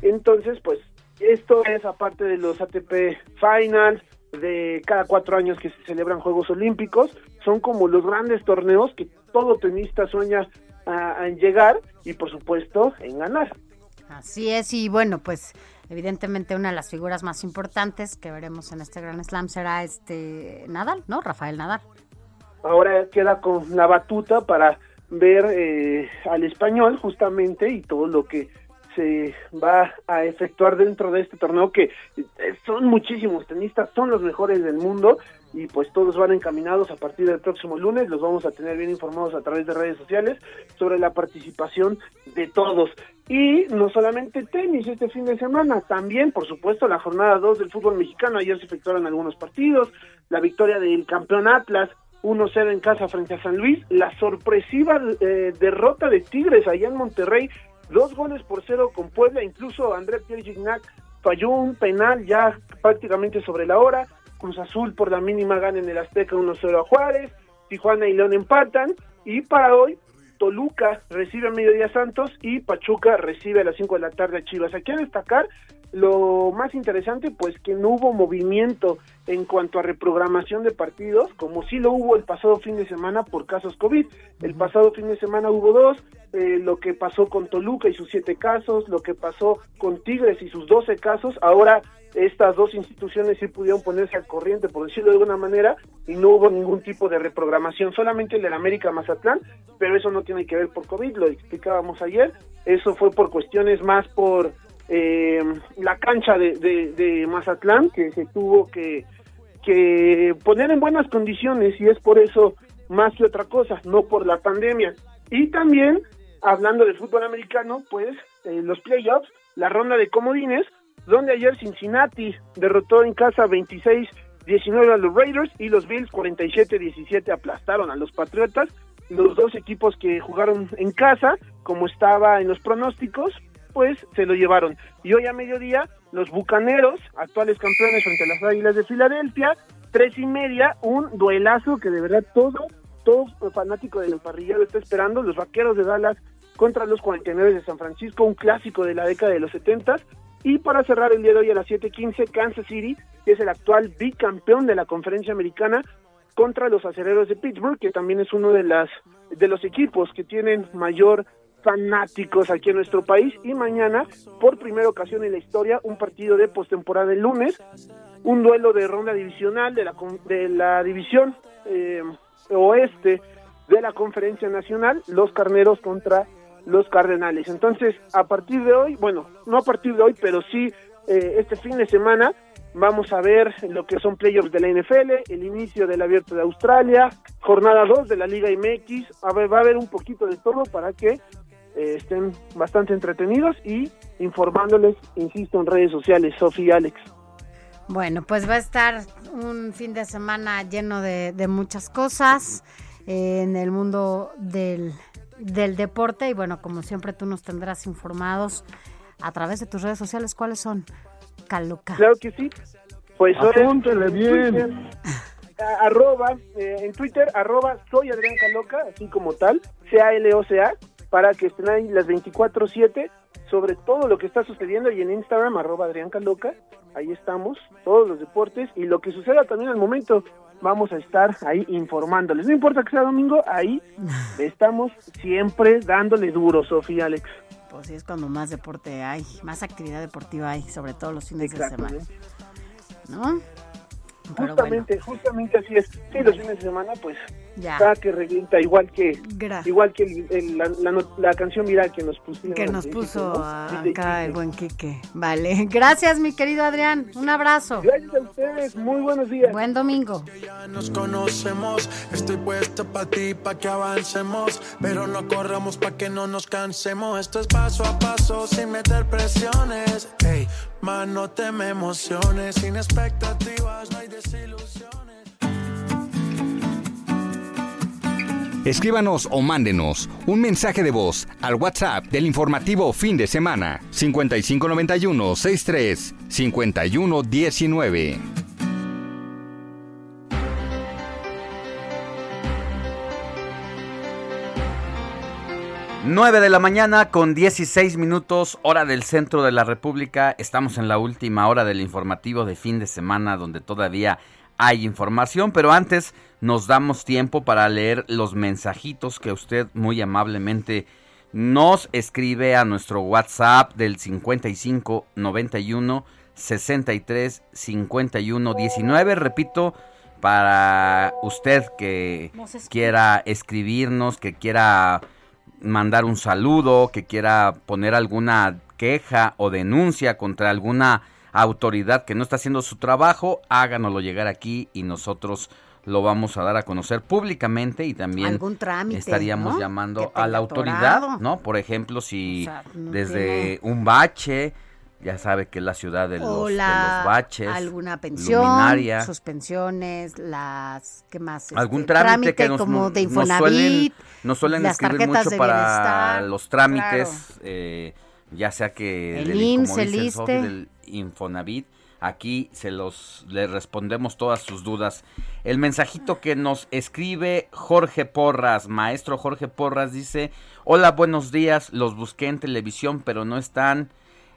Entonces, pues, esto es aparte de los ATP Finals, de cada cuatro años que se celebran Juegos Olímpicos, son como los grandes torneos que todo tenista sueña a, a llegar y, por supuesto, en ganar. Así es, y bueno, pues evidentemente una de las figuras más importantes que veremos en este Grand Slam será este Nadal, ¿no? Rafael Nadal. Ahora queda con la batuta para ver eh, al español justamente y todo lo que se va a efectuar dentro de este torneo que eh, son muchísimos tenistas, son los mejores del mundo y pues todos van encaminados a partir del próximo lunes, los vamos a tener bien informados a través de redes sociales sobre la participación de todos. Y no solamente tenis este fin de semana, también por supuesto la jornada 2 del fútbol mexicano, ayer se efectuaron algunos partidos, la victoria del campeón Atlas 1-0 en casa frente a San Luis, la sorpresiva eh, derrota de Tigres allá en Monterrey, dos goles por cero con Puebla, incluso André Pierre Gignac falló un penal ya prácticamente sobre la hora, Cruz Azul por la mínima gana en el Azteca 1-0 a Juárez, Tijuana y León empatan, y para hoy Toluca recibe a Mediodía Santos y Pachuca recibe a las 5 de la tarde a Chivas. Aquí a destacar lo más interesante, pues que no hubo movimiento en cuanto a reprogramación de partidos, como sí lo hubo el pasado fin de semana por casos COVID. El pasado fin de semana hubo dos, eh, lo que pasó con Toluca y sus siete casos, lo que pasó con Tigres y sus 12 casos. Ahora estas dos instituciones sí pudieron ponerse al corriente, por decirlo de alguna manera, y no hubo ningún tipo de reprogramación, solamente el del América Mazatlán, pero eso no tiene que ver por COVID, lo explicábamos ayer, eso fue por cuestiones más por eh, la cancha de, de, de Mazatlán, que se tuvo que, que poner en buenas condiciones, y es por eso más que otra cosa, no por la pandemia. Y también, hablando del fútbol americano, pues eh, los playoffs, la ronda de comodines, donde ayer Cincinnati derrotó en casa 26-19 a los Raiders y los Bills 47-17 aplastaron a los Patriotas. Los dos equipos que jugaron en casa, como estaba en los pronósticos, pues se lo llevaron. Y hoy a mediodía, los Bucaneros, actuales campeones frente a las Águilas de Filadelfia, tres y media, un duelazo que de verdad todo, todo fanático del emparrillado está esperando, los Vaqueros de Dallas contra los 49 de San Francisco, un clásico de la década de los 70 y para cerrar el día de hoy a las 7:15 Kansas City, que es el actual bicampeón de la Conferencia Americana contra los Acereros de Pittsburgh, que también es uno de las de los equipos que tienen mayor fanáticos aquí en nuestro país. Y mañana por primera ocasión en la historia un partido de postemporada el lunes, un duelo de ronda divisional de la de la división eh, oeste de la Conferencia Nacional, los Carneros contra los Cardenales. Entonces, a partir de hoy, bueno, no a partir de hoy, pero sí eh, este fin de semana vamos a ver lo que son playoffs de la NFL, el inicio del Abierto de Australia, jornada 2 de la Liga MX, a ver, va a haber un poquito de todo para que eh, estén bastante entretenidos y informándoles, insisto, en redes sociales, Sofía y Alex. Bueno, pues va a estar un fin de semana lleno de, muchas cosas eh, en el mundo del, del deporte y bueno, como siempre tú nos tendrás informados a través de tus redes sociales. ¿Cuáles son? Caluca. Claro que sí. Pues Apúntele bien. Twitter, arroba, eh, en Twitter, arroba soy Adrián Caloca, así como tal, C-A-L-O-C-A, para que estén ahí las 24-7 sobre todo lo que está sucediendo y en Instagram, arroba Adrián Caloca, ahí estamos, todos los deportes y lo que suceda también al momento, vamos a estar ahí informándoles. No importa que sea domingo, ahí estamos siempre dándole duro, Sofía Alex. Pues sí, es cuando más deporte hay, más actividad deportiva hay, sobre todo los fines de semana. ¿No? Pero Justamente, justamente así es. Sí, los fines de semana, pues, Ya. está que revienta, igual que Gra- igual que el- el- la, la la canción viral que nos pusieron. Que nos puso ¿no? Acá el buen Quique. Vale. Gracias, mi querido Adrián. Un abrazo. Gracias a ustedes. Muy buenos días. Buen domingo. Nos conocemos, estoy puesto para ti, para que avancemos, pero no corramos para que no nos cansemos. Esto es paso a paso, sin meter presiones. Ey, más no te me emociones, sin expectativas, no hay desilusiones. Escríbanos o mándenos un mensaje de voz al WhatsApp del informativo fin de semana 5591 63 51 19. 9 de la mañana con 16 minutos, hora del centro de la República. Estamos en la última hora del informativo de fin de semana donde todavía hay información, pero antes nos damos tiempo para leer los mensajitos que usted muy amablemente nos escribe a nuestro WhatsApp del 55 91 63 51 19. Repito, para usted que quiera escribirnos, que quiera mandar un saludo, que quiera poner alguna queja o denuncia contra alguna autoridad que no está haciendo su trabajo, háganoslo llegar aquí y nosotros lo vamos a dar a conocer públicamente y también Algún trámite, estaríamos ¿no? llamando a la autoridad, atorado. ¿no? Por ejemplo, si O sea, no desde tiene- un bache, ya sabe que es la ciudad de los, de los baches, alguna pensión, luminaria, sus pensiones, las, ¿qué más? algún Este, trámite, que nos, como de nos suelen, Infonavit, nos suelen las escribir mucho para los trámites, eh, ya sea que El del- IMSS, el ISSSTE. del Infonavit, aquí se los le respondemos todas sus dudas. El mensajito que nos escribe Jorge Porras, maestro Jorge Porras dice, "Hola, buenos días, los busqué en televisión, pero no están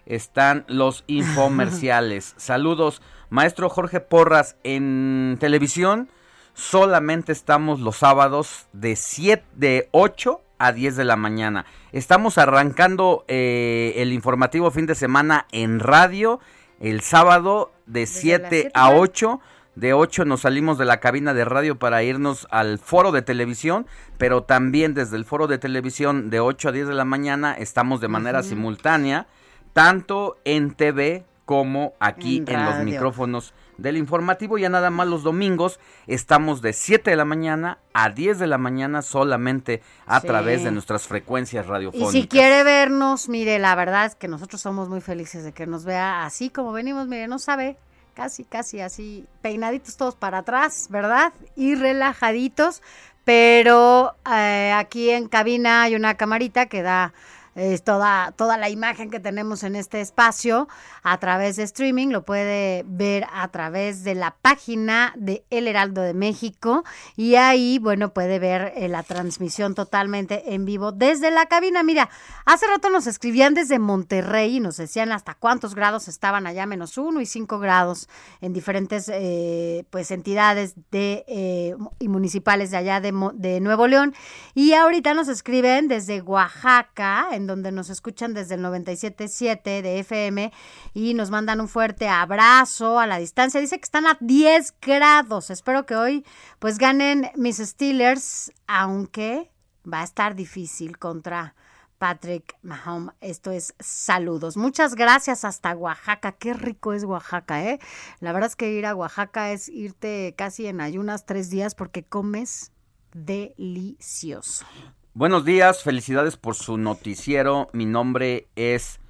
están los infomerciales. Saludos, maestro Jorge Porras. En televisión solamente estamos los sábados de, 7, de 8 a 10 de la mañana. Estamos arrancando eh, el informativo fin de semana en radio el sábado de 7 siete, a ¿no? 8. De 8 nos salimos de la cabina de radio para irnos al foro de televisión, pero también desde el foro de televisión de 8 a 10 de la mañana estamos de manera simultánea, tanto en TV como aquí En en, los micrófonos del informativo. Ya nada más los domingos estamos de 7 de la mañana a 10 de la mañana solamente a Sí. través de nuestras frecuencias Y radiofónicas. si quiere vernos, mire, la verdad es que nosotros somos muy felices de que nos vea así como venimos, mire, no sabe, casi, casi así, peinaditos todos para atrás, ¿verdad? Y relajaditos, pero eh, aquí en cabina hay una camarita que da eh, toda, toda la imagen que tenemos en este espacio a través de streaming, lo puede ver a través de la página de El Heraldo de México y ahí, bueno, puede ver eh, la transmisión totalmente en vivo desde la cabina. Mira, hace rato nos escribían desde Monterrey y nos decían hasta cuántos grados estaban allá, menos uno y cinco grados en diferentes eh, pues entidades de eh, y municipales de allá de, de Nuevo León. Y ahorita nos escriben desde Oaxaca, donde nos escuchan desde el 97.7 de FM y nos mandan un fuerte abrazo a la distancia. Dice que están a 10 grados. Espero que hoy pues ganen mis Steelers, aunque va a estar difícil contra Patrick Mahomes. Esto es saludos. Muchas gracias hasta Oaxaca. Qué rico es Oaxaca, ¿eh? La verdad es que ir a Oaxaca es irte casi en ayunas tres días porque comes delicioso. Buenos días, felicidades por su noticiero. Mi nombre es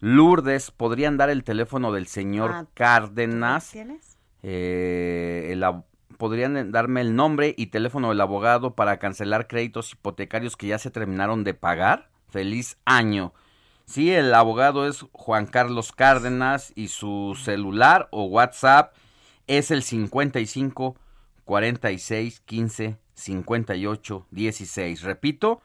Lourdes. ¿Podrían dar el teléfono del señor Ah, Cárdenas? ¿Tienes? Eh, el ¿Podrían darme el nombre y teléfono del abogado para cancelar créditos hipotecarios que ya se terminaron de pagar? Feliz año. Sí, el abogado es Juan Carlos Cárdenas y su celular o WhatsApp es el 55 46 15 58 16. Repito,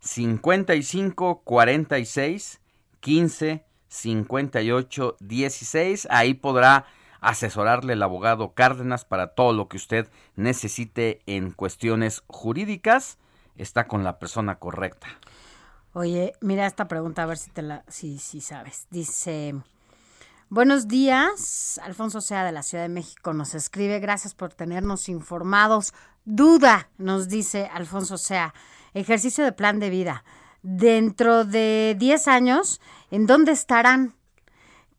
55 46 15 58 16. Ahí podrá asesorarle el abogado Cárdenas para todo lo que usted necesite en cuestiones jurídicas. Está con la persona correcta. Oye, mira esta pregunta, a ver si te la, si, si sabes. Dice, buenos días, Alfonso Sea de la Ciudad de México nos escribe, gracias por tenernos informados. Duda, nos dice Alfonso Sea, ejercicio de plan de vida. Dentro de 10 años, ¿en dónde estarán?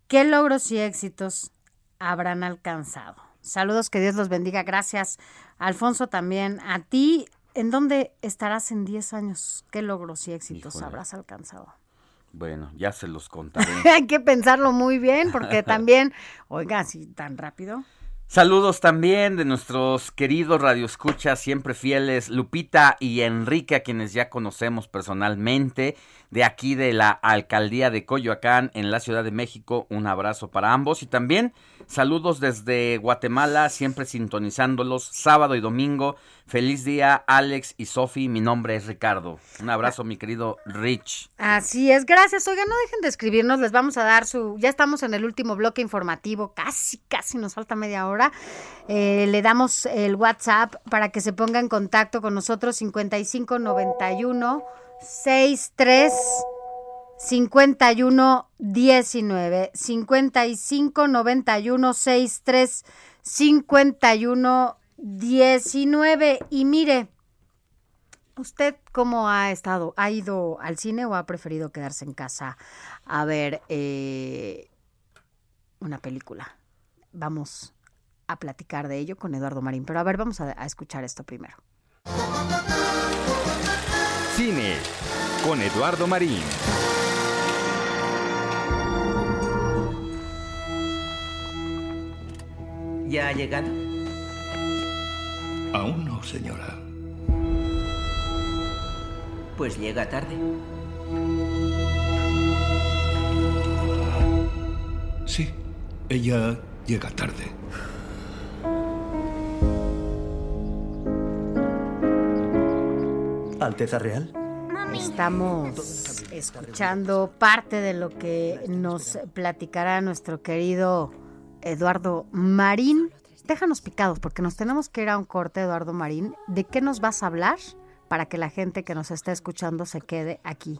¿Qué logros y éxitos habrán alcanzado? Saludos, que Dios los bendiga. Gracias, Alfonso, también a ti. ¿En dónde estarás en 10 años? ¿Qué logros y éxitos Híjole. habrás alcanzado? Bueno, ya se los contaré. Hay que pensarlo muy bien porque también, oiga, si tan rápido. Saludos también de nuestros queridos radioescuchas, siempre fieles, Lupita y Enrique, a quienes ya conocemos personalmente, de aquí de la alcaldía de Coyoacán, en la Ciudad de México. Un abrazo para ambos. Y también saludos desde Guatemala, siempre sintonizándolos, sábado y domingo. Feliz día, Alex y Sofi. Mi nombre es Ricardo. Un abrazo, mi querido Rich. Así es, gracias. Oigan, no dejen de escribirnos, les vamos a dar su, ya estamos en el último bloque informativo, casi, casi nos falta media hora. Eh, le damos el WhatsApp para que se ponga en contacto con nosotros, 5591 63 51 19 55 91 63 51 19 y mire ¿Usted cómo ha estado? ¿Ha ido al cine o ha preferido quedarse en casa a ver eh, una película? Vamos a platicar de ello con Eduardo Marín, pero a ver, vamos a escuchar esto primero. Cine con Eduardo Marín. ¿Ya ha llegado? Aún no, señora. Pues llega tarde. Sí, ella llega tarde. Alteza Real. Estamos escuchando parte de lo que nos platicará nuestro querido Eduardo Marín. Déjanos picados porque nos tenemos que ir a un corte, Eduardo Marín. ¿De qué nos vas a hablar para que la gente que nos está escuchando se quede aquí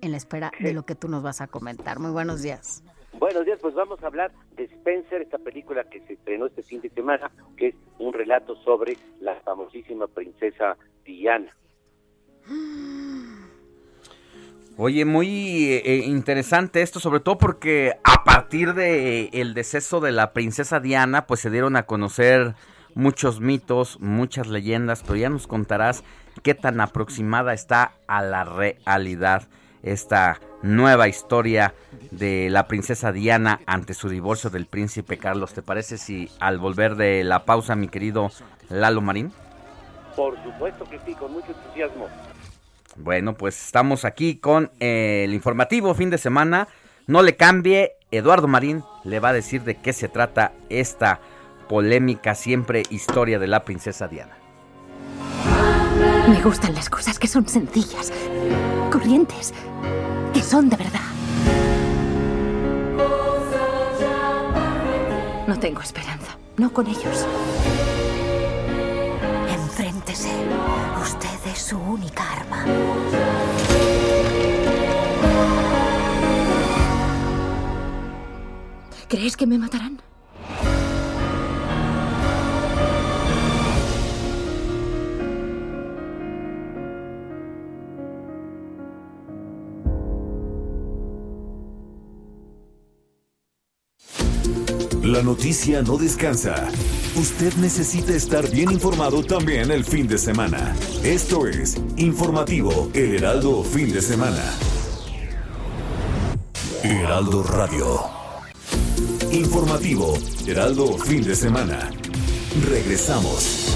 en la espera de lo que tú nos vas a comentar? Muy buenos días. Buenos días, pues vamos a hablar de Spencer, esta película que se estrenó este fin de semana, que es un relato sobre la famosísima princesa Diana. Oye, muy eh, interesante esto, sobre todo porque a partir de el deceso de la princesa Diana, pues se dieron a conocer muchos mitos, muchas leyendas, pero ya nos contarás qué tan aproximada está a la realidad esta nueva historia de la princesa Diana ante su divorcio del príncipe Carlos. ¿Te parece si al volver de la pausa, mi querido Lalo Marín? Por supuesto que sí, con mucho entusiasmo. Bueno, pues estamos aquí con eh, el informativo fin de semana. No le cambie, Eduardo Marín le va a decir de qué se trata esta polémica siempre historia de la princesa Diana. Me gustan las cosas que son sencillas, corrientes, que son de verdad. No tengo esperanza, no con ellos. Enfréntese. Usted es su única arma. ¿Crees que me matarán? La noticia no descansa. Usted necesita estar bien informado también el fin de semana. Esto es Informativo El Heraldo Fin de Semana. Heraldo Radio. Informativo Heraldo Fin de Semana. Regresamos.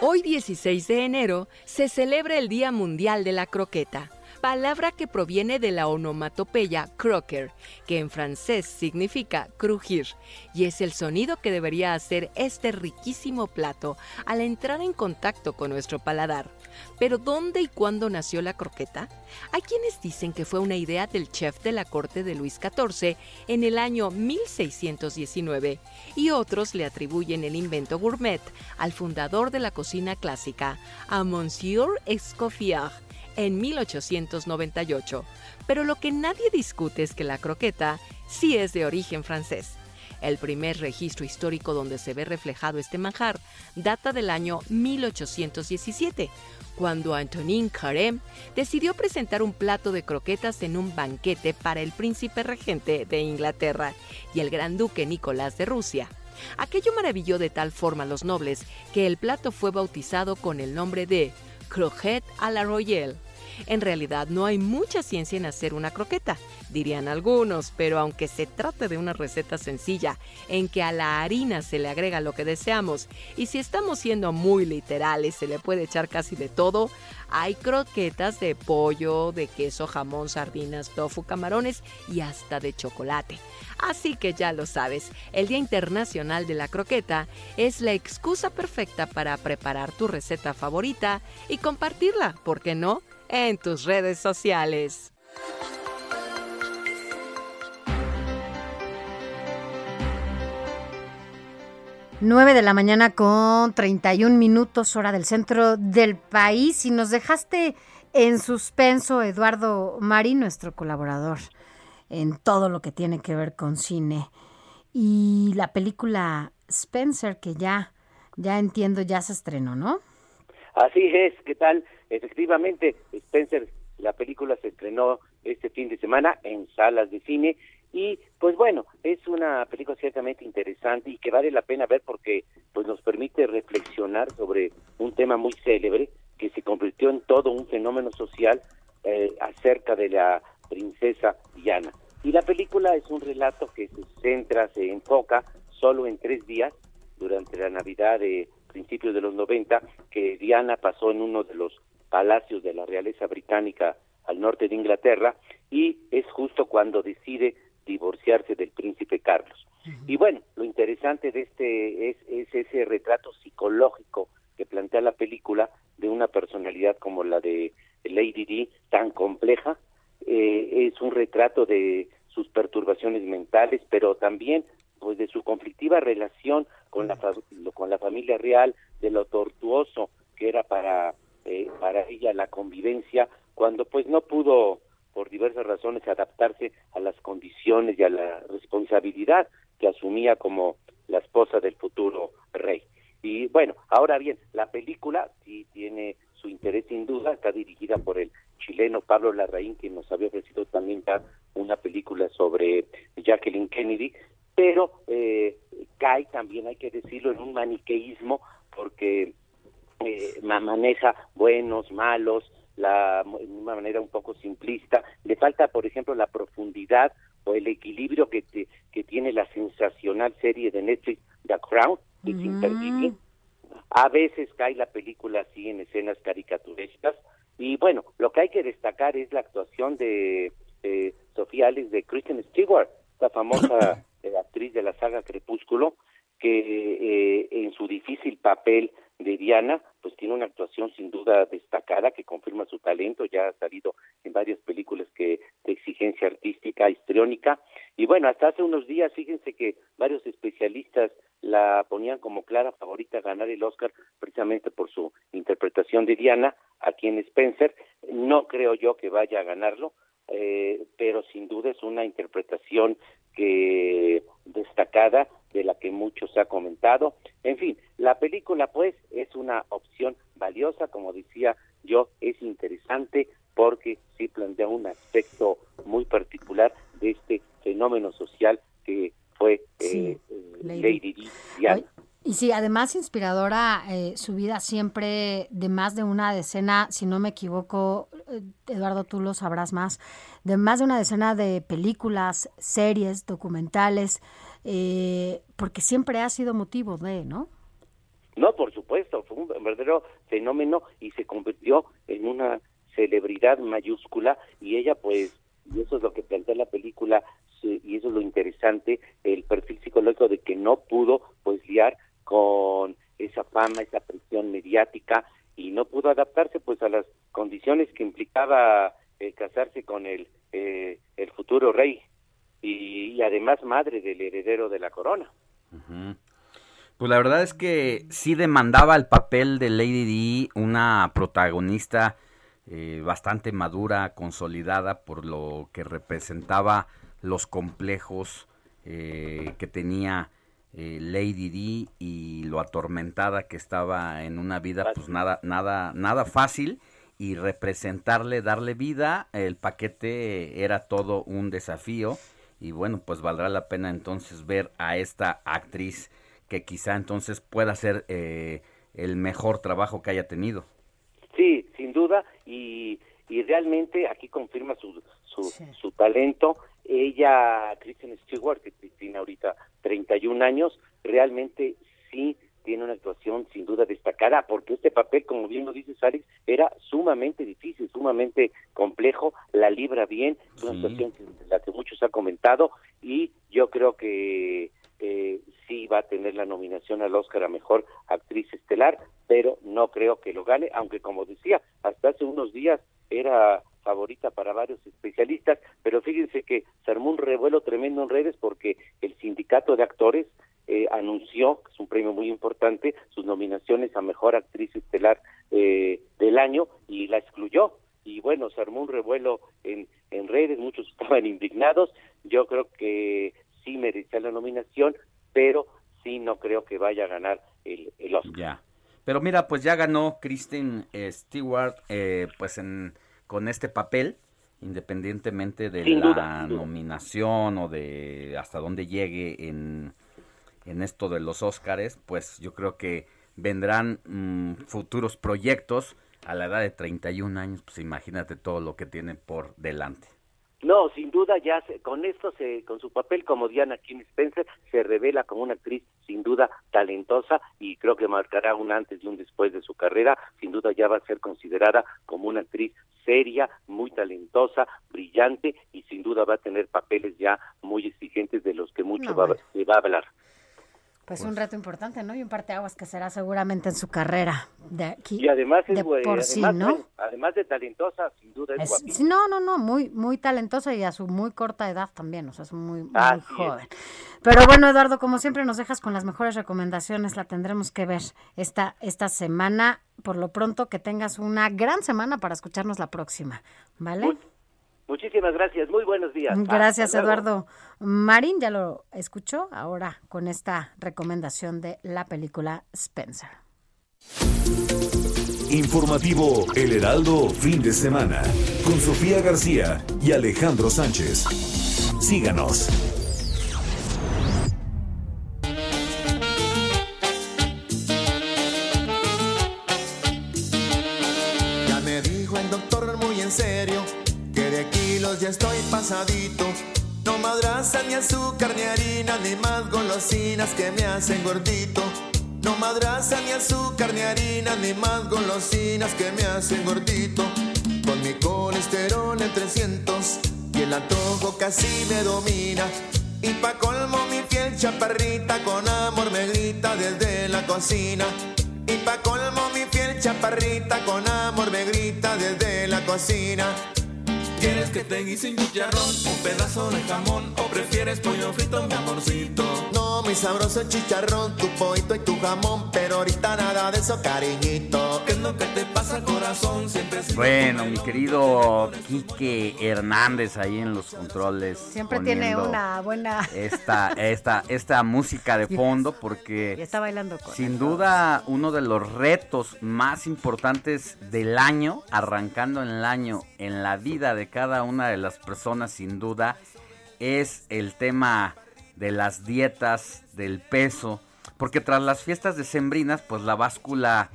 Hoy 16 de enero se celebra el Día Mundial de la Croqueta. Palabra que proviene de la onomatopeya croquer, que en francés significa crujir, y es el sonido que debería hacer este riquísimo plato al entrar en contacto con nuestro paladar. Pero ¿dónde y cuándo nació la croqueta? Hay quienes dicen que fue una idea del chef de la corte de Luis XIV en el año 1619 y otros le atribuyen el invento gourmet al fundador de la cocina clásica, a Monsieur Escoffier, en 1898. Pero lo que nadie discute es que la croqueta sí es de origen francés. El primer registro histórico donde se ve reflejado este manjar data del año 1817, cuando Antonin Carême decidió presentar un plato de croquetas en un banquete para el príncipe regente de Inglaterra y el gran duque Nicolás de Rusia. Aquello maravilló de tal forma a los nobles que el plato fue bautizado con el nombre de croquette à la royale. En realidad no hay mucha ciencia en hacer una croqueta, dirían algunos, pero aunque se trate de una receta sencilla en que a la harina se le agrega lo que deseamos y si estamos siendo muy literales se le puede echar casi de todo, hay croquetas de pollo, de queso, jamón, sardinas, tofu, camarones y hasta de chocolate. Así que ya lo sabes, el Día Internacional de la Croqueta es la excusa perfecta para preparar tu receta favorita y compartirla, ¿por qué no?, en tus redes sociales. Nueve de la mañana con 31 minutos hora del centro del país y nos dejaste en suspenso Eduardo Mari, nuestro colaborador en todo lo que tiene que ver con cine. Y la película Spencer que ya ya entiendo ya se estrenó, ¿no? Así es, ¿qué tal? Efectivamente, Spencer, la película se estrenó este fin de semana en salas de cine y pues bueno, es una película ciertamente interesante y que vale la pena ver porque pues nos permite reflexionar sobre un tema muy célebre que se convirtió en todo un fenómeno social eh, acerca de la princesa Diana. Y la película es un relato que se centra, se enfoca solo en tres días durante la Navidad de principios de los 90 que Diana pasó en uno de los palacios de la realeza británica al norte de Inglaterra y es justo cuando decide divorciarse del príncipe Carlos. Y bueno, lo interesante de este es, es ese retrato psicológico que plantea la película de una personalidad como la de Lady Di, tan compleja, eh, es un retrato de sus perturbaciones mentales, pero también pues de su conflictiva relación con la fa- con la familia real, de lo tortuoso que era para eh, para ella la convivencia, cuando pues no pudo por diversas razones adaptarse a las condiciones y a la responsabilidad que asumía como la esposa del futuro rey. Y bueno, ahora bien, la película sí tiene su interés sin duda, está dirigida por el chileno Pablo Larraín, que nos había ofrecido también una película sobre Jacqueline Kennedy, pero eh, cae también, hay que decirlo, en un maniqueísmo, porque eh, ma- maneja buenos, malos, la, de una manera un poco simplista. Le falta, por ejemplo, la profundidad o el equilibrio que, te- que tiene la sensacional serie de Netflix The Crown, que es imperdible. A veces cae la película así en escenas caricaturescas. Y bueno, lo que hay que destacar es la actuación de eh, Sofía Alex de Kristen Stewart, la famosa eh, actriz de la saga Crepúsculo, que eh, en su difícil papel de Diana, pues tiene una actuación sin duda destacada que confirma su talento, ya ha salido en varias películas que de exigencia artística histriónica. Y bueno, hasta hace unos días fíjense que varios especialistas la ponían como clara favorita a ganar el Oscar precisamente por su interpretación de Diana aquí en Spencer, no creo yo que vaya a ganarlo, eh, pero sin duda es una interpretación que destacada de la que mucho se ha comentado. En fin, la película pues es una opción valiosa, como decía yo, es interesante porque sí plantea un aspecto muy particular de este fenómeno social que fue eh, eh, Lady. Lady Di Diana. Y sí, además inspiradora eh, su vida siempre de más de una decena, si no me equivoco, Eduardo, tú lo sabrás más, de más de una decena de películas, series, documentales, eh, porque siempre ha sido motivo de, ¿no? No, por supuesto, fue un verdadero fenómeno y se convirtió en una celebridad mayúscula y ella pues, y eso es lo que plantea la película y eso es lo interesante, el perfil psicológico de que no pudo pues liar con esa fama, esa presión mediática y no pudo adaptarse pues a las condiciones que implicaba eh, casarse con el, eh, el futuro rey y, además madre del heredero de la corona. Pues la verdad es que sí demandaba el papel de Lady Di una protagonista eh, bastante madura, consolidada por lo que representaba los complejos eh, que tenía eh, Lady Di y lo atormentada que estaba en una vida pues nada nada nada fácil y representarle, darle vida, el paquete era todo un desafío y bueno, pues valdrá la pena entonces ver a esta actriz que quizá entonces pueda ser eh, el mejor trabajo que haya tenido. Sí, sin duda, y, y realmente aquí confirma su, su, su talento. Ella, Kristen Stewart, que tiene ahorita 31 años, realmente sí tiene una actuación sin duda destacada, porque este papel, como bien lo dice Alex, era sumamente difícil, sumamente complejo, la libra bien, es una Sí. actuación que, la que muchos han comentado, y yo creo que eh, sí va a tener la nominación al Oscar a Mejor Actriz Estelar, pero no creo que lo gane, aunque como decía, hasta hace unos días era favorita para varios especialistas, pero fíjense que se armó un revuelo tremendo en redes porque el sindicato de actores eh, anunció, que es un premio muy importante, sus nominaciones a Mejor Actriz Estelar eh, del año y la excluyó. Y bueno, se armó un revuelo en, en redes, muchos estaban indignados. Yo creo que sí merecía la nominación, pero sí no creo que vaya a ganar el, el Oscar. Ya. Pero mira, pues ya ganó Kristen Stewart eh, pues en, con este papel, independientemente de Sin la duda, nominación o de hasta dónde llegue en, en esto de los Óscares, pues yo creo que vendrán mm, futuros proyectos a la edad de 31 años, pues imagínate todo lo que tiene por delante. No, sin duda ya se- con esto, se, con su papel como Diana King Spencer, se revela como una actriz sin duda talentosa y creo que marcará un antes y un después de su carrera. Sin duda ya va a ser considerada como una actriz seria, muy talentosa, brillante y sin duda va a tener papeles ya muy exigentes de los que mucho No, va, bueno. se va a hablar. Pues un reto importante, ¿no? Y un parteaguas que será seguramente en su carrera de aquí. Y además es de por además, sí, ¿no? además de talentosa, sin duda es, Es- sí, no, no, no, muy, muy talentosa y a su muy corta edad también, o sea, es muy, muy es. joven. Pero bueno, Eduardo, como siempre nos dejas con las mejores recomendaciones, la tendremos que ver esta, esta semana. Por lo pronto, que tengas una gran semana para escucharnos la próxima, ¿vale? Muchísimas gracias, muy buenos días. Gracias. Eduardo. Marín ya lo escuchó ahora con esta recomendación de la película Spencer. Informativo El Heraldo fin de semana con Sofía García y Alejandro Sánchez. Síganos. Ya me dijo el doctor muy en serio que de kilos ya estoy pasadito. Madraza ni azúcar ni harina ni más golosinas que me hacen gordito. No madraza ni azúcar ni harina ni más golosinas que me hacen gordito. Con mi colesterol en 300 y el antojo casi me domina. Y pa' colmo mi piel chaparrita con amor me grita desde la cocina. Y pa' colmo mi piel chaparrita con amor me grita desde la cocina. ¿Quieres que te guise un chicharrón, un pedazo de jamón o prefieres pollo frito, mi amorcito? No, mi sabroso chicharrón, tu pollito y tu jamón, pero ahorita nada de eso, cariñito. ¿Qué es lo que te pasa, corazón? Siempre Bueno, mi querido Quique Hernández ahí en los controles. Siempre tiene una buena... Esta, esta, esta música de fondo porque... Y está bailando con Sin duda, uno de los retos más importantes del año, arrancando en el año, en la vida de cada una de las personas, sin duda, es el tema de las dietas, del peso, porque tras las fiestas decembrinas, pues la báscula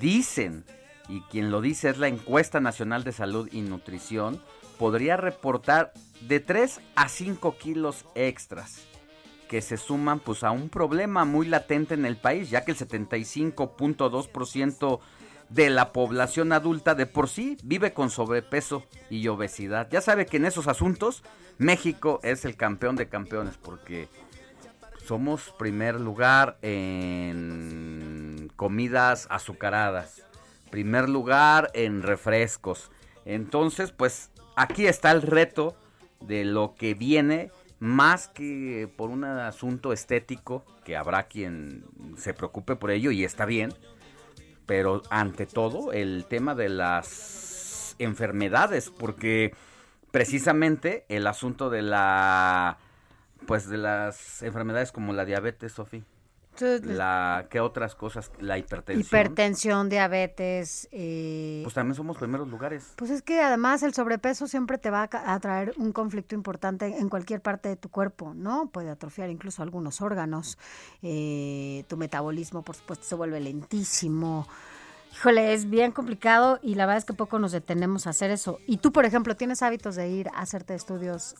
dicen, y quien lo dice es la encuesta nacional de salud y nutrición, podría reportar de 3 a 5 kilos extras que se suman pues a un problema muy latente en el país, ya que el 75.2% de la población adulta de por sí vive con sobrepeso y obesidad. Ya sabe que en esos asuntos México es el campeón de campeones porque somos primer lugar en comidas azucaradas, primer lugar en refrescos. Entonces, pues aquí está el reto de lo que viene más que por un asunto estético, que habrá quien se preocupe por ello y está bien, pero ante todo el tema de las enfermedades, porque precisamente el asunto de la pues de las enfermedades como la diabetes, Sofi. La, ¿Qué otras cosas? La hipertensión. Hipertensión, diabetes. Eh, Pues también somos primeros lugares. Pues es que además el sobrepeso siempre te va a traer un conflicto importante en cualquier parte de tu cuerpo, ¿no? Puede atrofiar incluso algunos órganos. eh, tu metabolismo, por supuesto, se vuelve lentísimo. Híjole, es bien complicado y la verdad es que poco nos detenemos a hacer eso. Y tú, por ejemplo, ¿tienes hábitos de ir a hacerte estudios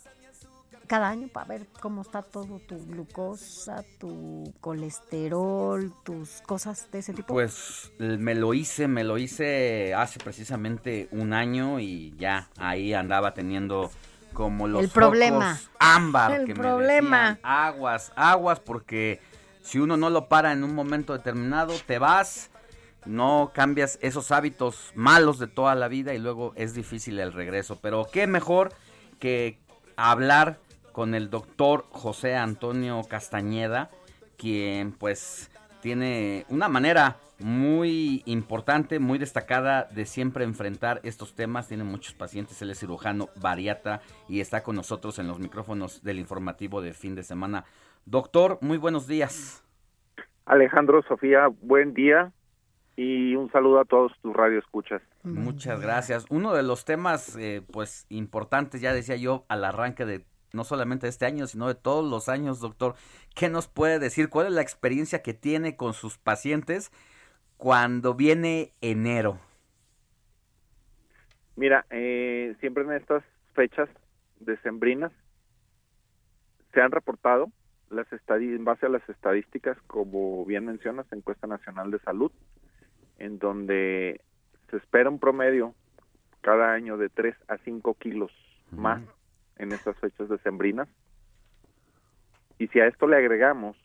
cada año para ver cómo está todo tu glucosa, tu colesterol, tus cosas de ese tipo? Pues me lo hice, me lo hice hace precisamente un año y ya ahí andaba teniendo como los El problema. ámbar El que me problema. decían, aguas, aguas porque si uno no lo para en un momento determinado te vas, no cambias esos hábitos malos de toda la vida y luego es difícil el regreso, pero qué mejor que hablar con el doctor José Antonio Castañeda, quien pues tiene una manera muy importante, muy destacada de siempre enfrentar estos temas. Tiene muchos pacientes, él es cirujano bariatra y está con nosotros en los micrófonos del informativo de fin de semana. Doctor, muy buenos días. Alejandro, Sofía, buen día y un saludo a todos tus radioescuchas. Muchas gracias. Uno de los temas, eh, pues, importantes, ya decía yo, al arranque de no solamente de este año, sino de todos los años, doctor. ¿Qué nos puede decir? ¿Cuál es la experiencia que tiene con sus pacientes cuando viene enero? Mira, eh, siempre en estas fechas decembrinas se han reportado las en base a las estadísticas, como bien mencionas, encuesta nacional de salud, en donde se espera un promedio cada año de 3 a 5 kilos más en estas fechas decembrinas. Y si a esto le agregamos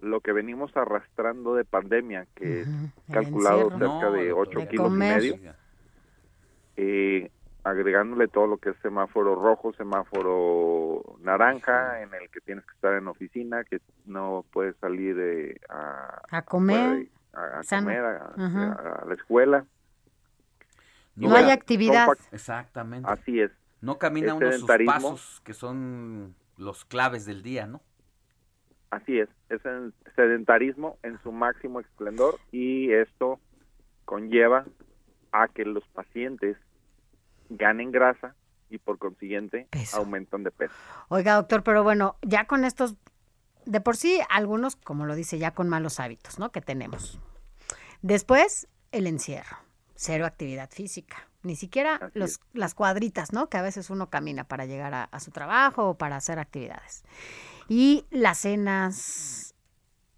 lo que venimos arrastrando de pandemia, que es calculado encierro. cerca No, de doctor. 8 De kilos comer. y medio, eh, agregándole todo lo que es semáforo rojo, semáforo naranja, en el que tienes que estar en oficina, que no puedes salir eh, a, A comer. a, comer, a, Ajá. a- a la escuela. No bueno, hay actividad. Exactamente. Así es. No camina El uno sus pasos, que son los claves del día, ¿no? Así es, es el sedentarismo en su máximo esplendor y esto conlleva a que los pacientes ganen grasa y por consiguiente aumentan de peso. Oiga, doctor, pero bueno, ya con estos, de por sí, algunos, como lo dice, ya con malos hábitos, ¿no? Que tenemos. Después, el encierro, cero actividad física, ni siquiera los, las cuadritas, ¿no? Que a veces uno camina para llegar a, a su trabajo o para hacer actividades. Y las cenas,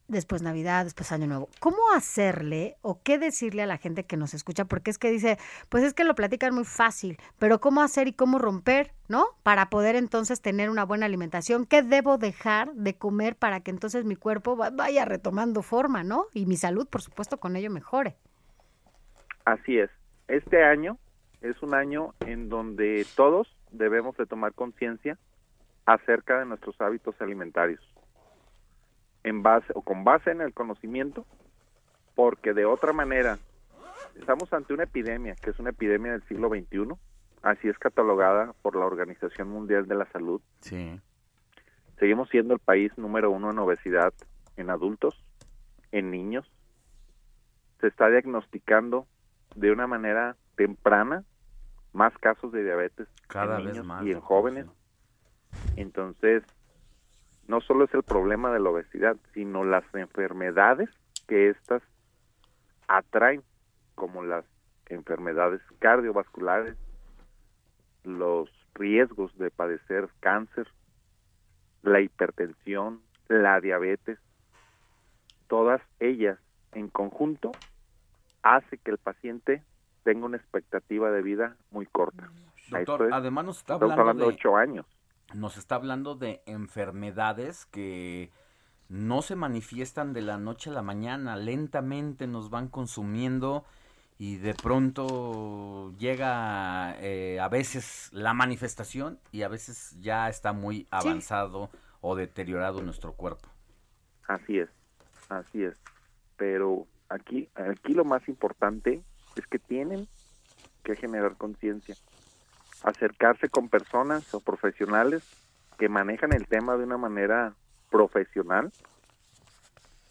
después Navidad, después Año Nuevo. ¿Cómo hacerle o qué decirle a la gente que nos escucha? Porque es que dice, pues es que lo platican muy fácil, pero ¿cómo hacer y cómo romper, ¿no? Para poder entonces tener una buena alimentación. ¿Qué debo dejar de comer para que entonces mi cuerpo va- vaya retomando forma, ¿no? Y mi salud, por supuesto, con ello mejore. Así es. Este año es un año en donde todos debemos de tomar conciencia acerca de nuestros hábitos alimentarios. En base o con base en el conocimiento, porque de otra manera estamos ante una epidemia, que es una epidemia del siglo XXI, así es catalogada por la Organización Mundial de la Salud. Sí. Seguimos siendo el país número uno en obesidad en adultos, en niños. Se está diagnosticando de una manera temprana más casos de diabetes Cada en vez niños más, y en jóvenes. Entonces, no solo es el problema de la obesidad, sino las enfermedades que éstas atraen, como las enfermedades cardiovasculares, los riesgos de padecer cáncer, la hipertensión, la diabetes, todas ellas en conjunto hace que el paciente tenga una expectativa de vida muy corta. Doctor, es- además nos está hablando hablando de de- ocho años. Nos está hablando de enfermedades que no se manifiestan de la noche a la mañana, lentamente nos van consumiendo y de pronto llega eh, a veces la manifestación y a veces ya está muy avanzado o deteriorado nuestro cuerpo. Así es, así es. Pero aquí, aquí lo más importante es que tienen que generar conciencia, acercarse con personas o profesionales que manejan el tema de una manera profesional.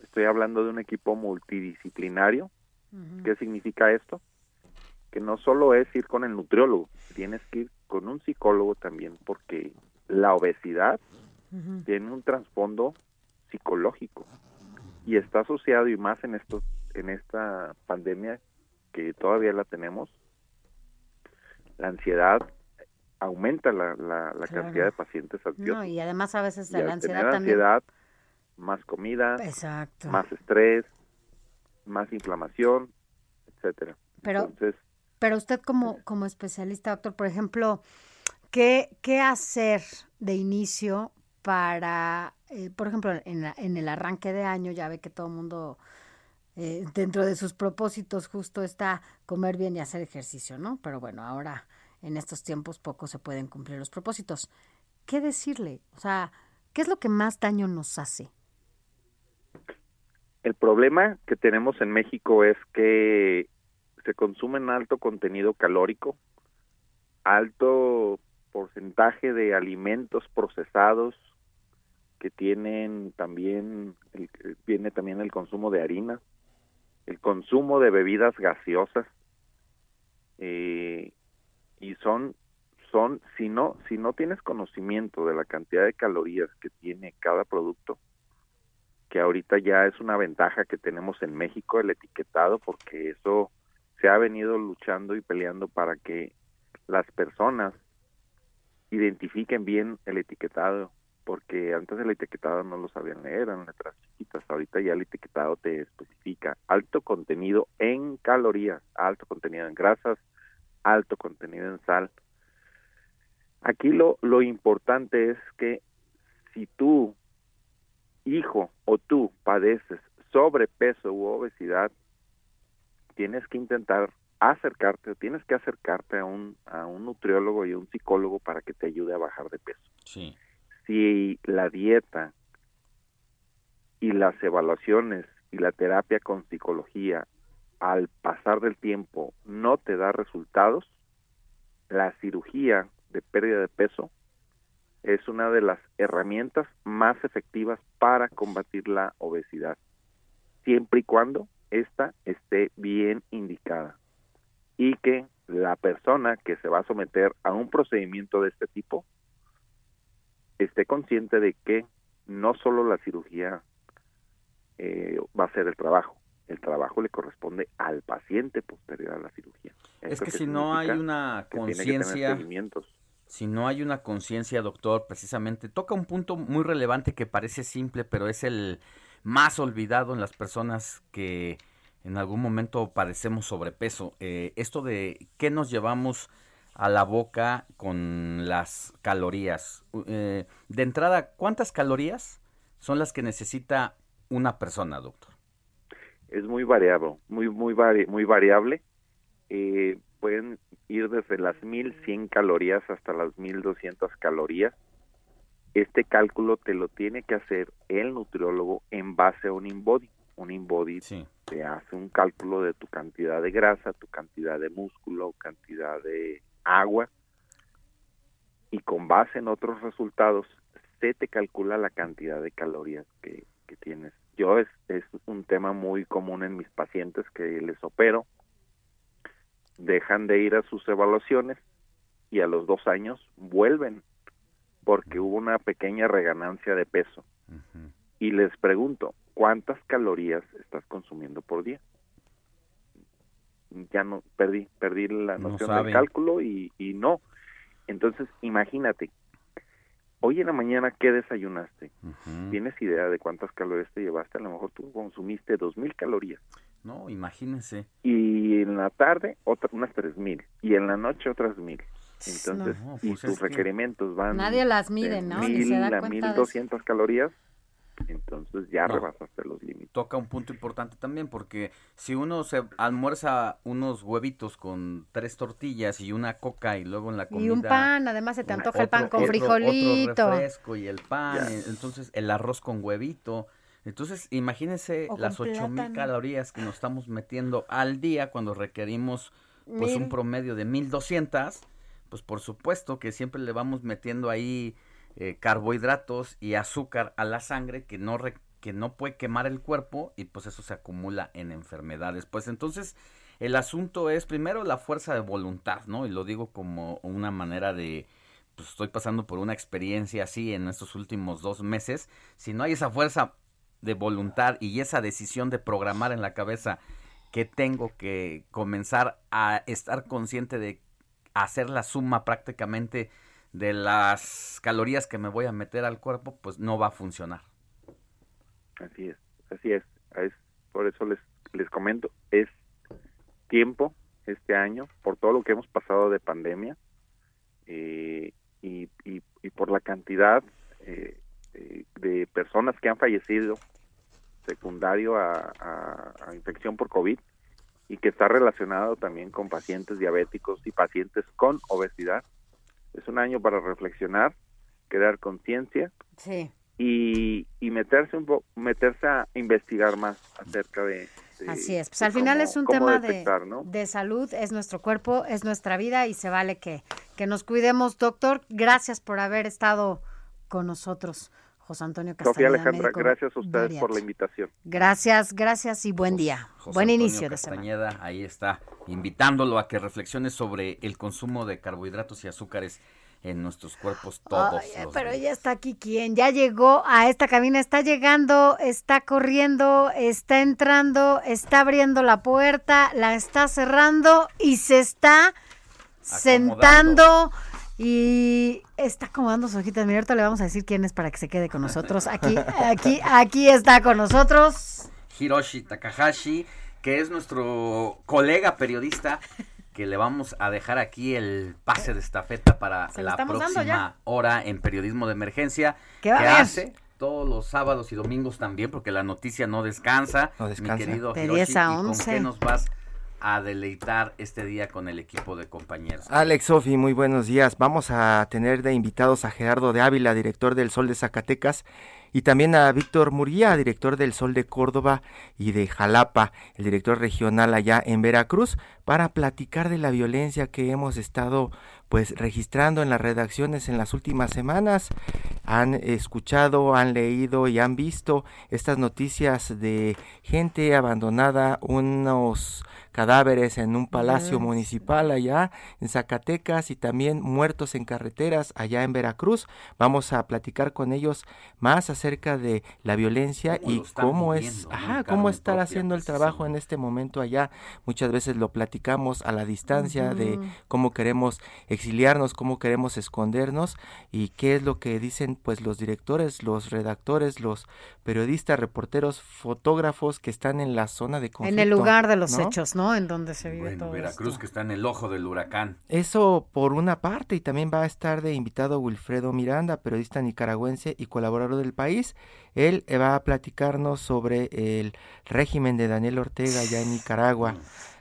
Estoy hablando de un equipo multidisciplinario. ¿Qué significa esto? Que no solo es ir con el nutriólogo, tienes que ir con un psicólogo también, porque la obesidad tiene un trasfondo psicológico y está asociado y más en estos en esta pandemia que todavía la tenemos la ansiedad aumenta la, la, la Claro. cantidad de pacientes ansiosos No, y además a veces y la al ansiedad tener también. ansiedad más comida Exacto. más estrés más inflamación etcétera Pero- entonces Pero usted como, como especialista, doctor, por ejemplo, ¿qué, qué hacer de inicio para, eh, por ejemplo, en, la- en el arranque de año, ya ve que todo el mundo eh, dentro de sus propósitos justo está comer bien y hacer ejercicio, ¿no? Pero bueno, ahora en estos tiempos poco se pueden cumplir los propósitos. ¿Qué decirle? O sea, ¿qué es lo que más daño nos hace? El problema que tenemos en México es que se consume en alto contenido calórico, alto porcentaje de alimentos procesados que tienen también el- viene también el consumo de harina, el consumo de bebidas gaseosas eh, y son son si no si no tienes conocimiento de la cantidad de calorías que tiene cada producto que ahorita ya es una ventaja que tenemos en México el etiquetado porque eso se ha venido luchando y peleando para que las personas identifiquen bien el etiquetado porque antes el etiquetado no lo sabían leer, eran letras chiquitas, ahorita ya el etiquetado te especifica alto contenido en calorías, alto contenido en grasas, alto contenido en sal. Aquí lo, lo importante es que si tú hijo o tú padeces sobrepeso u obesidad, tienes que intentar acercarte, tienes que acercarte a un, a un nutriólogo y a un psicólogo para que te ayude a bajar de peso. Sí. Si la dieta y las evaluaciones y la terapia con psicología al pasar del tiempo no te da resultados, la cirugía de pérdida de peso es una de las herramientas más efectivas para combatir la obesidad, siempre y cuando ésta esté bien indicada y que la persona que se va a someter a un procedimiento de este tipo esté consciente de que no solo la cirugía eh, va a ser el trabajo, el trabajo le corresponde al paciente posterior a la cirugía. Es ¿Esto que si no hay una conciencia, si no hay una conciencia, doctor, precisamente toca un punto muy relevante que parece simple, pero es el más olvidado en las personas que en algún momento padecemos sobrepeso. Eh, esto de qué nos llevamos a la boca con las calorías. Eh, de entrada, ¿cuántas calorías son las que necesita una persona, doctor? es muy variable, muy muy vari- muy variable. Eh, pueden ir desde las 1100 calorías hasta las 1200 calorías. Este cálculo te lo tiene que hacer el nutriólogo en base a un InBody. Un InBody te hace un cálculo de tu cantidad de grasa, tu cantidad de músculo, cantidad de agua y con base en otros resultados se te calcula la cantidad de calorías que, que tienes. Yo es, es un tema muy común en mis pacientes que les opero, dejan de ir a sus evaluaciones y a los dos años vuelven porque hubo una pequeña reganancia de peso. Y les pregunto, ¿cuántas calorías estás consumiendo por día? Ya no, perdí, perdí la No noción del cálculo y, y no. Entonces, imagínate, hoy en la mañana, ¿qué desayunaste? ¿Tienes idea de cuántas calorías te llevaste? A lo mejor tú consumiste dos mil calorías. No, imagínense. y en la tarde otra, unas 3000 y en la noche otras 1000. Entonces, No, y pues tus requerimientos van Nadie las mide, de ¿no? Ni se 1000 da a cuenta de eso. 1200 calorías. Entonces ya No. rebasaste los límites. Toca un punto importante también porque si uno se almuerza unos huevitos con tres tortillas y una coca y luego en la comida Y un pan, además se te antoja el pan con otro- frijolito. otro refresco y el pan, entonces el arroz con huevito. Entonces, imagínense O las ocho mil calorías que nos estamos metiendo al día cuando requerimos pues Mil. un promedio de 1200, pues por supuesto que siempre le vamos metiendo ahí eh, carbohidratos y azúcar a la sangre que no re- que no puede quemar el cuerpo y pues eso se acumula en enfermedades. Pues entonces el asunto es primero la fuerza de voluntad, ¿no? Y lo digo como una manera de pues estoy pasando por una experiencia así en estos últimos dos meses. Si no hay esa fuerza de voluntad y esa decisión de programar en la cabeza que tengo que comenzar a estar consciente de hacer la suma prácticamente de las calorías que me voy a meter al cuerpo, pues no va a funcionar. Así es, así es. es por eso les, les comento, es tiempo este año, por todo lo que hemos pasado de pandemia eh, y, y, y por la cantidad eh, eh, de personas que han fallecido secundario a, infección por COVID y que está relacionado también con pacientes diabéticos y pacientes con obesidad. Es un año para reflexionar, crear conciencia Sí. y, y meterse un po- meterse a investigar más acerca de, de- Así es, pues al final cómo- es un tema de, de salud, es nuestro cuerpo, es nuestra vida y se vale que, que nos cuidemos. Doctor, gracias por haber estado con nosotros, José Antonio Castañeda. Sofía Alejandra, médico gracias a ustedes por la invitación. Gracias, gracias y buen día. José buen Antonio inicio de semana. Ahí está, invitándolo a que reflexione sobre el consumo de carbohidratos y azúcares en nuestros cuerpos todos. Ay, los pero días. ya está aquí quien, ya llegó a esta cabina, está llegando, está corriendo, está entrando, está abriendo la puerta, la está cerrando y se está sentando y está acomodando sus hojitas. Mira, ahorita le vamos a decir quién es para que se quede con nosotros. Aquí, aquí, aquí está con nosotros. Hiroshi Takahashi, que es nuestro colega periodista, que le vamos a dejar aquí el pase de estafeta para la próxima hora en periodismo de emergencia, ¿Qué que va a haber? hace todos los sábados y domingos también, porque la noticia no descansa. descansa. Mi querido De Hiroshi, 10 a ¿y con 11. qué nos vas a deleitar este día con el equipo de compañeros? Alex Sofi, muy buenos días. Vamos a tener de invitados a Gerardo de Ávila, director del Sol de Zacatecas, y también a Víctor Muría, director del Sol de Córdoba y de Jalapa, el director regional allá en Veracruz, para platicar de la violencia que hemos estado pues registrando en las redacciones en las últimas semanas. Han escuchado, han leído y han visto estas noticias de gente abandonada, unos cadáveres en un palacio municipal allá en Zacatecas y también muertos en carreteras allá en Veracruz. Vamos a platicar con ellos más acerca de la violencia ¿Cómo y cómo es, viviendo, ajá, cómo estar propia, haciendo el trabajo en este momento allá. Muchas veces lo platicamos a la distancia de cómo queremos exiliarnos, cómo queremos escondernos y qué es lo que dicen pues los directores, los redactores, los periodistas, reporteros, fotógrafos que están en la zona de conflicto. En el lugar de los ¿no? hechos, ¿no? En donde se vive Bueno, todo Veracruz esto. que está en el ojo del huracán. Eso por una parte y también va a estar de invitado Wilfredo Miranda, periodista nicaragüense y colaborador del país. Él eh, va a platicarnos sobre el régimen de Daniel Ortega allá en Nicaragua.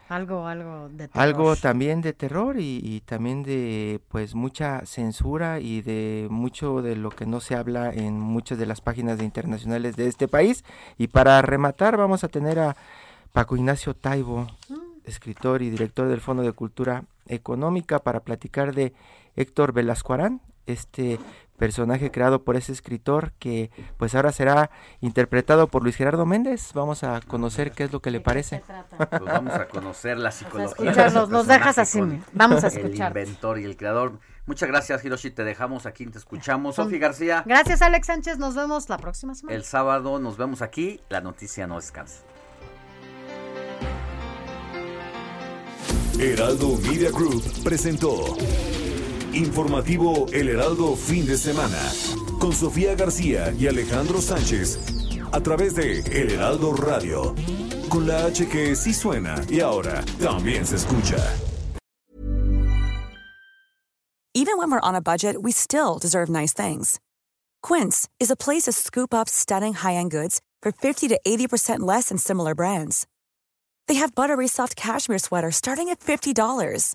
Algo, algo de terror. Algo también de terror y, y también de pues mucha censura y de mucho de lo que no se habla en muchas de las páginas de internacionales de este país. Y para rematar vamos a tener a Paco Ignacio Taibo, escritor y director del Fondo de Cultura Económica, para platicar de Héctor Velasco Arán, este personaje creado por ese escritor que pues ahora será interpretado por Luis Gerardo Méndez. Vamos a conocer qué es lo que le parece. Pues vamos a conocer la psicología. nos dejas así. Vamos a El escucharte. inventor y el creador. Muchas gracias, Hiroshi. Te dejamos aquí, te escuchamos. Sofi García, Gracias, Alex Sánchez. Nos vemos la próxima semana. el sábado nos vemos aquí. La noticia no descansa. Heraldo Media Group presentó Informativo El Heraldo Fin de Semana con Sofía García y Alejandro Sánchez a través de El Heraldo Radio con la H que sí suena y ahora también se escucha. Even when we're on a budget, we still deserve nice things. Quince is a place to scoop up stunning high-end goods for 50 to 80% less than similar brands. They have buttery soft cashmere sweaters starting at $50,